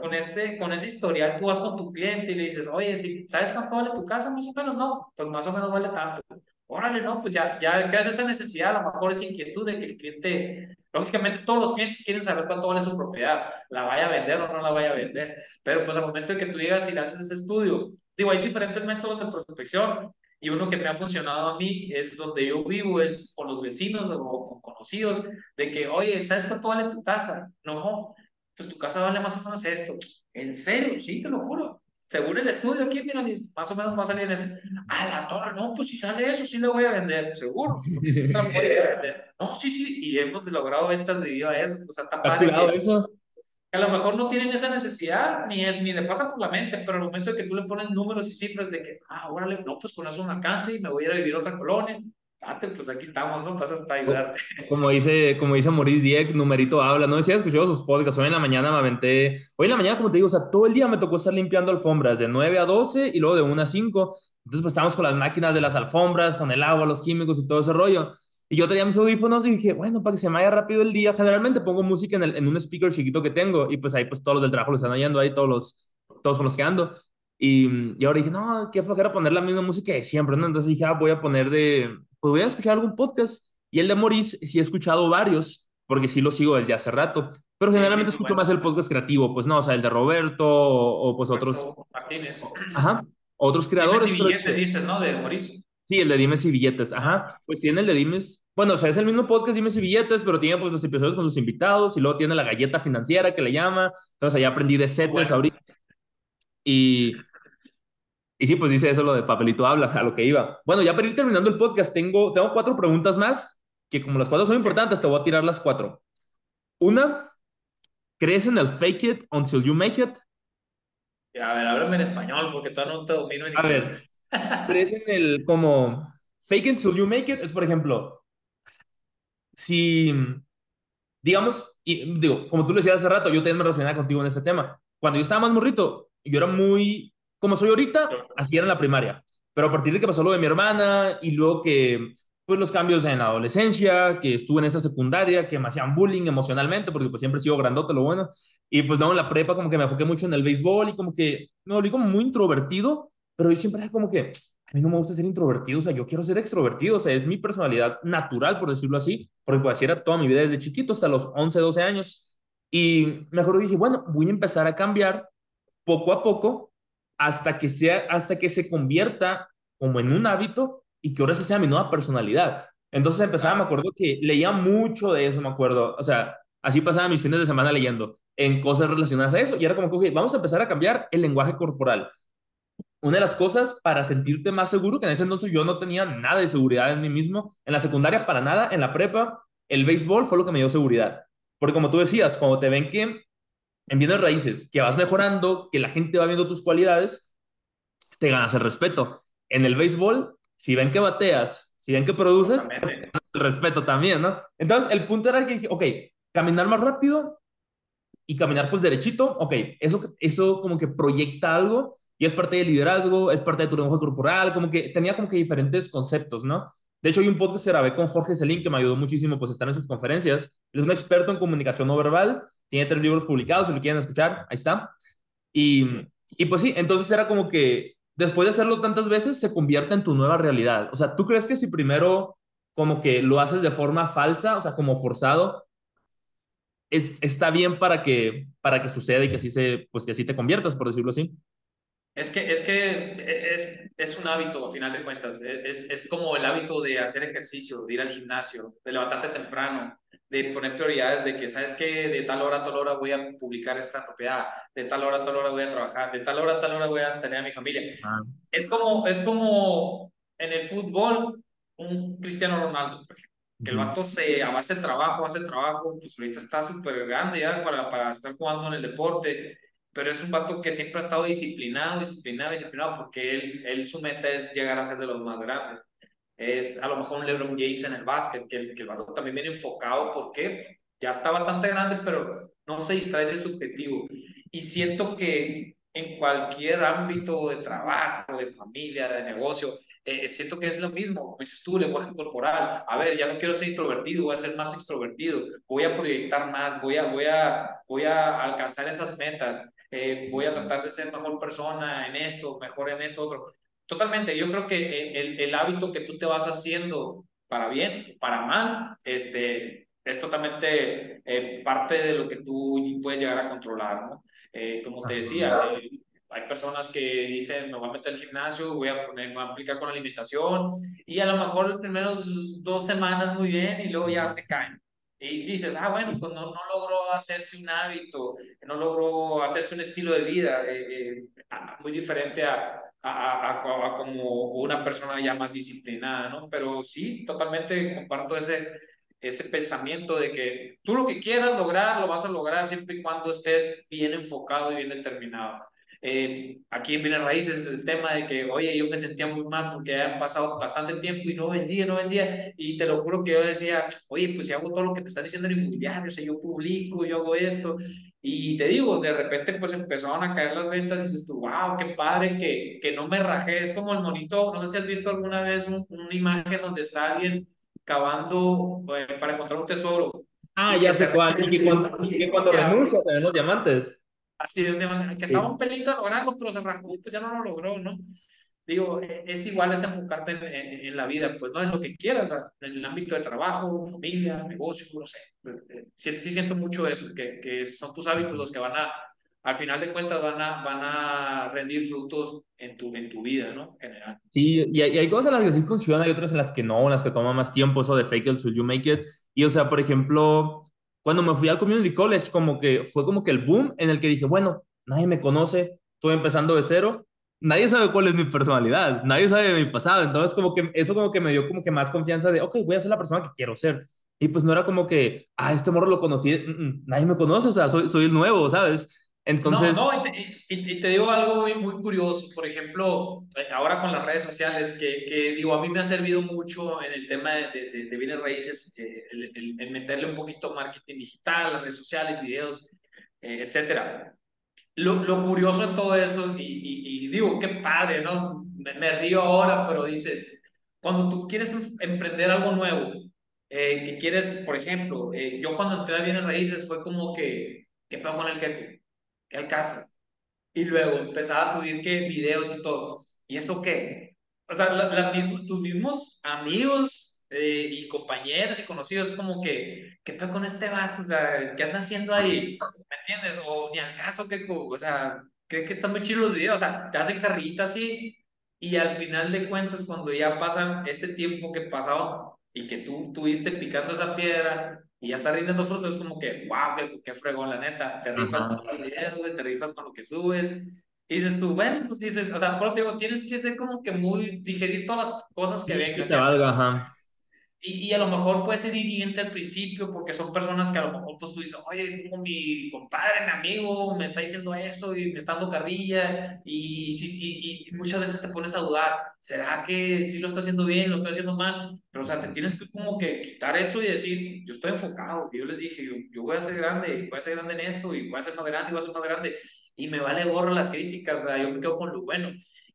con ese, con ese historial tú vas con tu cliente y le dices, oye, ¿sabes cuánto vale tu casa? Más o menos, no, pues más o menos vale tanto. Órale, no, pues ya, ya creas esa necesidad, a lo mejor esa inquietud de que el cliente, lógicamente todos los clientes quieren saber cuánto vale su propiedad, la vaya a vender o no la vaya a vender, pero pues al momento de que tú llegas y le haces ese estudio, digo, hay diferentes métodos de prospección, y uno que me ha funcionado a mí es donde yo vivo, es con los vecinos o con conocidos, de que, oye, ¿sabes cuánto vale tu casa? No, pues tu casa vale más o menos esto. ¿En serio? Sí, te lo juro. Según el estudio aquí, mira, más o menos va a salir en ese. A la torre, no, pues si sale eso, sí lo voy a vender, seguro. [LAUGHS] no, sí, sí, y hemos logrado ventas debido a eso. O sea, padre. eso? a lo mejor no tienen esa necesidad, ni es ni le pasa por la mente, pero al momento de que tú le pones números y cifras de que, ah, órale, no, pues con eso me alcance y me voy a ir a vivir a otra colonia, date, pues aquí estamos, ¿no? Pasas para ayudarte. [LAUGHS] Como dice, como dice Maurice Dieck, numerito habla, ¿no? Si has escuchado sus podcasts, hoy en la mañana me aventé, hoy en la mañana, como te digo, o sea, todo el día me tocó estar limpiando alfombras, de 9 a 12 y luego de 1 a 5, entonces pues estamos con las máquinas de las alfombras, con el agua, los químicos y todo ese rollo. Y yo tenía mis audífonos y dije, bueno, para que se me vaya rápido el día, generalmente pongo música en, el, en un speaker chiquito que tengo y pues ahí pues todos los del trabajo lo están oyendo, ahí todos los, todos con los que ando. Y, y ahora dije, no, qué flojera poner la misma música de siempre, ¿no? Entonces dije, ah, voy a poner de, pues voy a escuchar algún podcast. Y el de Maurice sí he escuchado varios, porque sí lo sigo desde hace rato. Pero generalmente escucho más el podcast creativo, pues no, o sea, el de Roberto o, pues otros. Martínez. Ajá, otros creadores. Y billetes, dices, ¿no? De Maurice. Sí, el de Dimes y Billetes, ajá. Pues tiene el de Dimes, bueno, o sea, es el mismo podcast Dimes y Billetes, pero tiene pues los episodios con los invitados y luego tiene la galleta financiera que le llama. Entonces allá aprendí de setes ahorita. Y, y sí, pues dice eso lo de papelito habla, a lo que iba. Bueno, ya para ir terminando el podcast, tengo, tengo cuatro preguntas más, que como las cuatro son importantes, te voy a tirar las cuatro. Una, ¿crees en el fake it until you make it? A ver, háblame en español, porque todavía no te domino en A ver, [LAUGHS] ¿Crees en el como fake it till you make it? Es, por ejemplo, si, digamos, y digo, como tú lo decías hace rato, yo también me relacionaba contigo en este tema. Cuando yo estaba más morrito, yo era muy, como soy ahorita, así era en la primaria. Pero a partir de que pasó lo de mi hermana y luego que, pues los cambios en la adolescencia, que estuve en esta secundaria, que me hacían bullying emocionalmente, porque pues siempre he sido grandote, lo bueno. Y pues no, en la prepa como que me enfoqué mucho en el béisbol y como que me volví como muy introvertido pero yo siempre era como que a mí no me gusta ser introvertido, o sea, yo quiero ser extrovertido, o sea, es mi personalidad natural, por decirlo así, porque pues así era toda mi vida desde chiquito hasta los 11, 12 años. Y mejor dije, bueno, voy a empezar a cambiar poco a poco hasta que sea, hasta que se convierta como en un hábito y que ahora sea mi nueva personalidad. Entonces empezaba, me acuerdo que leía mucho de eso, me acuerdo, o sea, así pasaba mis fines de semana leyendo en cosas relacionadas a eso y era como que vamos a empezar a cambiar el lenguaje corporal una de las cosas para sentirte más seguro, que en ese entonces yo no tenía nada de seguridad en mí mismo, en la secundaria para nada, en la prepa, el béisbol fue lo que me dio seguridad. Porque como tú decías, cuando te ven que en bienes raíces, que vas mejorando, que la gente va viendo tus cualidades, te ganas el respeto. En el béisbol, si ven que bateas, si ven que produces, el respeto también, ¿no? Entonces, el punto era que dije, ok, caminar más rápido y caminar pues derechito, ok, eso, eso como que proyecta algo y es parte del liderazgo, es parte de tu lenguaje corporal, como que tenía como que diferentes conceptos, ¿no? De hecho, hay un podcast que grabé con Jorge Celín que me ayudó muchísimo pues estar en sus conferencias. es un experto en comunicación no verbal, tiene tres libros publicados, si lo quieren escuchar, ahí está. Y, y pues sí, entonces era como que después de hacerlo tantas veces se convierte en tu nueva realidad. O sea, ¿tú crees que si primero como que lo haces de forma falsa, o sea, como forzado, es, está bien para que, para que suceda y que así, se, pues que así te conviertas, por decirlo así? Es que, es que es, es un hábito, a final de cuentas. Es, es como el hábito de hacer ejercicio, de ir al gimnasio, de levantarte temprano, de poner prioridades de que, ¿sabes qué? De tal hora a tal hora voy a publicar esta propiedad, de tal hora a tal hora voy a trabajar, de tal hora a tal hora voy a tener a mi familia. Ah. Es, como, es como en el fútbol, un Cristiano Ronaldo, por ejemplo, que el vato se, de trabajo, hace trabajo, pues ahorita está súper grande ya para, para estar jugando en el deporte pero es un vato que siempre ha estado disciplinado, disciplinado, disciplinado, porque él, él su meta es llegar a ser de los más grandes. Es a lo mejor un LeBron James en el básquet, que el, que el vato también viene enfocado, porque ya está bastante grande, pero no se distrae de su objetivo. Y siento que en cualquier ámbito de trabajo, de familia, de negocio, eh, siento que es lo mismo, como dices tú, lenguaje corporal. A ver, ya no quiero ser introvertido, voy a ser más extrovertido, voy a proyectar más, voy a, voy a, voy a alcanzar esas metas, eh, voy a tratar de ser mejor persona en esto, mejor en esto, otro. Totalmente, yo creo que el, el hábito que tú te vas haciendo para bien, para mal, este, es totalmente eh, parte de lo que tú puedes llegar a controlar, ¿no? Eh, como te decía, eh, hay personas que dicen, me voy a meter al gimnasio, voy a, poner, me voy a aplicar con la alimentación, y a lo mejor los primeros dos semanas muy bien, y luego ya se caen. Y dices, ah, bueno, pues no, no logró hacerse un hábito, no logró hacerse un estilo de vida muy diferente a, a, a, a, como una persona ya más disciplinada, ¿no? Pero sí, totalmente comparto ese, ese pensamiento de que tú lo que quieras lograr, lo vas a lograr siempre y cuando estés bien enfocado y bien determinado. Eh, aquí en Bienes Raíces el tema de que, oye, yo me sentía muy mal porque había pasado bastante tiempo y no vendía, no vendía, y te lo juro que yo decía, oye, pues si hago todo lo que me están diciendo en inmobiliario, o sea, yo publico, yo hago esto, y te digo, de repente pues empezaron a caer las ventas y dices tú, wow, qué padre que, que no me rajé, es como el monito, no sé si has visto alguna vez una imagen donde está alguien cavando eh, para encontrar un tesoro. Ah, ya sé cuál. Y que cuando, que cuando renuncia se ven los diamantes. Así de manera que estaba un pelito a lograrlo, pero se rajó, pues ya no lo logró, ¿no? Digo, e, es igual es enfocarte en, en, la vida, pues no en lo que quieras, en el ámbito de trabajo, familia, negocio, no sé. Eh, sí, sí siento mucho eso, que, que son tus hábitos los que van a, al final de cuentas van a, van a rendir frutos en tu, en tu vida, ¿no? general. Sí, y hay, hay, cosas en las que sí funcionan, hay otras en las que no, en las que toma más tiempo, eso de fake it till you make it. Y o sea, por ejemplo, cuando me fui al community college, como que fue como que el boom en el que dije, bueno, nadie me conoce, estoy empezando de cero, nadie sabe cuál es mi personalidad, nadie sabe de mi pasado, entonces como que eso como que me dio como que más confianza de, ok, voy a ser la persona que quiero ser. Y pues no era como que, ah, este morro lo conocí, mm, mm, nadie me conoce, o sea, soy, soy el nuevo, ¿sabes? Entonces... No, no y, te, digo algo muy, muy, curioso, por ejemplo, eh, ahora con las redes sociales, que, que, digo, a mí me ha servido mucho en el tema de, de, de bienes raíces, eh, el, meterle un poquito marketing digital, las redes sociales, videos, eh, etcétera. Lo, lo, curioso de todo eso, y, y digo, qué padre, ¿no? Me, me, río ahora, pero dices, cuando tú quieres em, emprender algo nuevo, que quieres, por ejemplo, yo cuando entré a bienes raíces fue como que, ¿qué pasa con el jefe? Que al caso. Y luego empezaba a subir que videos y todo. ¿Y eso qué? O sea, la, la mismo, tus mismos amigos eh, y compañeros y conocidos, es como que, ¿qué pasa con este vato? O sea, ¿qué anda haciendo ahí? ¿Me entiendes? O ni al caso que, o sea, que, que están muy chidos los videos, o sea, te hacen carrita así y al final de cuentas, cuando ya pasan este tiempo que pasado y que tú tuviste picando esa piedra y ya está rindiendo frutos, es como que, wow, qué, qué fregón, la neta. Te rifas con los videos, te rifas con lo que subes. Y dices tú, bueno, pues dices, o sea, pero te digo, tienes que ser como que muy, digerir todas las cosas que vengan. Que te valga, ajá. Y, y, a lo mejor puede ser hiriente al principio porque son personas que a lo mejor pues tú dices, oye, como mi compadre, mi amigo me está diciendo eso y me está dando carrilla y, y, y, muchas veces te pones a dudar, ¿será que sí lo estoy haciendo bien, lo estoy haciendo mal? Pero o sea, te tienes que como que quitar eso y decir, yo estoy enfocado, yo les dije, yo, yo voy a ser grande, voy a ser grande en esto y voy a ser más grande y voy a ser más grande y me vale gorro las críticas, o sea, yo me quedo con lo bueno.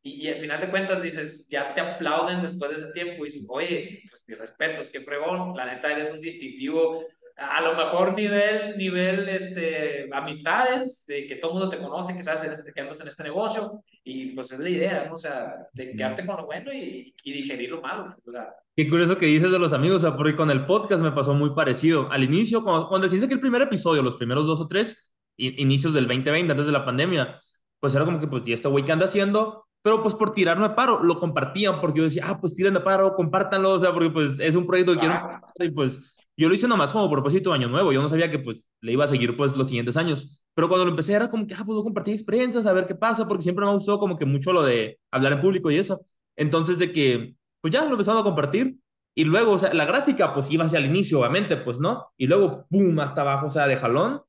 Y, al final de cuentas dices, ya te aplauden después de ese tiempo y dices, oye, pues mis respetos, qué fregón, la neta eres un distintivo, a lo mejor nivel, nivel, este, amistades, de que todo el mundo te conoce, que sabes en este, que andas en este negocio, y pues es la idea, ¿no? O sea, de quedarte con lo bueno y, y digerir lo malo, o sea. Qué curioso que dices de los amigos, o sea, porque con el podcast me pasó muy parecido. Al inicio, cuando, cuando decís que el primer episodio, los primeros dos o tres, inicios del 2020, antes de la pandemia, pues era como que, pues, ¿y este güey qué anda haciendo? Pero pues por tirarme a paro, lo compartían porque yo decía, ah, pues tiren de paro, compártanlo, o sea, porque pues es un proyecto que quiero y pues yo lo hice nomás como propósito de año nuevo, yo no sabía que pues le iba a seguir pues los siguientes años, pero cuando lo empecé era como que, ah, puedo compartir experiencias, a ver qué pasa, porque siempre me gustó como que mucho lo de hablar en público y eso. Entonces de que, pues ya lo empezado a compartir y luego, o sea, la gráfica pues iba hacia el inicio, obviamente, pues no, y luego, pum, hasta abajo, o sea, de jalón,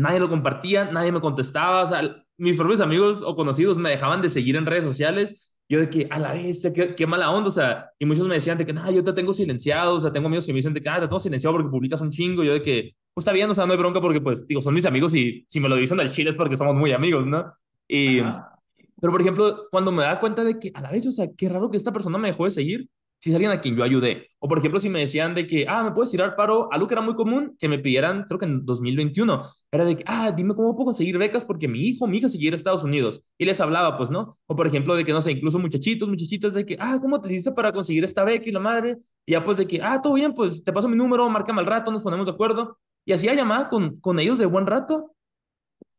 nadie lo compartía, nadie me contestaba, o sea, mis propios amigos o conocidos me dejaban de seguir en redes sociales. Yo de que, a la vez, qué, qué mala onda, o sea, y muchos me decían de que, no, yo te tengo silenciado, o sea, tengo amigos que me dicen de que, ah, te tengo silenciado porque publicas un chingo, yo de que, pues está bien, o sea, no hay bronca porque, pues, digo, son mis amigos y si me lo dicen al chile es porque somos muy amigos, ¿no? Y, pero, por ejemplo, cuando me da cuenta de que, a la vez, o sea, qué raro que esta persona me dejó de seguir, si es alguien a quien yo ayudé. O por ejemplo, si me decían de que, ah, me puedes tirar paro, algo que era muy común, que me pidieran, creo que en 2021, era de que, ah, dime cómo puedo conseguir becas porque mi hijo, mi hija se quiere a Estados Unidos. Y les hablaba, pues, ¿no? O por ejemplo, de que, no sé, incluso muchachitos, muchachitas, de que, ah, ¿cómo te hiciste para conseguir esta beca y la madre? Y ya pues de que, ah, todo bien, pues te paso mi número, márcame al rato, nos ponemos de acuerdo. Y hacía llamada con, con ellos de buen rato,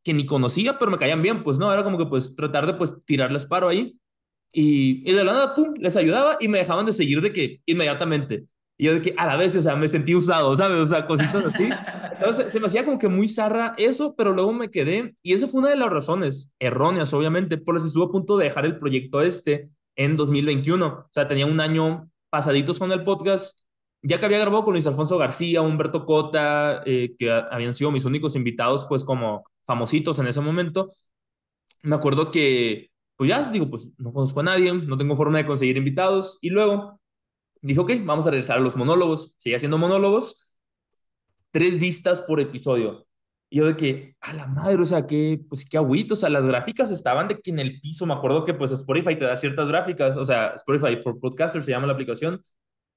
que ni conocía, pero me caían bien, pues, ¿no? Era como que, pues, tratar de, pues, tirarles paro ahí. Y, y de la nada, pum, les ayudaba y me dejaban de seguir de que inmediatamente. Y yo de que a la vez, o sea, me sentí usado, ¿sabes? O sea, cositas así. [LAUGHS] Entonces se me hacía como que muy zarra eso, pero luego me quedé. Y esa fue una de las razones erróneas, obviamente, por las que estuve a punto de dejar el proyecto este en 2021. O sea, tenía un año pasaditos con el podcast. Ya que había grabado con Luis Alfonso García, Humberto Cota, eh, que habían sido mis únicos invitados, pues como famositos en ese momento. Me acuerdo que pues ya digo, pues no conozco a nadie, no tengo forma de conseguir invitados. Y luego dijo, ok, vamos a regresar a los monólogos. Sigue haciendo monólogos, tres vistas por episodio. Y yo de que, a la madre, o sea, que, pues qué agüito, o sea, las gráficas estaban de que en el piso, me acuerdo que pues Spotify te da ciertas gráficas, o sea, Spotify for Podcasters se llama la aplicación,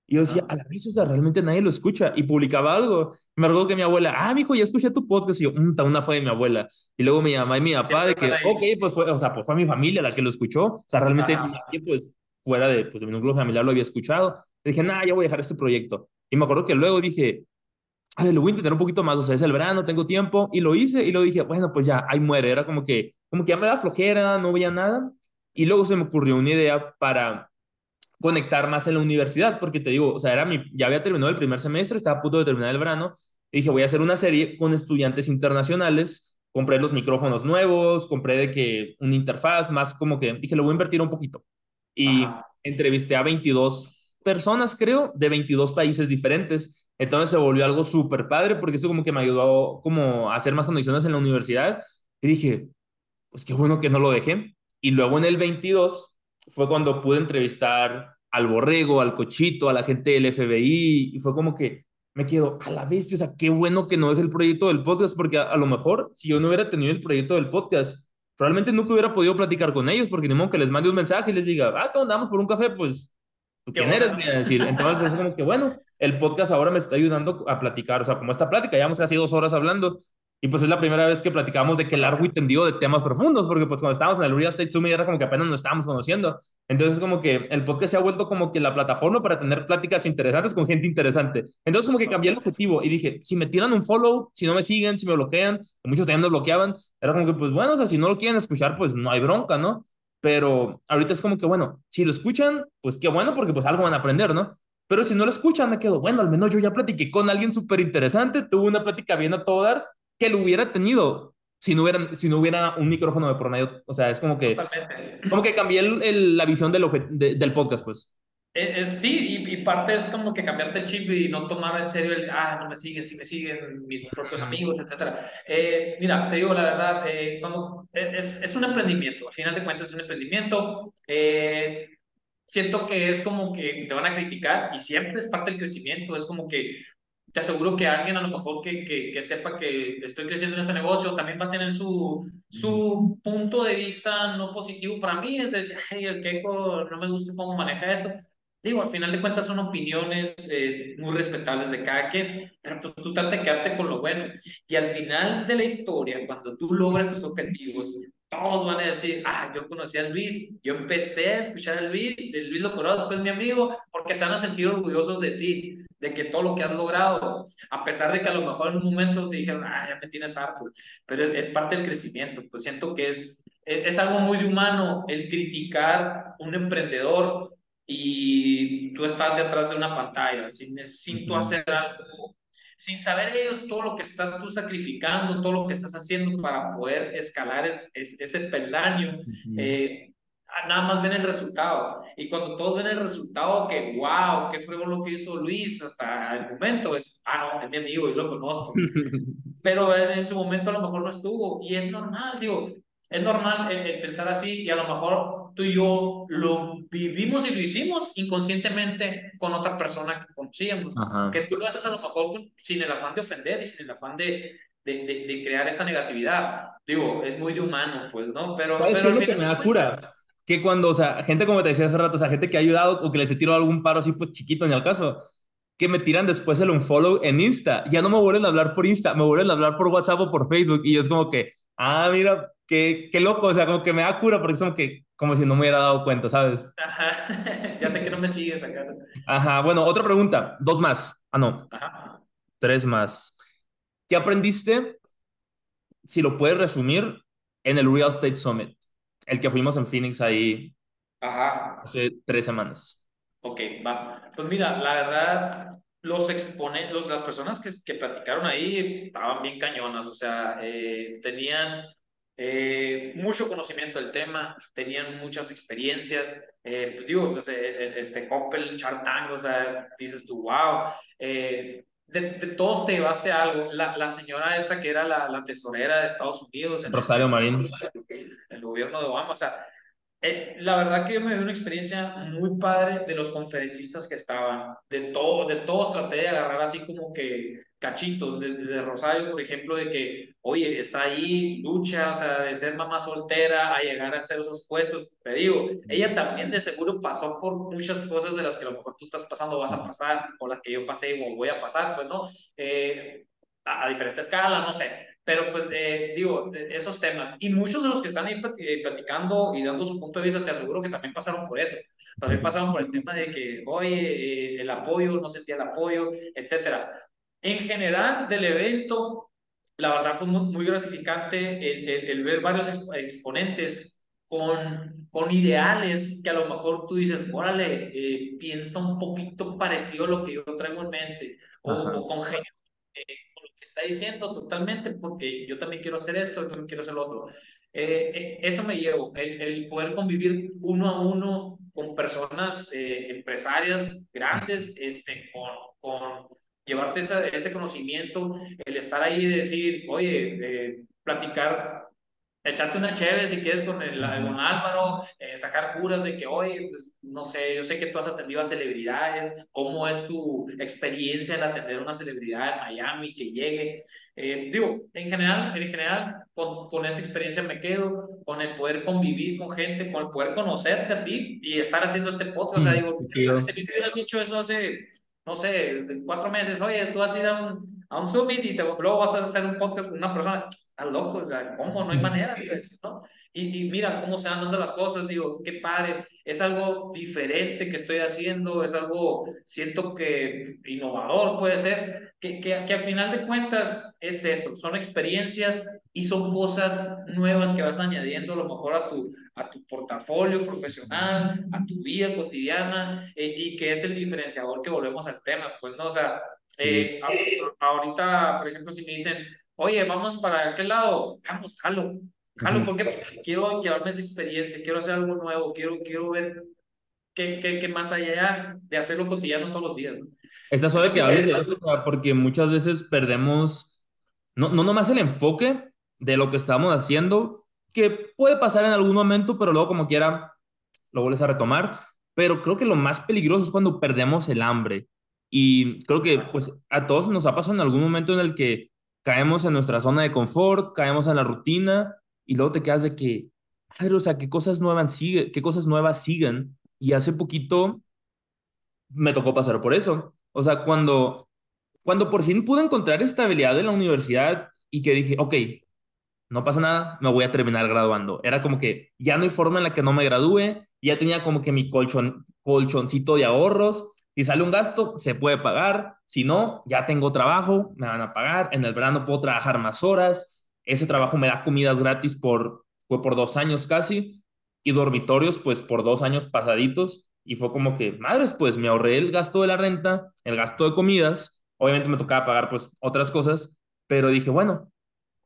y yo decía, a la vez, o sea, realmente nadie lo escucha. Y publicaba algo. Me acuerdo que mi abuela, ah, mijo, ya escuché tu podcast. Y yo, mm, una fue de mi abuela. Y luego mi mamá y mi papá, de que, ok, pues fue, o sea, pues fue mi familia la que lo escuchó. O sea, realmente nadie, pues, fuera de, pues, de mi núcleo familiar lo había escuchado. Y dije, nah, ya voy a dejar este proyecto. Y me acuerdo que luego dije, a ver, lo voy a intentar un poquito más. O sea, es el verano, tengo tiempo. Y lo hice. Y luego dije, bueno, pues ya, ahí muere. Era como que, como que ya me da flojera, no veía nada. Y luego se me ocurrió una idea para conectar más en la universidad, porque te digo, o sea, era mi, ya había terminado el primer semestre, estaba a punto de terminar el verano, y dije, voy a hacer una serie con estudiantes internacionales, compré los micrófonos nuevos, compré de que una interfaz, más como que, dije, lo voy a invertir un poquito. Y entrevisté a 22 personas, creo, de 22 países diferentes. Entonces se volvió algo súper padre, porque eso como que me ayudó como a hacer más conexiones en la universidad. Y dije, pues qué bueno que no lo dejé. Y luego en el 22 fue cuando pude entrevistar al borrego, al cochito, a la gente del FBI, y fue como que me quedo a la vez, o sea, qué bueno que no deje el proyecto del podcast, porque a, lo mejor si yo no hubiera tenido el proyecto del podcast, probablemente nunca hubiera podido platicar con ellos, porque ni modo que les mande un mensaje y les diga, ah, ¿cómo andamos por un café? Pues, quién eres? a decir. Entonces es como que, bueno, el podcast ahora me está ayudando a platicar, o sea, como esta plática, llevamos casi dos horas hablando, y pues es la primera vez que platicamos de que largo y tendido de temas profundos, porque pues cuando estábamos en el Real Estate Summit era como que apenas nos estábamos conociendo. Entonces como que el podcast se ha vuelto como que la plataforma para tener pláticas interesantes con gente interesante. Entonces como que cambié el objetivo y dije, si me tiran un follow, si no me siguen, si me bloquean, muchos también me bloqueaban, era como que pues bueno, o sea, si no lo quieren escuchar, pues no hay bronca, ¿no? Pero ahorita es como que bueno, si lo escuchan, pues qué bueno, porque pues algo van a aprender, ¿no? Pero si no lo escuchan, me quedo, bueno, al menos yo ya platiqué con alguien súper interesante, tuve una plática bien a todo dar que lo hubiera tenido si no hubiera, si no hubiera un micrófono de por medio. O sea, es como que, como que cambié el, la visión del, del podcast, pues. Es, sí, y, parte es como que cambiarte el chip y no tomar en serio el, ah, no me siguen, si me siguen mis propios amigos, etc. Eh, mira, te digo la verdad, eh, cuando, e, es, es, un emprendimiento, al final de cuentas es un emprendimiento. Eh, siento que es como que te van a criticar y siempre es parte del crecimiento, es como que te aseguro que alguien a lo mejor que, que, que, sepa que estoy creciendo en este negocio también va a tener su, su punto de vista no positivo para mí, es decir, hey, el Keiko no me gusta cómo maneja esto. Digo, al final de cuentas son opiniones eh, muy respetables de cada quien, pero pues tú trata de quedarte con lo bueno. Y al final de la historia, cuando tú logras tus objetivos, todos van a decir, ah, yo conocí a Luis, yo empecé a escuchar a Luis, Luis lo conozco, es mi amigo, porque se van a sentir orgullosos de ti, de que todo lo que has logrado, a pesar de que a lo mejor en un momento te dijeron, ah, ya me tienes harto, pero es, parte del crecimiento, pues siento que es, es, algo muy de humano el criticar un emprendedor y tú estás detrás de una pantalla, sin, sin tú hacer algo sin saber ellos todo lo que estás tú sacrificando, todo lo que estás haciendo para poder escalar es, ese peldaño. Eh, nada más ven el resultado. Y cuando todos ven el resultado, que wow, qué fue lo que hizo Luis hasta el momento, es, ah, no, es mi amigo, yo lo conozco. [LAUGHS] Pero en, su momento a lo mejor no estuvo. Y es normal, digo, es normal eh, eh, pensar así y a lo mejor tú y yo lo vivimos y lo hicimos inconscientemente con otra persona que conocíamos. Que tú lo haces a lo mejor sin el afán de ofender y sin el afán de, de, de, crear esa negatividad. Digo, es muy de humano, pues, ¿no? Pero, ¿Sabes pero es lo que me da cura? Que cuando, o sea, gente como te decía hace rato, o sea, gente que ha ayudado o que les he tirado algún paro así, pues chiquito en el caso, que me tiran después el unfollow en Insta. Ya no me vuelven a hablar por Insta, me vuelven a hablar por WhatsApp o por Facebook. Y es como que, ah, mira, qué, qué loco, o sea, como que me da cura porque es como que, como si no me hubiera dado cuenta, ¿sabes? Ajá, [LAUGHS] ya sé que no me sigues acá. Ajá, bueno, otra pregunta, dos más. Ah, no. Ajá. Tres más. ¿Qué aprendiste si lo puedes resumir, en el Real Estate Summit, el que fuimos en Phoenix ahí hace tres semanas. Ok, va. Pues mira, la verdad, los exponentes, las personas que, que platicaron ahí estaban bien cañonas, o sea, eh, tenían eh, mucho conocimiento del tema, tenían muchas experiencias. Eh, pues digo, pues, este Coppel, Chartang, o sea, dices tú, wow de, todos te llevaste algo. La, la, señora esta que era la, la tesorera de Estados Unidos. En Rosario Marín. El, gobierno de Obama. O sea, eh, la verdad que yo me dio una experiencia muy padre de los conferencistas que estaban. De, todo, de todos traté de agarrar así como que cachitos de, de, Rosario, por ejemplo, de que, oye, está ahí, lucha, o sea, de ser mamá soltera a llegar a hacer esos puestos. Te digo, ella también de seguro pasó por muchas cosas de las que a lo mejor tú estás pasando, vas a pasar, o las que yo pasé o voy a pasar, pues no, eh, a, diferente escala, no sé. Pero pues eh, digo, esos temas. Y muchos de los que están ahí eh, platicando y dando su punto de vista, te aseguro que también pasaron por eso. También pasaron por el tema de que, oye, el apoyo, no sentía el apoyo, etcétera. En general del evento, la verdad fue muy, gratificante el, ver varios exponentes con, con ideales que a lo mejor tú dices, órale, eh, piensa un poquito parecido a lo que yo traigo en mente, o, con, eh, con, lo que está diciendo totalmente, porque yo también quiero hacer esto, yo también quiero hacer lo otro. Eh, eso me llevo, el, poder convivir uno a uno con personas empresarias grandes, este, con, con llevarte ese conocimiento, el estar ahí y decir, oye, eh, platicar, echarte una chévere si quieres con, el, con Álvaro, eh, sacar curas de que, oye, pues, no sé, yo sé que tú has atendido a celebridades, ¿cómo es tu experiencia en atender a una celebridad en Miami que llegue? Eh, digo, en general, en general con, con, esa experiencia me quedo, con el poder convivir con gente, con el poder conocerte a ti y estar haciendo este podcast. O sea, digo, si me hubieras dicho eso hace no sé, cuatro meses, oye, tú has ido a un, a un summit y te, luego vas a hacer un podcast con una persona, estás loco, o sea, ¿cómo? No hay manera, ¿no? Y, y, mira cómo se van dando las cosas, digo, qué padre, es algo diferente que estoy haciendo, es algo, siento que innovador puede ser, que, que, que al final de cuentas es eso, son experiencias y son cosas nuevas que vas añadiendo a lo mejor a tu, a tu portafolio profesional, a tu vida cotidiana eh, y que es el diferenciador que volvemos al tema, pues no, o sea, eh, ahorita, por ejemplo, si me dicen, oye, vamos para aquel lado, vamos, jalo, jalo, ¿por qué? Porque quiero llevarme esa experiencia, quiero hacer algo nuevo, quiero, quiero ver qué, qué, qué más allá de hacerlo cotidiano todos los días. ¿no? Está suave que hables de eso, porque muchas veces perdemos, no, no nomás el enfoque, de lo que estamos haciendo, que puede pasar en algún momento, pero luego como quiera lo vuelves a retomar. Pero creo que lo más peligroso es cuando perdemos el hambre. Y creo que pues a todos nos ha pasado en algún momento en el que caemos en nuestra zona de confort, caemos en la rutina y luego te quedas de que, o sea, qué cosas nuevas siguen, qué cosas nuevas siguen. Y hace poquito me tocó pasar por eso. O sea, cuando, cuando por fin pude encontrar estabilidad en la universidad y que dije, ok, no pasa nada, me voy a terminar graduando. Era como que ya no hay forma en la que no me gradúe, ya tenía como que mi colchón, colchoncito de ahorros, si sale un gasto, se puede pagar, si no, ya tengo trabajo, me van a pagar, en el verano puedo trabajar más horas, ese trabajo me da comidas gratis por, fue por dos años casi, y dormitorios pues por dos años pasaditos, y fue como que, madres, pues me ahorré el gasto de la renta, el gasto de comidas, obviamente me tocaba pagar pues otras cosas, pero dije, bueno,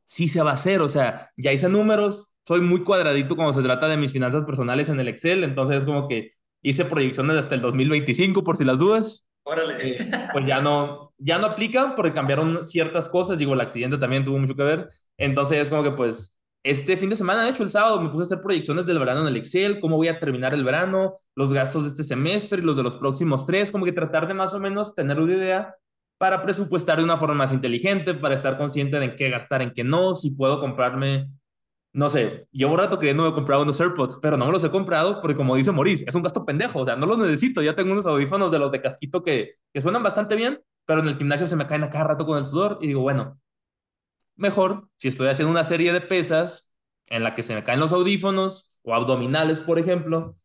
sí se va a hacer, o sea, ya hice números, soy muy cuadradito cuando se trata de mis finanzas personales en el Excel, entonces es como que hice proyecciones hasta el 2025 por si las dudas. Órale. Eh, pues ya no, ya no aplican porque cambiaron ciertas cosas, digo, el accidente también tuvo mucho que ver, entonces es como que pues este fin de semana, de hecho, el sábado me puse a hacer proyecciones del verano en el Excel, cómo voy a terminar el verano, los gastos de este semestre y los de los próximos tres, como que tratar de más o menos tener una idea para presupuestar de una forma más inteligente, para estar consciente de en qué gastar, en qué no, si puedo comprarme, no sé, llevo un rato que no he comprado unos AirPods, pero no me los he comprado porque como dice Maurice, es un gasto pendejo, o sea, no los necesito, ya tengo unos audífonos de los de casquito que, que suenan bastante bien, pero en el gimnasio se me caen a cada rato con el sudor y digo, bueno, mejor si estoy haciendo una serie de pesas en la que se me caen los audífonos o abdominales, por ejemplo,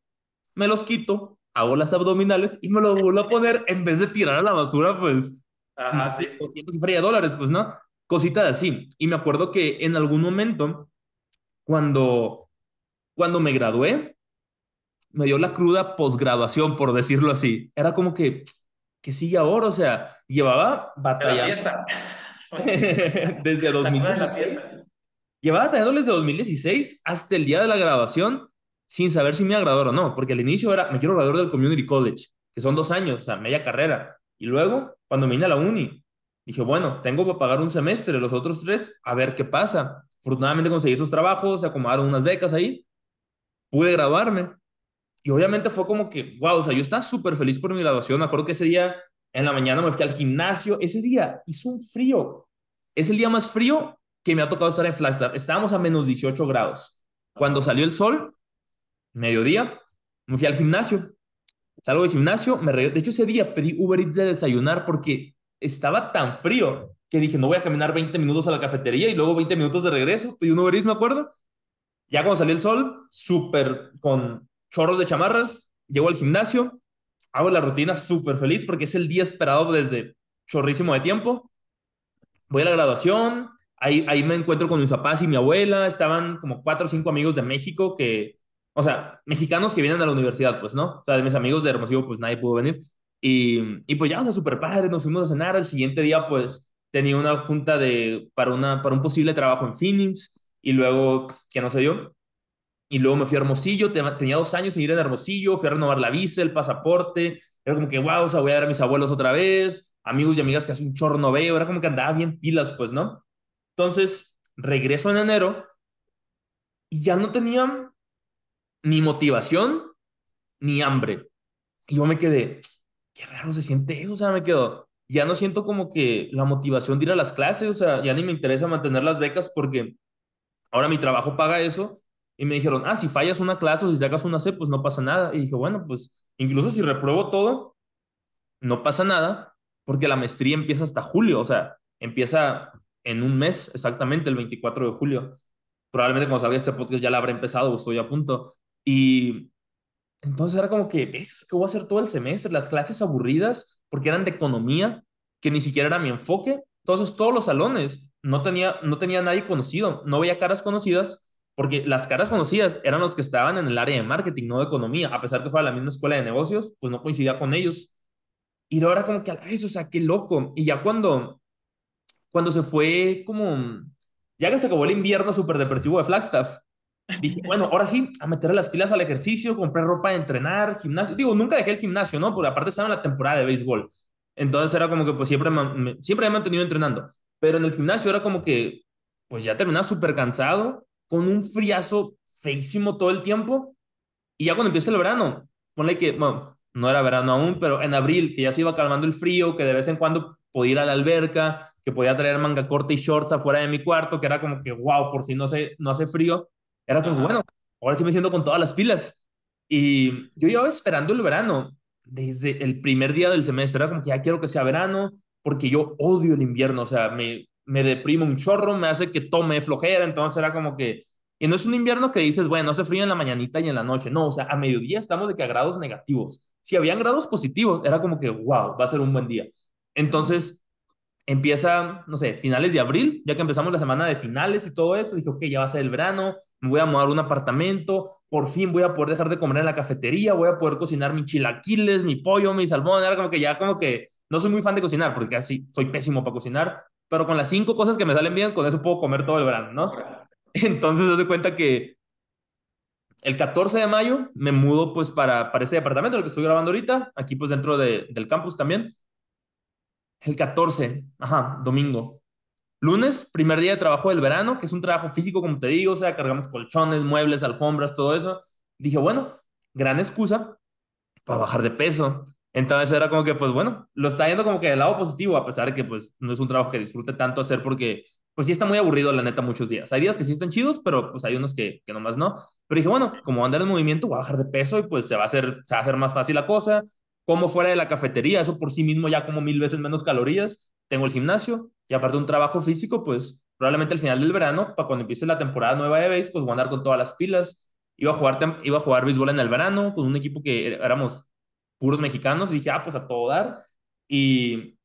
me los quito, hago las abdominales y me los vuelvo a poner en vez de tirar a la basura, pues, Ajá, sí. 200 y dólares, pues, ¿no? Cositas así. Y me acuerdo que en algún momento, cuando, cuando me gradué, me dio la cruda posgraduación, por decirlo así. Era como que, que sí, ahora, o sea, llevaba batallando. [LAUGHS] [LAUGHS] desde 2016. Llevaba batallando desde 2016 hasta el día de la graduación sin saber si me iba a graduar o no, porque al inicio era, me quiero graduar del Community College, que son dos años, o sea, media carrera. Y luego, cuando vine a la uni, dije, bueno, tengo que pagar un semestre, los otros tres, a ver qué pasa. Afortunadamente conseguí esos trabajos, se acomodaron unas becas ahí, pude graduarme. Y obviamente fue como que, wow, o sea, yo estaba súper feliz por mi graduación. Me acuerdo que ese día en la mañana me fui al gimnasio. Ese día hizo un frío. Es el día más frío que me ha tocado estar en Flagstaff. Estábamos a menos 18 grados. Cuando salió el sol, mediodía, me fui al gimnasio. Salgo del gimnasio, me De hecho, ese día pedí Uber Eats de desayunar porque estaba tan frío que dije, no voy a caminar 20 minutos a la cafetería y luego 20 minutos de regreso. Pedí un Uber Eats, me acuerdo. Ya cuando salió el sol, súper con chorros de chamarras, llego al gimnasio, hago la rutina súper feliz porque es el día esperado desde chorrísimo de tiempo. Voy a la graduación, ahí, ahí me encuentro con mis papás y mi abuela, estaban como cuatro o cinco amigos de México que, o sea, mexicanos que vienen a la universidad, pues, ¿no? O sea, de mis amigos de Hermosillo, pues nadie pudo venir. Y, y pues ya, o sea, súper padre, nos fuimos a cenar. El siguiente día, pues, tenía una junta de, para, una, para un posible trabajo en Phoenix y luego, que no sé yo, y luego me fui a Hermosillo, tenía dos años sin ir a Hermosillo, fui a renovar la visa, el pasaporte, era como que, wow, o sea, voy a ver a mis abuelos otra vez, amigos y amigas que hace un chorro no veo, era como que andaba bien pilas, pues, ¿no? Entonces, regreso en enero y ya no tenía ni motivación ni hambre. Y yo me quedé, qué raro se siente eso, o sea, me quedo, ya no siento como que la motivación de ir a las clases, o sea, ya ni me interesa mantener las becas porque ahora mi trabajo paga eso y me dijeron, ah, si fallas una clase o si sacas una C, pues no pasa nada. Y dije, bueno, pues incluso si repruebo todo, no pasa nada, porque la maestría empieza hasta julio, o sea, empieza en un mes exactamente, el 24 de julio. Probablemente cuando salga este podcast ya la habrá empezado o estoy a punto. Y entonces era como que, ¿ves qué voy a hacer todo el semestre? Las clases aburridas, porque eran de economía, que ni siquiera era mi enfoque. Entonces todos los salones no tenía, no tenía nadie conocido, no veía caras conocidas porque las caras conocidas eran los que estaban en el área de marketing, no de economía, a pesar que fuera la misma escuela de negocios, pues no coincidía con ellos. Y ahora como que a o sea, qué loco. Y ya cuando, cuando se fue como, ya que se acabó el invierno súper depresivo de Flagstaff, dije, bueno, ahora sí, a meterle las pilas al ejercicio, compré ropa de entrenar, gimnasio. Digo, nunca dejé el gimnasio, ¿no? Porque aparte estaba en la temporada de béisbol. Entonces era como que pues siempre, me, siempre he mantenido entrenando. Pero en el gimnasio era como que, pues ya terminaba súper cansado con un friazo feísimo todo el tiempo. Y ya cuando empieza el verano, ponle que, bueno, no era verano aún, pero en abril, que ya se iba calmando el frío, que de vez en cuando podía ir a la alberca, que podía traer manga corta y shorts afuera de mi cuarto, que era como que, wow, por fin no hace, no hace frío. Era como, bueno, ahora sí me siento con todas las pilas. Y yo iba esperando el verano desde el primer día del semestre. Era como que ya quiero que sea verano, porque yo odio el invierno. O sea, me, me deprime un chorro, me hace que tome flojera, entonces era como que, y no es un invierno que dices, bueno, hace frío en la mañanita y en la noche, no, o sea, a mediodía estamos de que a grados negativos. Si habían grados positivos, era como que, wow, va a ser un buen día. Entonces, empieza, no sé, finales de abril, ya que empezamos la semana de finales y todo eso, dije, ok, ya va a ser el verano, voy a mudar un apartamento, por fin voy a poder dejar de comer en la cafetería, voy a poder cocinar mi chilaquiles, mi pollo, mi salmón, era como que ya como que no soy muy fan de cocinar, porque casi soy pésimo para cocinar, pero con las cinco cosas que me salen bien, con eso puedo comer todo el verano, ¿no? [LAUGHS] Entonces, se de cuenta que el 14 de mayo me mudo pues para, para este departamento, el que estoy grabando ahorita, aquí pues dentro de, del campus también. El 14, ajá, domingo. Lunes, primer día de trabajo del verano, que es un trabajo físico, como te digo, o sea, cargamos colchones, muebles, alfombras, todo eso. Dije, bueno, gran excusa para bajar de peso. Entonces era como que, pues bueno, lo está yendo como que del lado positivo, a pesar de que pues no es un trabajo que disfrute tanto hacer porque pues sí está muy aburrido la neta muchos días. Hay días que sí están chidos, pero pues hay unos que, que nomás no. Pero dije, bueno, como andar en movimiento, voy a bajar de peso y pues se va a hacer, se va a hacer más fácil la cosa. Como fuera de la cafetería, eso por sí mismo ya como mil veces menos calorías. Tengo el gimnasio y aparte un trabajo físico, pues probablemente al final del verano, para cuando empiece la temporada nueva de base, pues voy a andar con todas las pilas. Iba a jugar, iba a jugar béisbol en el verano con un equipo que éramos puros mexicanos y dije, ah, pues a todo dar. Y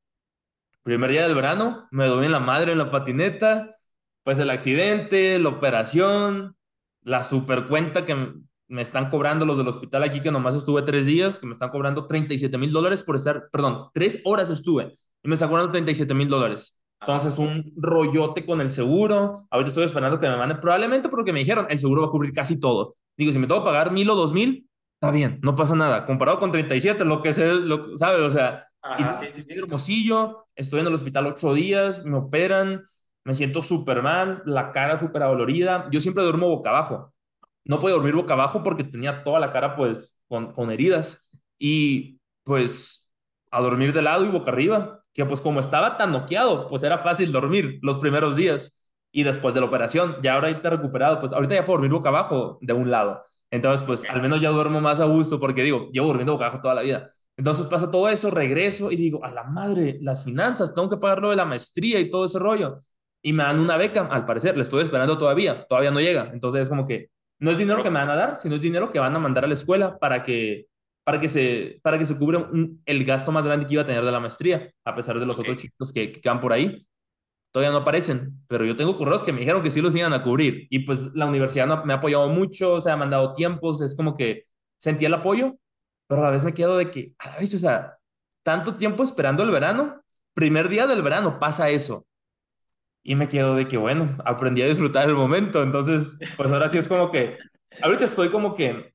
primer día del verano, me doy en la madre en la patineta, pues el accidente, la operación, la super cuenta que me están cobrando los del hospital aquí, que nomás estuve tres días, que me están cobrando 37 mil dólares por estar, perdón, tres horas estuve y me están cobrando 37 mil dólares. Entonces, un rollote con el seguro. Ahorita estoy esperando que me manden, probablemente porque me dijeron, el seguro va a cubrir casi todo. Digo, si me tengo que pagar mil o dos mil, está bien, no pasa nada. Comparado con 37, lo que sé, lo, ¿sabes? O sea, Ajá, sí, sí, sí. hermosillo, estoy en el hospital ocho días, me operan, me siento súper mal, la cara súper dolorida. Yo siempre duermo boca abajo. No puedo dormir boca abajo porque tenía toda la cara, pues, con, con heridas. Y, pues, a dormir de lado y boca arriba. Que, pues, como estaba tan noqueado, pues era fácil dormir los primeros días. Y después de la operación, ya ahorita recuperado, pues, ahorita ya puedo dormir boca abajo de un lado entonces, pues al menos ya duermo más a gusto porque digo, llevo durmiendo boca abajo toda la vida. Entonces pasa todo eso, regreso y digo, a la madre, las finanzas, tengo que pagar lo de la maestría y todo ese rollo. Y me dan una beca, al parecer, le estoy esperando todavía, todavía no llega. Entonces es como que no es dinero que me van a dar, sino es dinero que van a mandar a la escuela para que, para que, se, para que se cubra el gasto más grande que iba a tener de la maestría, a pesar de los otros chicos que, que van por ahí todavía no aparecen, pero yo tengo correos que me dijeron que sí los iban a cubrir y pues la universidad me ha apoyado mucho, o sea, me han dado tiempos, es como que sentí el apoyo, pero a la vez me quedo de que, a la vez, o sea, tanto tiempo esperando el verano, primer día del verano pasa eso. Y me quedo de que, bueno, aprendí a disfrutar el momento, entonces, pues ahora sí es como que, ahorita estoy como que,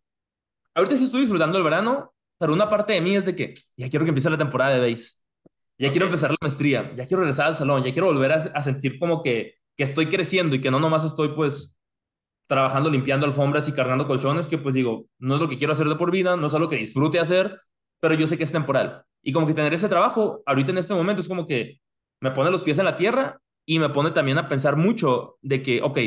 ahorita sí estoy disfrutando el verano, pero una parte de mí es de que ya quiero que empiece la temporada de base ya quiero empezar la maestría, ya quiero regresar al salón, ya quiero volver a, sentir como que, que estoy creciendo y que no nomás estoy pues trabajando limpiando alfombras y cargando colchones, que pues digo, no es lo que quiero hacer de por vida, no es algo que disfrute hacer, pero yo sé que es temporal. Y como que tener ese trabajo ahorita en este momento es como que me pone los pies en la tierra y me pone también a pensar mucho de que, ok,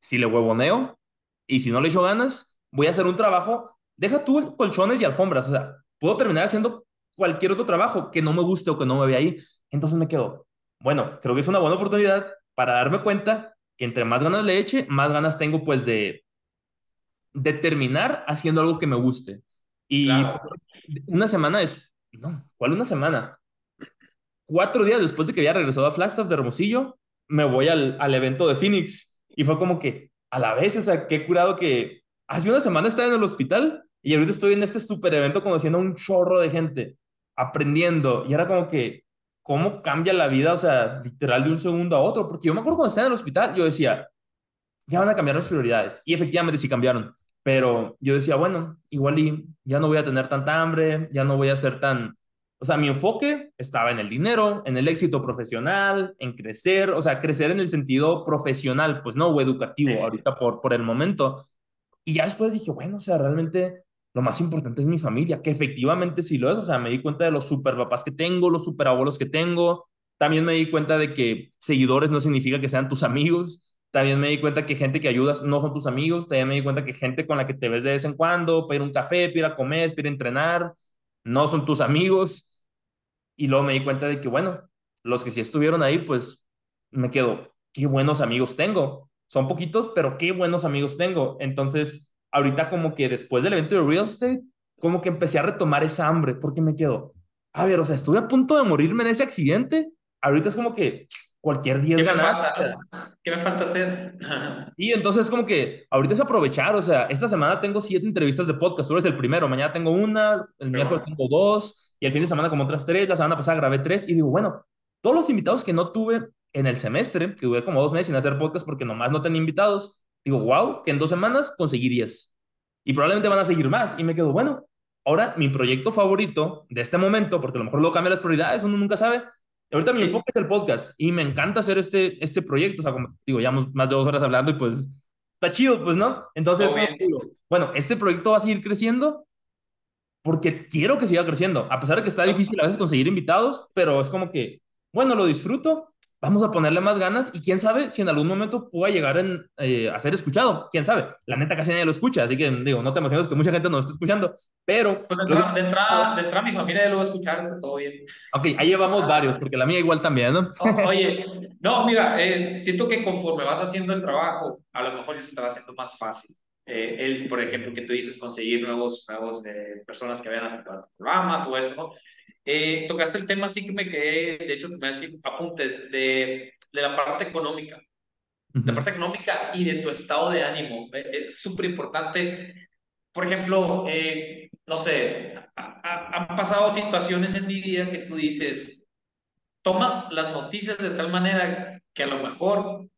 si le huevoneo y si no le echo ganas, voy a hacer un trabajo, deja tú colchones y alfombras, o sea, puedo terminar haciendo cualquier otro trabajo que no me guste o que no me vea ahí. Entonces me quedo, bueno, creo que es una buena oportunidad para darme cuenta que entre más ganas le eche, más ganas tengo pues de, de terminar haciendo algo que me guste. Y una semana es, no, ¿cuál una semana? Cuatro días después de que había regresado a Flagstaff de Hermosillo, me voy al, al evento de Phoenix y fue como que a la vez, o sea, qué curado que hace una semana estaba en el hospital y ahorita estoy en este super evento conociendo a un chorro de gente aprendiendo. Y era como que, ¿cómo cambia la vida? O sea, literal de un segundo a otro. Porque yo me acuerdo cuando estaba en el hospital, yo decía, ya van a cambiar las prioridades. Y efectivamente sí cambiaron. Pero yo decía, bueno, igual y ya no voy a tener tanta hambre, ya no voy a ser tan... O sea, mi enfoque estaba en el dinero, en el éxito profesional, en crecer, o sea, crecer en el sentido profesional, pues no, o educativo, ahorita por, por el momento. Y ya después dije, bueno, o sea, realmente lo más importante es mi familia, que efectivamente sí lo es, o sea, me di cuenta de los super papás que tengo, los super abuelos que tengo, también me di cuenta de que seguidores no significa que sean tus amigos, también me di cuenta que gente que ayudas no son tus amigos, también me di cuenta que gente con la que te ves de vez en cuando, pedir un café, pedir a comer, pedir entrenar, no son tus amigos, y luego me di cuenta de que, bueno, los que sí estuvieron ahí, pues me quedo, qué buenos amigos tengo, son poquitos, pero qué buenos amigos tengo, entonces ahorita como que después del evento de real estate, como que empecé a retomar esa hambre, porque me quedo, a ver, o sea, estuve a punto de morirme en ese accidente, ahorita es como que cualquier día es ganar. ¿Qué me falta hacer? [LAUGHS] y entonces como que ahorita es aprovechar, o sea, esta semana tengo siete entrevistas de podcast, tú eres el primero, mañana tengo una, el miércoles tengo dos, y el fin de semana como otras tres, la semana pasada grabé tres, y digo, bueno, todos los invitados que no tuve en el semestre, que duré como dos meses sin hacer podcast porque nomás no tenía invitados, digo, wow, que en dos semanas conseguí 10. Y probablemente van a seguir más. Y me quedo, bueno, ahora mi proyecto favorito de este momento, porque a lo mejor luego cambia las prioridades, uno nunca sabe. Ahorita mi enfoque es el podcast y me encanta hacer este, este proyecto. O sea, como digo, ya más de dos horas hablando y pues está chido, pues, ¿no? Entonces, digo, bueno, este proyecto va a seguir creciendo porque quiero que siga creciendo, a pesar de que está difícil a veces conseguir invitados, pero es como que, bueno, lo disfruto vamos a ponerle más ganas y quién sabe si en algún momento pueda llegar en, eh, a ser escuchado, quién sabe. La neta casi nadie lo escucha, así que digo, no te emociones que mucha gente no está escuchando, pero... Pues de, entrada, de, entrada, de entrada, mi familia lo va a escuchar, todo bien. Ok, ahí llevamos varios, porque la mía igual también, ¿no? oye, no, mira, eh, siento que conforme vas haciendo el trabajo, a lo mejor se te va haciendo más fácil. Eh, él, por ejemplo, que tú dices, conseguir nuevos, nuevos personas que vean a tu, a tu programa, todo eso, ¿no? Eh, tocaste el tema, sí que me quedé, de hecho, me decir apuntes de, de la parte económica, la parte económica y de tu estado de ánimo. Eh, es súper importante. Por ejemplo, eh, no sé, han pasado situaciones en mi vida que tú dices, tomas las noticias de tal manera que a lo mejor,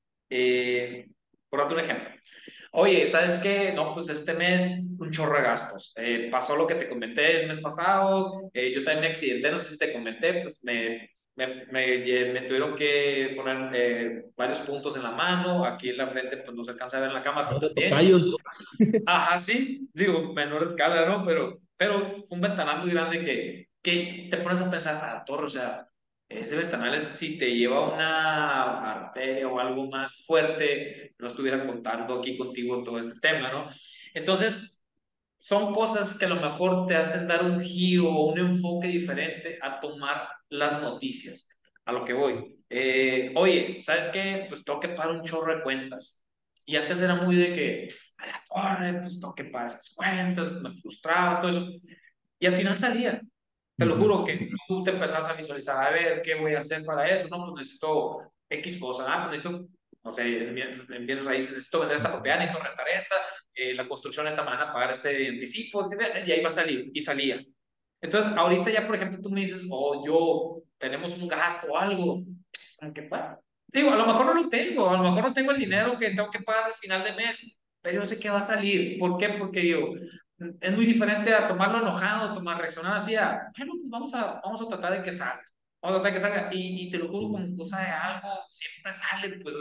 por darte un ejemplo, Oye, ¿sabes qué? No, pues este mes un chorro de gastos. Eh, pasó lo que te comenté el mes pasado, eh, yo también me accidenté, no sé si te comenté, pues me, me, me, tuvieron que poner eh, varios puntos en la mano, aquí en la frente pues no se alcanza a ver en la cámara, pero también... [LAUGHS] Ajá, sí, digo, menor escala, ¿no? Pero, pero un ventanal muy grande que, que te pones a pensar, a ah, torre, o sea, ese ventanal si te lleva una arteria o algo más fuerte, no estuviera contando aquí contigo todo este tema, ¿no? Entonces, son cosas que a lo mejor te hacen dar un giro o un enfoque diferente a tomar las noticias, a lo que voy. Eh, oye, ¿sabes qué? Pues tengo que pagar un chorro de cuentas. Y antes era muy de que, a la torre, pues tengo que pagar estas cuentas, me frustraba, todo eso. Y al final salía. Te lo juro que tú te empezás a visualizar, a ver, ¿qué voy a hacer para eso? No, pues necesito X cosa, ah, pues necesito, no sé, en bienes raíces, necesito vender esta propiedad, necesito rentar esta, eh, la construcción esta mañana, pagar este anticipo, y ahí va a salir, y salía. Entonces, ahorita ya, por ejemplo, tú me dices, oh, yo, tenemos un gasto o algo, aunque para. Digo, a lo mejor no lo tengo, a lo mejor no tengo el dinero que tengo que pagar al final de mes, pero yo sé que va a salir. ¿Por qué? Porque digo, es muy diferente a tomarlo enojado, tomar, reaccionar así a, bueno, pues vamos a, vamos a tratar de que salga, vamos a tratar de que salga, y, y te lo juro, como cosa de algo, siempre sale, pues,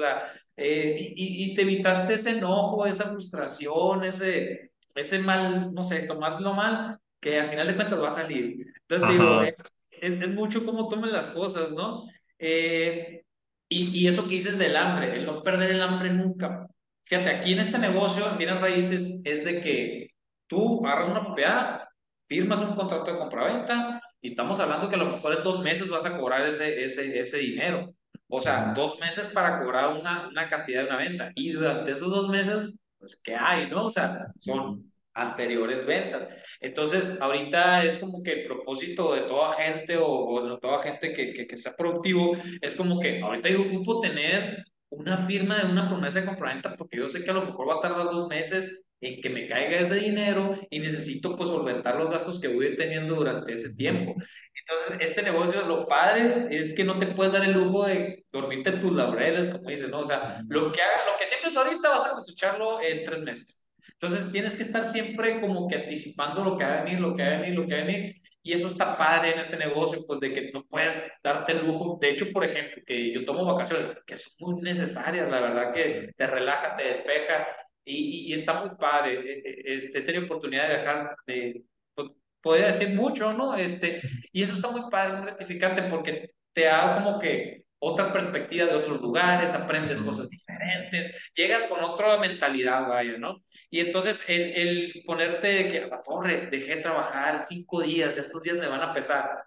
eh, y, y, te evitaste ese enojo, esa frustración, ese, ese mal, no sé, tomarlo mal, que al final de cuentas va a salir. Entonces, digo, eh, es, es, mucho cómo tomen las cosas, ¿no? Eh, y, y eso que dices del hambre, el no perder el hambre nunca. Fíjate, aquí en este negocio, en bienes raíces, es de que Tú agarras una propiedad, firmas un contrato de compraventa y estamos hablando que a lo mejor en dos meses vas a cobrar ese, ese, ese dinero. O sea, dos meses para cobrar una, una cantidad de una venta. Y durante esos dos meses, pues, ¿qué hay, no? O sea, son anteriores ventas. Entonces, ahorita es como que el propósito de toda gente o, o de toda gente que, que, que, sea productivo es como que ahorita yo ocupo tener una firma de una promesa de compraventa porque yo sé que a lo mejor va a tardar dos meses en que me caiga ese dinero y necesito pues solventar los gastos que voy a ir teniendo durante ese tiempo. Entonces, este negocio, lo padre es que no te puedes dar el lujo de dormirte en tus laureles, como dicen, ¿no? O sea, lo que, haga, lo que siempre es ahorita vas a cosecharlo en tres meses. Entonces, tienes que estar siempre como que anticipando lo que va a venir, lo que va a venir, lo que va a venir. Y eso está padre en este negocio, pues de que no puedes darte el lujo. De hecho, por ejemplo, que yo tomo vacaciones, que son muy necesarias, la verdad que te relaja, te despeja y, y, está muy padre. Eh, eh, este, he tenido oportunidad de viajar, de, pues, podría decir mucho, ¿no? Este, y eso está muy padre, muy gratificante porque te da como que otra perspectiva de otros lugares, aprendes cosas diferentes, llegas con otra mentalidad, vaya, ¿no? Y entonces el, el ponerte que a la torre, dejé trabajar cinco días, estos días me van a pesar,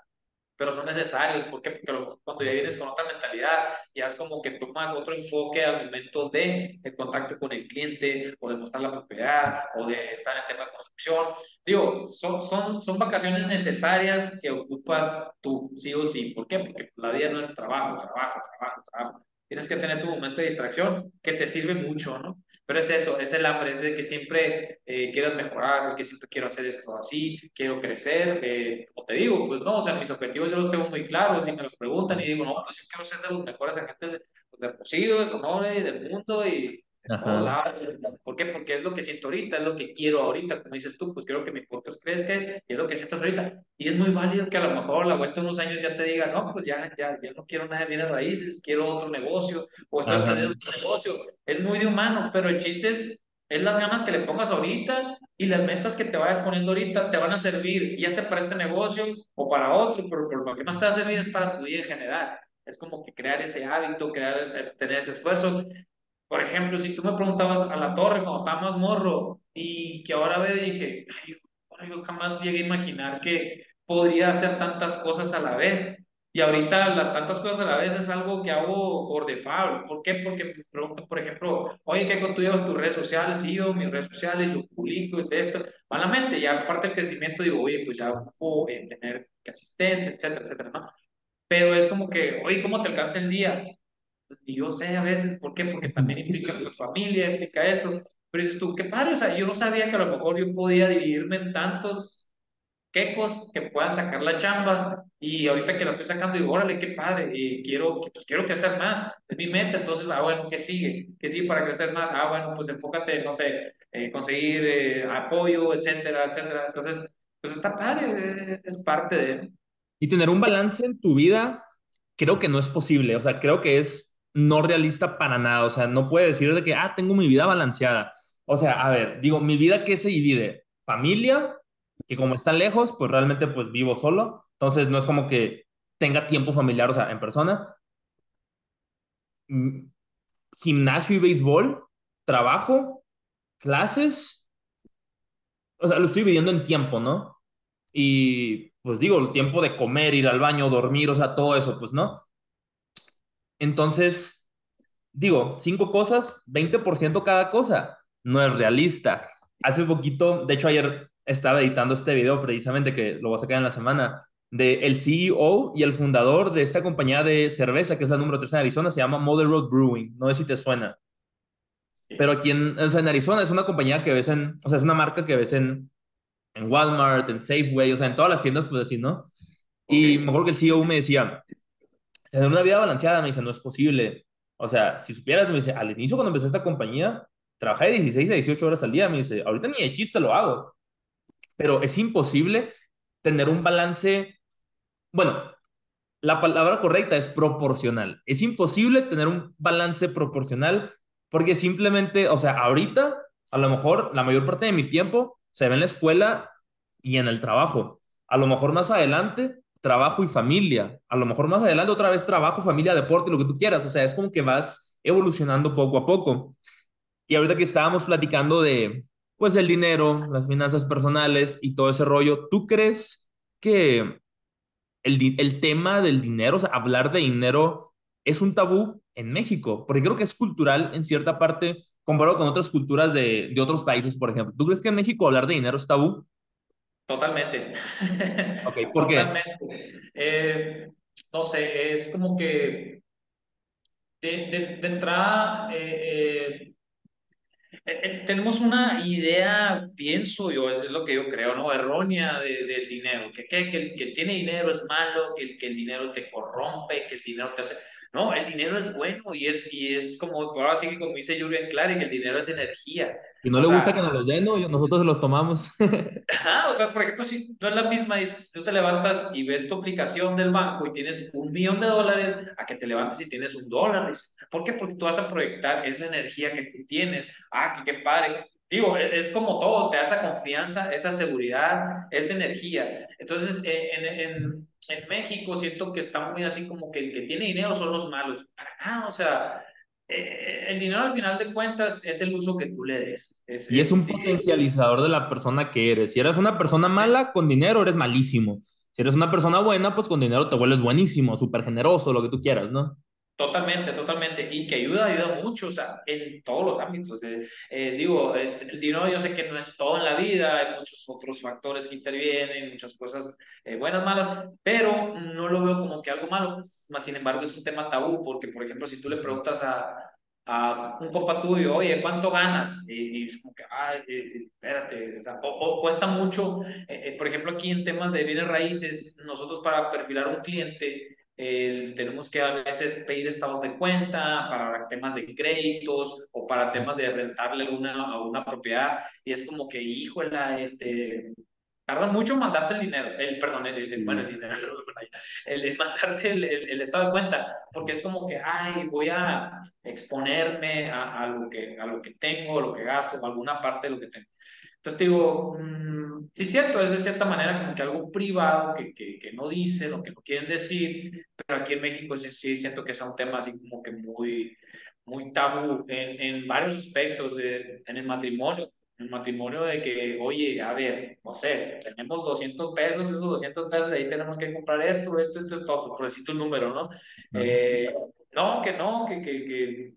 pero son necesarios. ¿Por qué? Porque cuando ya vienes con otra mentalidad, ya es como que tomas otro enfoque al momento de el contacto con el cliente, o de mostrar la propiedad, o de estar en el tema de construcción. Digo, son, son, son vacaciones necesarias que ocupas tú, sí o sí. ¿Por qué? Porque la vida no es trabajo, trabajo, trabajo, trabajo. Tienes que tener tu momento de distracción que te sirve mucho, ¿no? Pero es eso, es el hambre, es de que siempre eh, quieras mejorar, que siempre quiero hacer esto así, quiero crecer. Eh, como te digo, pues no, o sea, mis objetivos yo los tengo muy claros y me los preguntan y digo, no, pues yo quiero ser de los mejores agentes de de y del mundo y ¿Por qué? Porque es lo que siento ahorita, es lo que quiero ahorita, como dices tú, pues quiero que mi podcast crezca y es lo que siento ahorita. Y es muy válido que a lo mejor a la vuelta de unos años ya te diga, no, pues ya, ya, ya no quiero nada de bienes raíces, quiero otro negocio o estoy en otro negocio. Es muy de humano, pero el chiste es, es las ganas que le pongas ahorita y las metas que te vayas poniendo ahorita te van a servir, ya sea para este negocio o para otro, pero, pero lo que más te va a servir es para tu vida en general. Es como que crear ese hábito, crear tener ese esfuerzo. Por ejemplo, si tú me preguntabas a la torre cuando estaba más morro y que ahora ve, dije, Ay, yo jamás llegué a imaginar que podría hacer tantas cosas a la vez. Y ahorita las tantas cosas a la vez es algo que hago por default. ¿Por qué? Porque me preguntan, por ejemplo, oye, ¿qué tú llevas tus redes sociales? Sí, yo mis redes sociales, yo publico y de esto. Malamente, ya aparte del crecimiento, digo, oye, pues ya puedo eh, tener que asistente, etcétera, etcétera, ¿no? Pero es como que, oye, ¿cómo te alcanza el día? Y yo sé a veces, ¿por qué? Porque también implica pues, familia, implica esto. Pero dices tú, qué padre, o sea, yo no sabía que a lo mejor yo podía dividirme en tantos quecos que puedan sacar la chamba y ahorita que la estoy sacando digo, órale, qué padre, y quiero, pues quiero crecer más, es mi meta, entonces, ah, bueno, ¿qué sigue? ¿Qué sigue para crecer más? Ah, bueno, pues enfócate, no sé, eh, conseguir eh, apoyo, etcétera, etcétera. Entonces, pues está padre, eh, es parte de... Y tener un balance en tu vida, creo que no es posible, o sea, creo que es no realista para nada. O sea, no puede decir de que, ah, tengo mi vida balanceada. O sea, a ver, digo, mi vida ¿qué se divide? Familia, que como está lejos, pues realmente pues vivo solo. Entonces no es como que tenga tiempo familiar, o sea, en persona. Mm, gimnasio y béisbol, trabajo, clases. O sea, lo estoy dividiendo en tiempo, ¿no? Y pues digo, el tiempo de comer, ir al baño, dormir, o sea, todo eso, pues, ¿no? Entonces, digo, cinco cosas, 20% cada cosa. No es realista. Hace poquito, de hecho ayer estaba editando este video precisamente que lo voy a sacar en la semana, de el CEO y el fundador de esta compañía de cerveza que es la número 3 en Arizona, se llama Mother Road Brewing. No sé si te suena. Pero aquí en, en Arizona es una compañía que ves en, o sea, es una marca que ves en, en Walmart, en Safeway, o sea, en todas las tiendas, pues así, ¿no? Y mejor que el CEO me decía, tener una vida balanceada, me dice, no es posible. O sea, si supieras, me dice, al inicio cuando empecé esta compañía, trabajé de 16 a 18 horas al día, me dice, ahorita ni de chiste lo hago. Pero es imposible tener un balance, bueno, la palabra correcta es proporcional. Es imposible tener un balance proporcional porque simplemente, o sea, ahorita, a lo mejor la mayor parte de mi tiempo se ve en la escuela y en el trabajo. A lo mejor más adelante trabajo y familia. A lo mejor más adelante otra vez trabajo, familia, deporte, lo que tú quieras. O sea, es como que vas evolucionando poco a poco. Y ahorita que estábamos platicando de, pues, el dinero, las finanzas personales y todo ese rollo, ¿tú crees que el, el tema del dinero, o sea, hablar de dinero es un tabú en México? Porque creo que es cultural en cierta parte comparado con otras culturas de, de otros países, por ejemplo. ¿Tú crees que en México hablar de dinero es tabú? Totalmente. Ok, ¿por qué? Totalmente. Eh, no sé, es como que de, de, entrada eh, eh, tenemos una idea, pienso yo, es lo que yo creo, ¿no? Errónea de, del dinero, que, que, que, el que tiene dinero es malo, que el, que el dinero te corrompe, que el dinero te hace... No, el dinero es bueno y es, y es como, ahora sí que como dice Julian Clary, que el dinero es energía. Y no le gusta que nos los den, ¿no? Nosotros los tomamos. [LAUGHS] Ajá, o sea, por ejemplo, si no es la misma, es, tú te levantas y ves tu aplicación del banco y tienes un millón de dólares, a que te levantes y tienes un dólar. ¿Por qué? Porque tú vas a proyectar esa energía que tú tienes. Ah, que qué padre. Digo, e, es, como todo, te da esa confianza, esa seguridad, esa energía. Entonces, eh, en, en en México siento que está muy así como que el que tiene dinero son los malos. Para nada, o sea, eh, el dinero al final de cuentas es el uso que tú le des. y es, un potencializador de la persona que eres. Si eres una persona mala, con dinero eres malísimo. Si eres una persona buena, pues con dinero te vuelves buenísimo, súper generoso, lo que tú quieras, ¿no? Totalmente, totalmente. Y que ayuda, ayuda mucho, o sea, en todos los ámbitos. Eh, digo, el, dinero yo sé que no es todo en la vida, hay muchos otros factores que intervienen, muchas cosas eh, buenas, malas, pero no lo veo como que algo malo. Más sin embargo, es un tema tabú, porque, por ejemplo, si tú le preguntas a, a un compa tuyo, oye, ¿cuánto ganas? Y, es como que, ay, eh, espérate, o, sea, o, cuesta mucho. por ejemplo, aquí en temas de bienes raíces, nosotros para perfilar un cliente, tenemos que a veces pedir estados de cuenta para temas de créditos o para temas de rentarle una, una propiedad y es como que, híjola, este, tarda mucho en mandarte el dinero, el, perdón, el, bueno, el dinero, el, mandarte el, estado de cuenta, porque es como que, ay, voy a exponerme a, a, lo, que, a lo que tengo, lo que gasto, alguna parte de lo que tengo. Entonces digo, mm, sí es cierto, es de cierta manera como que algo privado que, que, que, no dicen o que no quieren decir, pero aquí en México sí, sí siento que es un tema así como que muy, muy tabú en, en varios aspectos, de, en el matrimonio, en el matrimonio de que, oye, a ver, no sé, tenemos 200 pesos, esos 200 pesos, ahí tenemos que comprar esto, esto, esto, esto, por decirte un número, ¿no? Eh, no, que no, que, que, que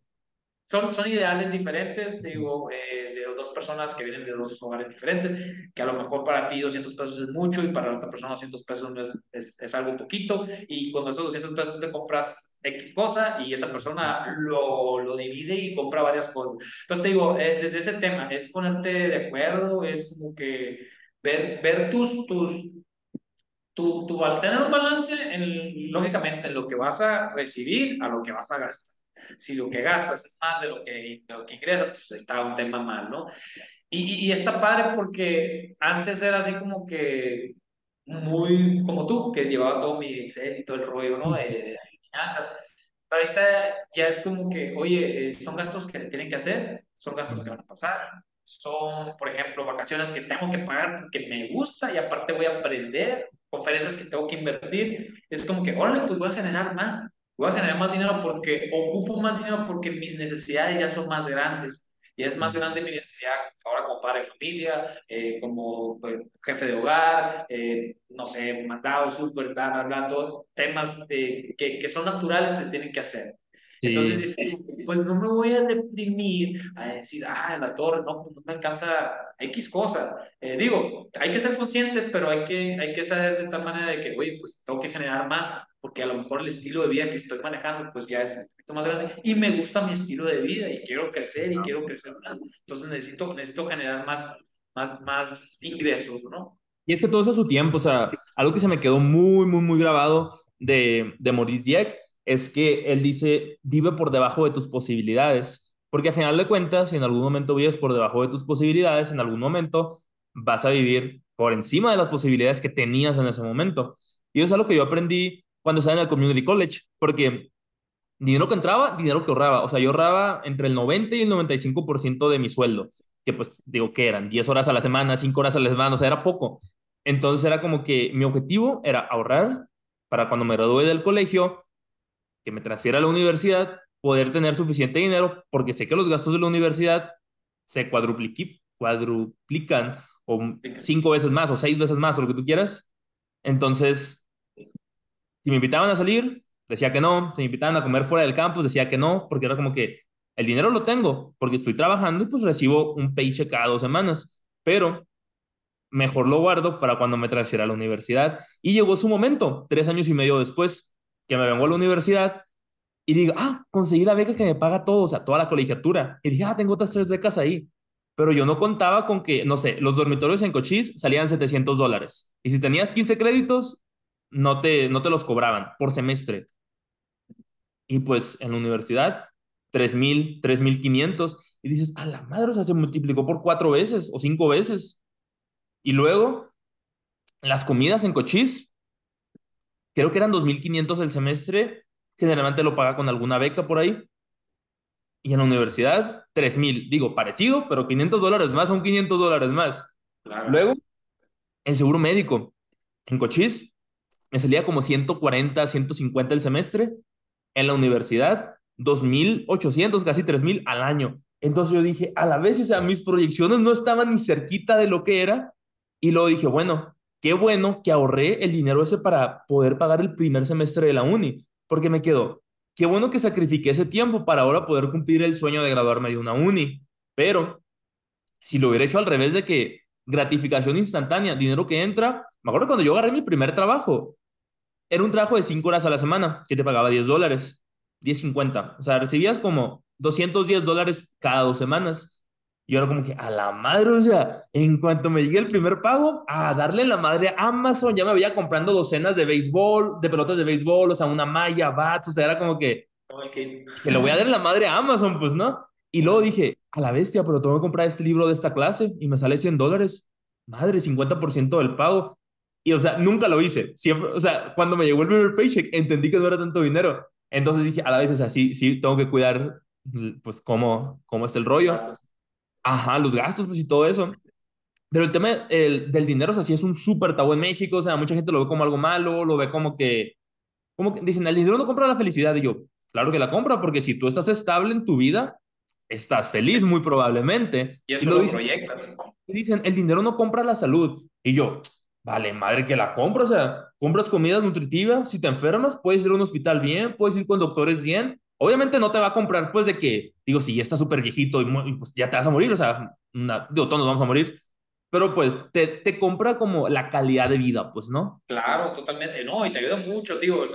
son, son ideales diferentes, digo, eh, de dos personas que vienen de dos hogares diferentes, que a lo mejor para ti 200 pesos es mucho y para la otra persona 200 pesos es, es, es algo poquito, y con esos 200 pesos te compras X cosa y esa persona lo, lo divide y compra varias cosas. Entonces te digo, eh, desde ese tema, es ponerte de acuerdo, es como que ver, ver tus, tus, tu, tu, al tener un balance, en, lógicamente, en lo que vas a recibir a lo que vas a gastar. Si lo que gastas es más de lo que, de lo que ingresas, pues está un tema mal, ¿no? Y, y, está padre porque antes era así como que muy como tú, que llevaba todo mi Excel y todo el rollo, ¿no? De, de finanzas. Pero ahorita ya es como que, oye, eh, son gastos que se tienen que hacer, son gastos que van a pasar, son, por ejemplo, vacaciones que tengo que pagar porque me gusta y aparte voy a aprender, conferencias que tengo que invertir. Es como que, órale, pues voy a generar más voy a generar más dinero porque ocupo más dinero porque mis necesidades ya son más grandes. Y es más grande mi necesidad ahora como padre de familia, eh, como pues, jefe de hogar, eh, no sé, mandado, súper, bla, bla, temas de, que, que son naturales que se tienen que hacer. Entonces pues no me voy a deprimir a decir, ah, la torre, no, pues, no me alcanza X cosa. Eh, digo, hay que ser conscientes, pero hay que, hay que saber de tal manera de que, oye, pues tengo que generar más, porque a lo mejor el estilo de vida que estoy manejando, pues ya es un poquito más grande, y me gusta mi estilo de vida, y quiero crecer, y quiero crecer más. Entonces necesito, necesito generar más, más, más ingresos, ¿no? Y es que todo eso a su tiempo, o sea, algo que se me quedó muy, muy, muy grabado de, de Maurice Dieck es que él dice, vive por debajo de tus posibilidades, porque a final de cuentas, si en algún momento vives por debajo de tus posibilidades, en algún momento vas a vivir por encima de las posibilidades que tenías en ese momento. Y eso es algo que yo aprendí cuando estaba en el community college, porque dinero que entraba, dinero que ahorraba. O sea, yo ahorraba entre el 90 y el 95% de mi sueldo, que pues digo que eran 10 horas a la semana, 5 horas a la semana, o sea, era poco. Entonces era como que mi objetivo era ahorrar para cuando me gradué del colegio que me transfiera a la universidad, poder tener suficiente dinero, porque sé que los gastos de la universidad se cuadruplican o cinco veces más o seis veces más o lo que tú quieras. Entonces, si me invitaban a salir, decía que no. Si me invitaban a comer fuera del campus, decía que no, porque era como que el dinero lo tengo, porque estoy trabajando y pues recibo un paycheck cada dos semanas, pero mejor lo guardo para cuando me transfiera a la universidad. Y llegó su momento, tres años y medio después, que me vengo a la universidad y digo, ah, conseguí la beca que me paga todo, o sea, toda la colegiatura. Y dije, ah, tengo otras tres becas ahí. Pero yo no contaba con que, no sé, los dormitorios en Cochise salían 700 dólares. Y si tenías 15 créditos, no te, no te los cobraban por semestre. Y pues en la universidad, 3.000, 3.500. Y dices, a la madre, o sea, se multiplicó por cuatro veces o cinco veces. Y luego, las comidas en Cochise, creo que eran 2.500 el semestre, generalmente lo paga con alguna beca por ahí. Y en la universidad, 3.000, digo, parecido, pero 500 dólares más son 500 dólares más. Luego, el seguro médico. En Cochise me salía como 140, 150 el semestre. En la universidad, 2.800, casi 3.000 al año. Entonces yo dije, a la vez, o sea, mis proyecciones no estaban ni cerquita de lo que era. Y luego dije, bueno, qué bueno que ahorré el dinero ese para poder pagar el primer semestre de la uni, porque me quedó, qué bueno que sacrifiqué ese tiempo para ahora poder cumplir el sueño de graduarme de una uni, pero si lo hubiera hecho al revés de que gratificación instantánea, dinero que entra, me acuerdo cuando yo agarré mi primer trabajo, era un trabajo de 5 horas a la semana que te pagaba 10 dólares, 10.50, o sea, recibías como 210 dólares cada dos semanas Y ahora como que a la madre, o sea, en cuanto me llegue el primer pago, a darle la madre a Amazon, ya me veía comprando docenas de béisbol, de pelotas de béisbol, o sea, una malla, bats, o sea, era como que, que le voy a dar la madre a Amazon, pues, ¿no? Y luego dije, a la bestia, pero tengo que comprar este libro de esta clase y me sale 100 dólares. Madre, 50% del pago. Y, o sea, nunca lo hice. Siempre, o sea, cuando me llegó el primer paycheck, entendí que no era tanto dinero. Entonces dije, a la vez, o sea, sí, sí, tengo que cuidar, pues, cómo, cómo está el rollo. Ajá, los gastos, pues, y todo eso. Pero el tema el, del dinero, o sea, sí es un súper tabú en México, o sea, mucha gente lo ve como algo malo, lo ve como que, como que dicen, el dinero no compra la felicidad. Y yo, claro que la compra, porque si tú estás estable en tu vida, estás feliz muy probablemente. Y eso lo, dicen, proyectas. Y dicen, el dinero no compra la salud. Y yo, vale, madre que la compra, o sea, compras comida nutritiva, si te enfermas, puedes ir a un hospital bien, puedes ir con doctores bien, Obviamente no te va a comprar, pues, de que, digo, si ya está súper viejito y, pues ya te vas a morir, o sea, una, digo, todos nos vamos a morir, pero pues te, te, compra como la calidad de vida, pues, ¿no? Claro, totalmente, no, y te ayuda mucho, digo,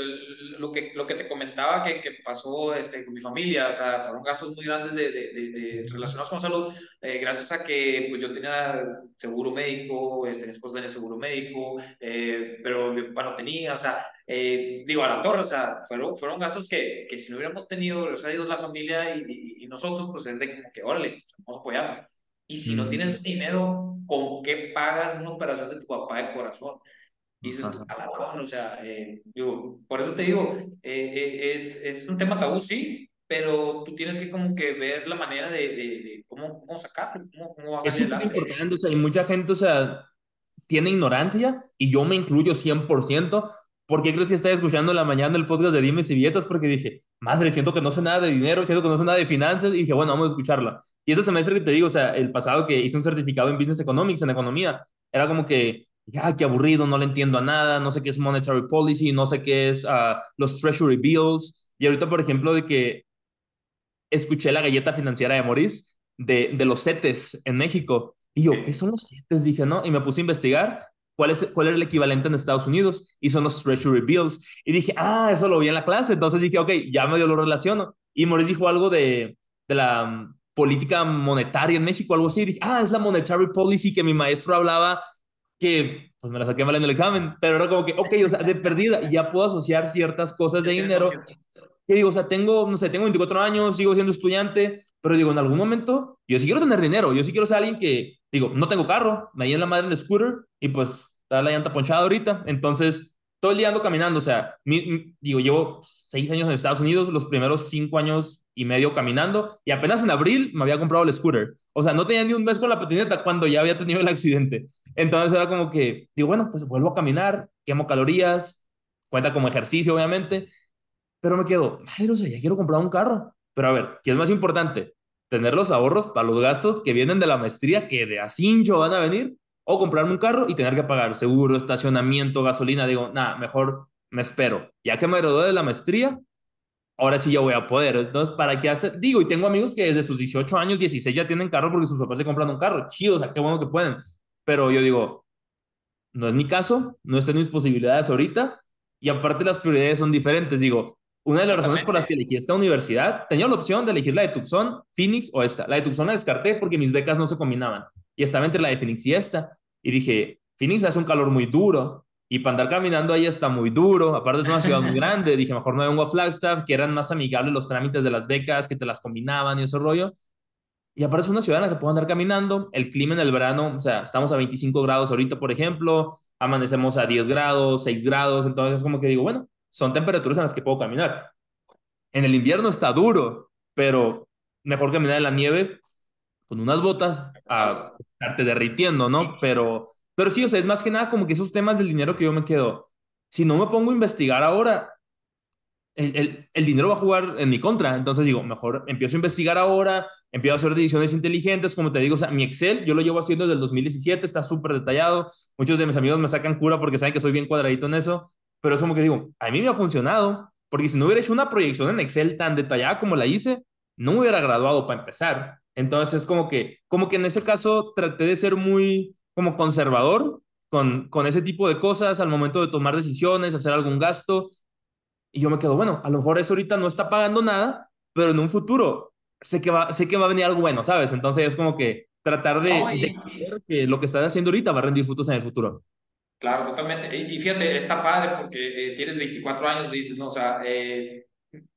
lo que, lo que te comentaba que, que pasó este, con mi familia, o sea, fueron gastos muy grandes de, de, de, relacionados con salud, eh, gracias a que pues yo tenía seguro médico, este, mi esposa tenía seguro médico, eh, pero mi papá no tenía, o sea, eh, digo, a la torre, o sea, fueron, fueron gastos que, que si no hubiéramos tenido, o sea, la familia y, y, nosotros, pues es de como que, órale, pues, vamos a apoyar. Y si no tienes dinero, ¿con qué pagas una operación de tu papá de corazón? dices tú, a la o sea, eh, digo, por eso te digo, eh, eh, es, es un tema tabú, sí, pero tú tienes que como que ver la manera de, de, cómo, cómo sacarlo, cómo, cómo vas a Es súper importante, o sea, y mucha gente, o sea, tiene ignorancia, y yo me incluyo 100%, ¿por qué crees que estaba escuchando en la mañana el podcast de Dimes y Billetas? Porque dije, madre, siento que no sé nada de dinero, siento que no sé nada de finanzas, y dije, bueno, vamos a escucharla. Y ese semestre que te digo, o sea, el pasado que hice un certificado en Business Economics, en economía, era como que, ya, qué aburrido, no le entiendo a nada, no sé qué es monetary policy, no sé qué es uh, los treasury bills. Y ahorita, por ejemplo, de que escuché la galleta financiera de Maurice, de, de los CETES en México. Y yo, ¿qué son los CETES? Dije, ¿no? Y me puse a investigar cuál es, cuál era el equivalente en Estados Unidos y son los treasury bills. Y dije, ah, eso lo vi en la clase. Entonces dije, ok, ya medio lo relaciono. Y Maurice dijo algo de, de la política monetaria en México, algo así. dije, ah, es la monetary policy que mi maestro hablaba, que pues me la saqué mal en el examen, pero era como que, ok, o sea, de perdida, ya puedo asociar ciertas cosas de dinero. Y digo, o sea, tengo, no sé, tengo 24 años, sigo siendo estudiante, pero digo, en algún momento, yo sí quiero tener dinero, yo sí quiero ser alguien que, digo, no tengo carro, me en la madre en el scooter y pues está la llanta ponchada ahorita, entonces todo el día ando caminando, o sea, digo, llevo seis años en Estados Unidos, los primeros cinco años y medio caminando, y apenas en abril me había comprado el scooter. O sea, no tenía ni un mes con la patineta cuando ya había tenido el accidente. Entonces era como que, digo, bueno, pues vuelvo a caminar, quemo calorías, cuenta como ejercicio, obviamente, pero me quedo, ay, o sea, ya quiero comprar un carro. Pero a ver, ¿qué es más importante? Tener los ahorros para los gastos que vienen de la maestría, que de a cincho van a venir, o comprarme un carro y tener que pagar seguro, estacionamiento, gasolina. Digo, nada, mejor me espero. Ya que me gradué de la maestría, ahora sí ya voy a poder. Entonces, ¿para qué hacer? Digo, y tengo amigos que desde sus 18 años, 16 ya tienen carro porque sus papás se compran un carro. Chido, o sea, qué bueno que pueden. Pero yo digo, no es mi caso, no están mis posibilidades ahorita. Y aparte las prioridades son diferentes. Digo, una de las razones por las que elegí esta universidad, tenía la opción de elegir la de Tucson, Phoenix o esta. La de Tucson la descarté porque mis becas no se combinaban y estaba entre la de Phoenix y esta. Y dije, Phoenix hace un calor muy duro y para andar caminando ahí está muy duro. Aparte es una ciudad muy [LAUGHS] grande. Dije, mejor me vengo a Flagstaff, que eran más amigables los trámites de las becas, que te las combinaban y ese rollo. Y aparte es una ciudad en la que puedo andar caminando. El clima en el verano, o sea, estamos a 25 grados ahorita, por ejemplo. Amanecemos a 10 grados, 6 grados. Entonces es como que digo, bueno, son temperaturas en las que puedo caminar. En el invierno está duro, pero mejor caminar en la nieve con unas botas a estarte derritiendo, ¿no? Pero, pero sí, o sea, es más que nada como que esos temas del dinero que yo me quedo. Si no me pongo a investigar ahora, el, el, el, dinero va a jugar en mi contra. Entonces digo, mejor empiezo a investigar ahora, empiezo a hacer decisiones inteligentes. Como te digo, o sea, mi Excel yo lo llevo haciendo desde el 2017, está súper detallado. Muchos de mis amigos me sacan cura porque saben que soy bien cuadradito en eso. Pero es como que digo, a mí me ha funcionado. Porque si no hubiera hecho una proyección en Excel tan detallada como la hice, no me hubiera graduado para empezar. Entonces es como que, como que en ese caso traté de ser muy como conservador con, con ese tipo de cosas al momento de tomar decisiones, hacer algún gasto. Y yo me quedo, bueno, a lo mejor eso ahorita no está pagando nada, pero en un futuro sé que va, sé que va a venir algo bueno, ¿sabes? Entonces es como que tratar de, No, y- de creer que lo que estás haciendo ahorita va a rendir frutos en el futuro. Claro, totalmente. Y, y fíjate, está padre porque eh, tienes 24 años, me dices, ¿no? O sea, eh,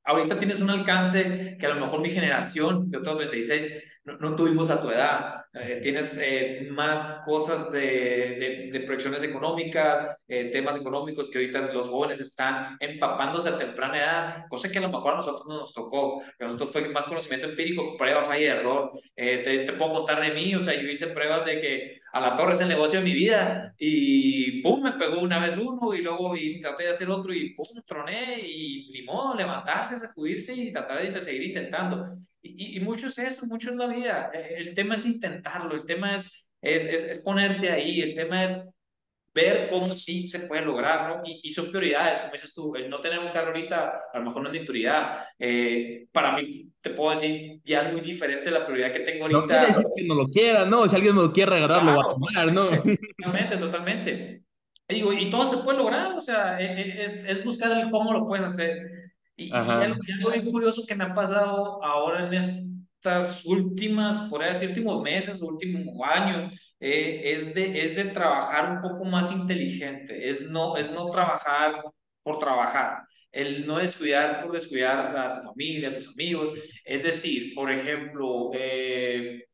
ahorita tienes un alcance que a lo mejor mi generación, yo tengo 36, no, tuvimos a tu edad. Eh, tienes eh, más cosas de, de, proyecciones económicas, eh, temas económicos que ahorita los jóvenes están empapándose a temprana edad, cosa que a lo mejor a nosotros no nos tocó. A nosotros fue más conocimiento empírico, prueba, falla y error. Te, te puedo contar de mí, o sea, yo hice pruebas de que a la torre es el negocio de mi vida y pum, me pegó una vez uno y luego y traté de hacer otro y pum, troné y modo, levantarse, sacudirse y tratar de seguir intentando. Y, y, mucho es eso, mucho es la vida. Eh, El tema es intentarlo, el tema es, es, es, es ponerte ahí, el tema es ver cómo sí se puede lograr, ¿no? Y, y son prioridades, como dices tú, el no tener un carro ahorita a lo mejor no es mi prioridad. Eh, para mí, te puedo decir, ya es muy diferente la prioridad que tengo ahorita. No quiere decir que no lo quiera, ¿no? Si alguien me lo quiere regalar, lo va a Claro, tomar, ¿no? Totalmente, totalmente. Digo, y todo se puede lograr, o sea, e- e- es, es buscar el cómo lo puedes hacer. Y, y algo, algo bien curioso que me ha pasado ahora en estas últimas, por decir, últimos meses, último año, eh, es, de, es de trabajar un poco más inteligente, es no, es no trabajar por trabajar, el no descuidar por descuidar a tu familia, a tus amigos. Es decir, por ejemplo, eh,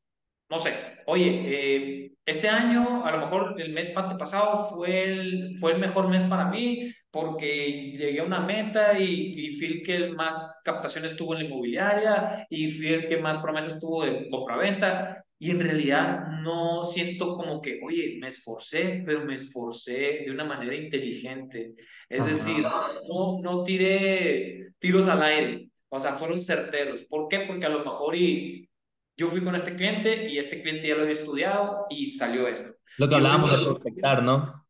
no sé, oye, eh, este año, a lo mejor el mes pasado fue el, fue el mejor mes para mí porque llegué a una meta y, y fui el que más captaciones tuvo en la inmobiliaria y fui el que más promesas tuvo de compra-venta y en realidad no siento como que, oye, me esforcé, pero me esforcé de una manera inteligente. Es decir, Ajá. no, no tiré tiros al aire, o sea, fueron certeros. ¿Por qué? Porque a lo mejor y yo fui con este cliente y este cliente ya lo había estudiado y salió esto. Lo que hablábamos de prospectar, ¿no?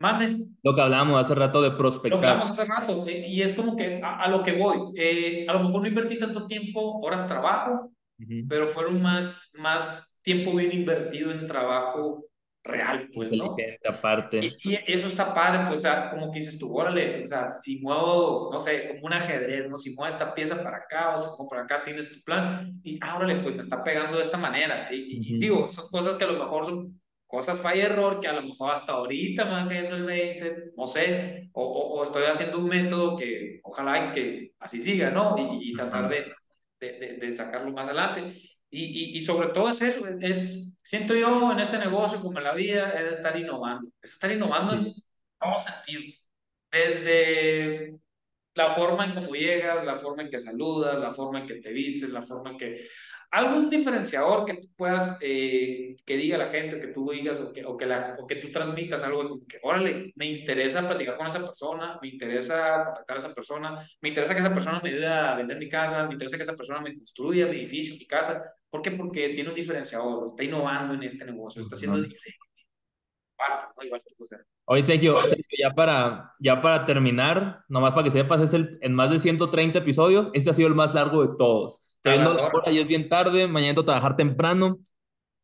Mande, Lo que hablábamos hace rato de lo que prospectar. hablamos hace rato, eh, y es como que a, a lo que voy. Eh, a lo mejor no invertí tanto tiempo, horas trabajo, Ujú. pero fueron más, más tiempo bien invertido en trabajo real, pues, ¿no? Aparte. Y, y eso está padre, pues, o sea, como que dices tú, órale, o sea, si muevo, no sé, como un ajedrez, ¿no? Si muevo esta pieza para acá o si muevo para acá, tienes tu plan, y ah, órale, pues me está pegando de esta manera. Y, y- y Ujú. digo, son cosas que a lo mejor son cosas falla error, que a lo mejor hasta ahorita me van cayendo el 20, no sé, o, o, o estoy haciendo un método que ojalá que así siga, ¿no? Y, y tratar de, de, de, sacarlo más adelante. Y, y, sobre todo es eso, es, siento yo en este negocio como en la vida, es estar innovando, es estar innovando en todos sentidos, desde la forma en cómo llegas, la forma en que saludas, la forma en que te vistes, la forma en que... Algún diferenciador que tú puedas, eh, que diga la gente, que tú digas, o que, o que, la, o que tú transmitas algo, como que, órale, me interesa platicar con esa persona, me interesa contactar a esa persona, me interesa que esa persona me ayude a vender mi casa, me interesa que esa persona me construya mi edificio, mi casa. ¿Por qué? Porque tiene un diferenciador, está innovando en este negocio, está haciendo Ajá. diferente. Igual, ¿no? Igual que tú, o sea, Oye, Sergio, Sergio, ya para, ya para terminar, nomás para que sepas, es el, en más de 130 episodios, este ha sido el más largo de todos. Estoy viendo la hora y es bien tarde, mañana tengo que trabajar temprano.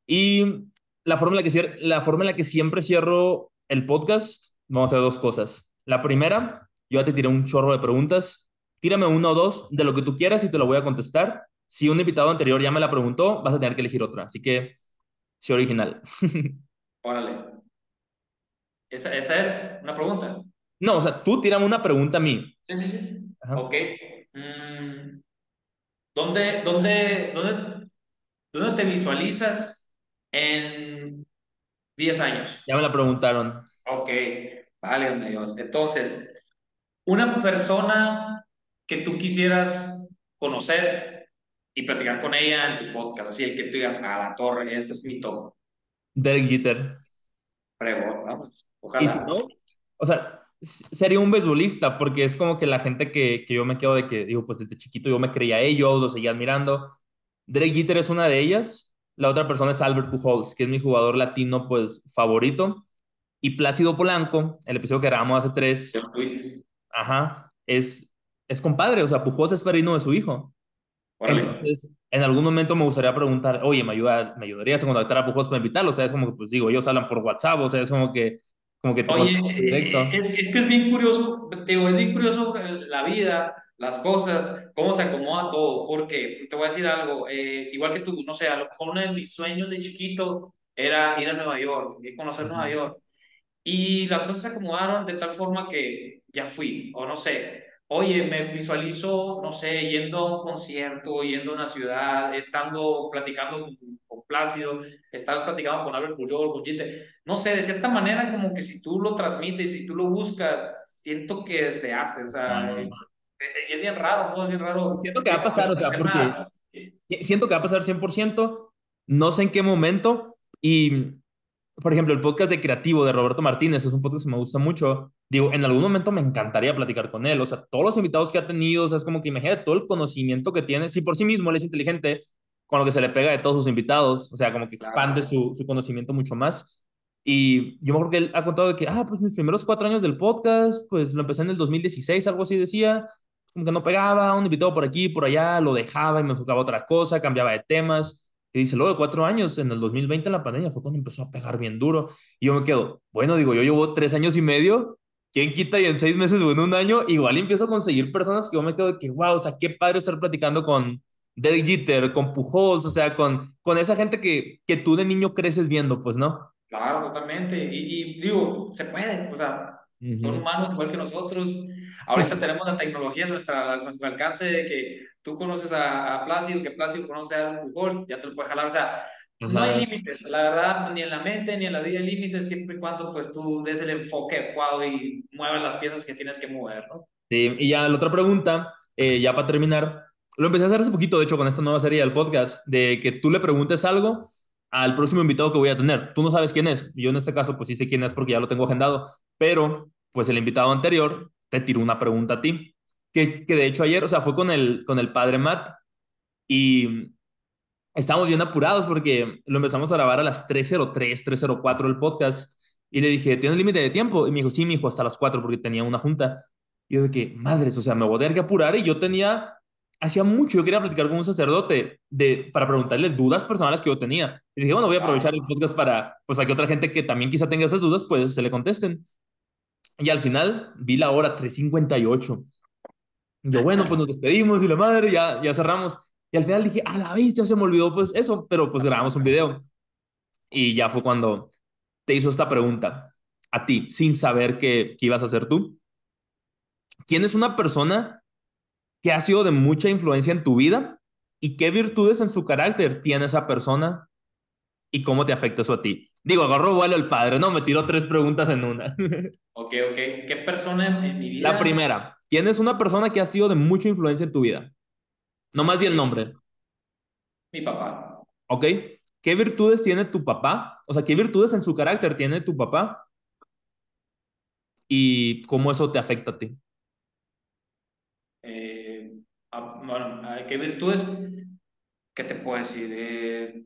Y la forma, en la que, la forma en la que siempre cierro el podcast, vamos a hacer dos cosas. La primera, yo ya te tiré un chorro de preguntas. Tírame uno o dos de lo que tú quieras y te lo voy a contestar. Si un invitado anterior ya me la preguntó, vas a tener que elegir otra. Así que, sí, original. [LAUGHS] órale. Esa, esa es una pregunta. No, o sea, tú tírame una pregunta a mí. Sí, sí, sí. Ajá. Ok. Mm, ¿dónde, dónde, dónde, dónde te visualizas en 10 años? Ya me la preguntaron. Ok, válgame Dios. Entonces, una persona que tú quisieras conocer y platicar con ella en tu podcast, así el que tú digas, a la torre, este es mi top. Derek Jeter. Prego, vamos. Y si Ojalá. no, o sea, sería un beisbolista, porque es como que la gente que, que yo me quedo de que, digo, pues desde chiquito yo me creía a ellos, los seguía admirando. Derek Jeter es una de ellas. La otra persona es Albert Pujols, que es mi jugador latino, pues, favorito. Y Plácido Polanco, el episodio que grabamos hace tres, ajá, es, es compadre, o sea, Pujols es padrino de su hijo. Órale. Entonces, en algún momento me gustaría preguntar, oye, ¿me, ayuda, ¿me ayudarías a contactar a Pujols para invitarlo? O sea, es como que, pues digo, ellos hablan por WhatsApp, o sea, es como que, como que Oye, eh, es, es que es bien curioso, te digo, es bien curioso la vida, las cosas, cómo se acomoda todo. Porque te voy a decir algo, eh, igual que tú, no sé, a lo mejor uno de mis sueños de chiquito era ir a Nueva York, conocer Nueva York. Y las cosas se acomodaron de tal forma que ya fui, o no sé, oye, me visualizo, no sé, yendo a un concierto, yendo a una ciudad, estando platicando con, Plácido, estando platicando con Albert Puyol, con Gite, no sé, de cierta manera como que si tú lo transmites, si tú lo buscas, siento que se hace, o sea, eh, eh, es, bien raro, ¿no? Es bien raro. Siento que va a pasar, o sea, porque siento que va a pasar 100%, no sé en qué momento, y por ejemplo, el podcast de Creativo de Roberto Martínez es un podcast que me gusta mucho. Digo, en algún momento me encantaría platicar con él. O sea, todos los invitados que ha tenido, o sea, es como que imagínate todo el conocimiento que tiene. Si por sí mismo él es inteligente, con lo que se le pega de todos sus invitados, o sea, como que expande su, su conocimiento mucho más. Y yo me acuerdo que él ha contado de que, ah, pues mis primeros cuatro años del podcast, pues lo empecé en el 2016, algo así decía, como que no pegaba, un invitado por aquí, por allá, lo dejaba y me enfocaba a otra cosa, cambiaba de temas. Y dice, luego de cuatro años, en el 2020, en la pandemia, fue cuando empezó a pegar bien duro. Y yo me quedo, bueno, digo, yo llevo tres años y medio, ¿quién quita? Y en seis meses o en un año, igual empiezo a conseguir personas que yo me quedo de que, wow, o sea, qué padre estar platicando con Derek Jeter, con Pujols, o sea, con, con esa gente que, que tú de niño creces viendo, pues, ¿no? Claro, totalmente. Y, digo, se puede, o sea, son humanos igual que nosotros. Ahorita tenemos la tecnología a, nuestra, nuestro alcance de que tú conoces a, a Plácido, que Plácido conoce a un ya te lo puedes jalar. O sea, no hay límites, la verdad, ni en la mente ni en la vida hay límites, siempre y cuando pues tú des el enfoque adecuado y muevas las piezas que tienes que mover, ¿no? Sí, y ya la otra pregunta, eh, ya para terminar, lo empecé a hacer hace poquito, de hecho, con esta nueva serie del podcast, de que tú le preguntes algo al próximo invitado que voy a tener. Tú no sabes quién es. Yo en este caso, pues sí sé quién es porque ya lo tengo agendado, pero pues el invitado anterior te tiró una pregunta a ti. Que, que de hecho ayer, o sea, fue con el, con el padre Matt y estábamos bien apurados porque lo empezamos a grabar a las 3.03, 3.04 el podcast y le dije, ¿tienes límite de tiempo? Y me dijo, sí, mi hijo, hasta las 4 porque tenía una junta. Y yo que, madres, o sea, me voy a tener que apurar y yo tenía, hacía mucho, yo quería platicar con un sacerdote de, para preguntarle dudas personales que yo tenía. Y dije, bueno, voy a aprovechar el podcast para, pues, para que otra gente que también quizá tenga esas dudas, pues se le contesten. Y al final vi la hora 3.58. Yo, bueno, pues nos despedimos y la madre, ya, ya cerramos. Y al final dije, a la ya se me olvidó pues eso, pero pues grabamos un video. Y ya fue cuando te hizo esta pregunta a ti, sin saber qué, qué ibas a hacer tú. ¿Quién es una persona que ha sido de mucha influencia en tu vida y qué virtudes en su carácter tiene esa persona y cómo te afecta eso a ti? Digo, agarró vuelo el padre, no, me tiró tres preguntas en una. [LAUGHS] Ok, ok. ¿Qué persona en mi vida? La primera, ¿quién es una persona que ha sido de mucha influencia en tu vida? No más di el nombre. Mi papá. Ok. ¿Qué virtudes tiene tu papá? O sea, ¿qué virtudes en su carácter tiene tu papá? ¿Y cómo eso te afecta a ti? Eh, ah, bueno, ¿qué virtudes? ¿Qué te puedo decir? Eh,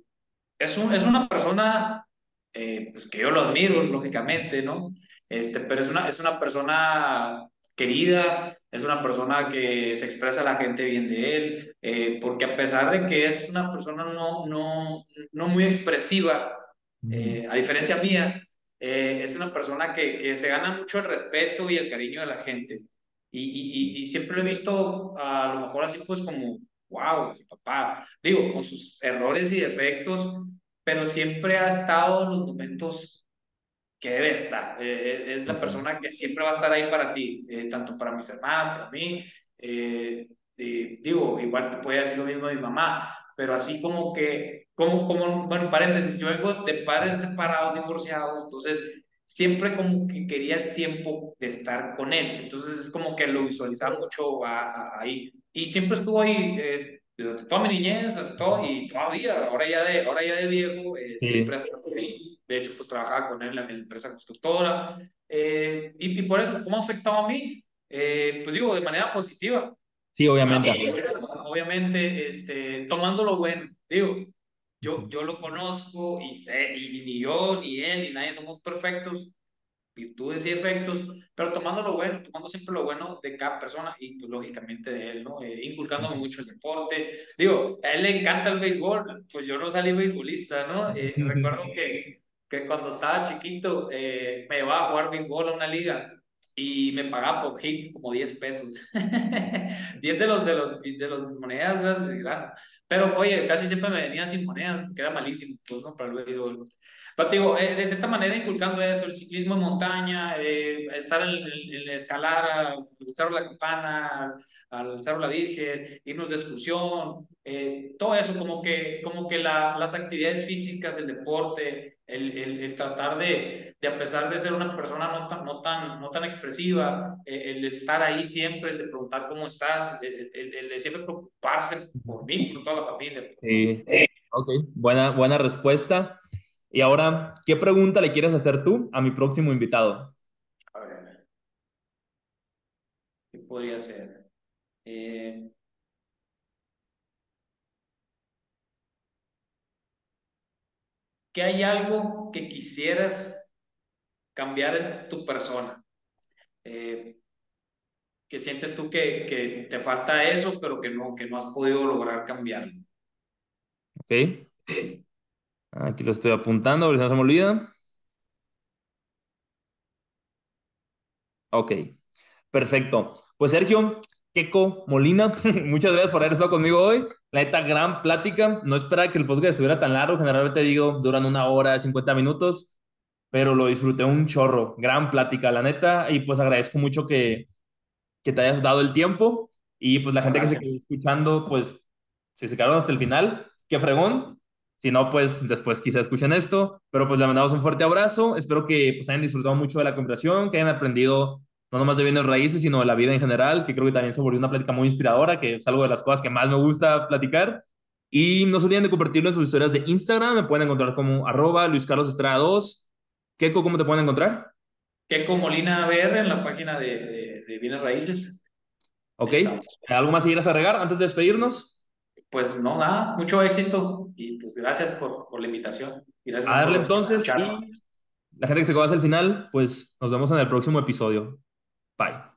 es, un, es una persona eh, pues que yo lo admiro, lógicamente, ¿no? Este, pero es una, es una persona querida, es una persona que se expresa a la gente bien de él, eh, porque a pesar de que es una persona no, no, no muy expresiva, eh, a diferencia mía, es una persona que, que, se gana mucho el respeto y el cariño de la gente. Y, y, y, siempre lo he visto a lo mejor así pues como, wow, papá, digo, con sus errores y defectos, pero siempre ha estado en los momentos que debe estar. Eh, eh, es la persona que siempre va a estar ahí para ti, eh, tanto para mis hermanas, para mí. digo, igual te puede decir lo mismo de mi mamá, pero así como que, como, como, bueno, paréntesis, yo vengo de padres separados, divorciados, entonces siempre como que quería el tiempo de estar con él. Entonces es como que lo visualizaba mucho ahí. Y siempre estuvo ahí de toda mi niñez, de todo, y todavía, ahora ya de, ahora ya de viejo, eh, siempre ha estado ahí. De hecho, pues trabajaba con él en la empresa constructora. Eh, y, y, por eso, ¿cómo ha afectado a mí? Eh, pues digo, de manera positiva. Sí, obviamente. obviamente, este, tomando lo bueno. Digo, yo, yo lo conozco y sé, y ni yo, ni él, ni nadie somos perfectos, virtudes y efectos, pero tomando lo bueno, tomando siempre lo bueno de cada persona y pues, lógicamente de él, ¿no? Eh, inculcándome mucho el deporte. Digo, a él le encanta el béisbol, pues yo no salí beisbolista, ¿no? Eh, recuerdo que, que cuando estaba chiquito eh, me llevaba a jugar béisbol a una liga y me pagaba por hit como 10 pesos. [LAUGHS] 10 de los, de los, de los monedas, pero oye, casi siempre me venía sin monedas, que era malísimo, pues, ¿no? Pero luego pero digo, eh, de cierta manera inculcando eso, el ciclismo en montaña, eh, estar en, en, escalar al Cerro La Campana, al Cerro La Virgen, irnos de excursión, eh, todo eso, como que, como que la, las actividades físicas, el deporte, el, el, el, tratar de, de, a pesar de ser una persona no tan, no tan, no tan expresiva, el de estar ahí siempre, el de preguntar cómo estás, el, el, de siempre preocuparse por mí, por toda la familia. Sí, ok, buena, buena respuesta. Y ahora, ¿qué pregunta le quieres hacer tú a mi próximo invitado? A ver, ¿qué podría ser? Eh, ¿Qué hay algo que quisieras cambiar en tu persona? Eh, que sientes tú que, que, te falta eso, pero que no, que no has podido lograr cambiarlo. Ok. Aquí lo estoy apuntando, a ver si no se me olvida. Ok, perfecto. Pues Sergio, Keco Molina, [LAUGHS] muchas gracias por haber estado conmigo hoy. La neta, gran plática. No esperaba que el podcast estuviera tan largo. Generalmente digo, duran una hora, 50 minutos, pero lo disfruté un chorro. Gran plática, la neta. Y pues agradezco mucho que, que te hayas dado el tiempo. Y pues la gente que se quedó escuchando, pues si se quedaron hasta el final, qué fregón. Si no, pues después quizá escuchen esto. Pero pues le mandamos un fuerte abrazo. Espero que pues hayan disfrutado mucho de la conversación, que hayan aprendido no nomás de bienes raíces, sino de la vida en general, que creo que también se volvió una plática muy inspiradora, que es algo de las cosas que más me gusta platicar. Y no se olviden de compartirlo en sus historias de Instagram. Me pueden encontrar como arroba Luis Carlos Estrada 2. Keiko, ¿cómo te pueden encontrar? Keiko Molina BR en la página de, de, bienes raíces. Ok. ¿Algo más que quieras agregar antes de despedirnos? pues no, nada, mucho éxito y pues gracias por, por la invitación. Y gracias a darle entonces y la gente que se quedó hasta el final, pues nos vemos en el próximo episodio. Bye.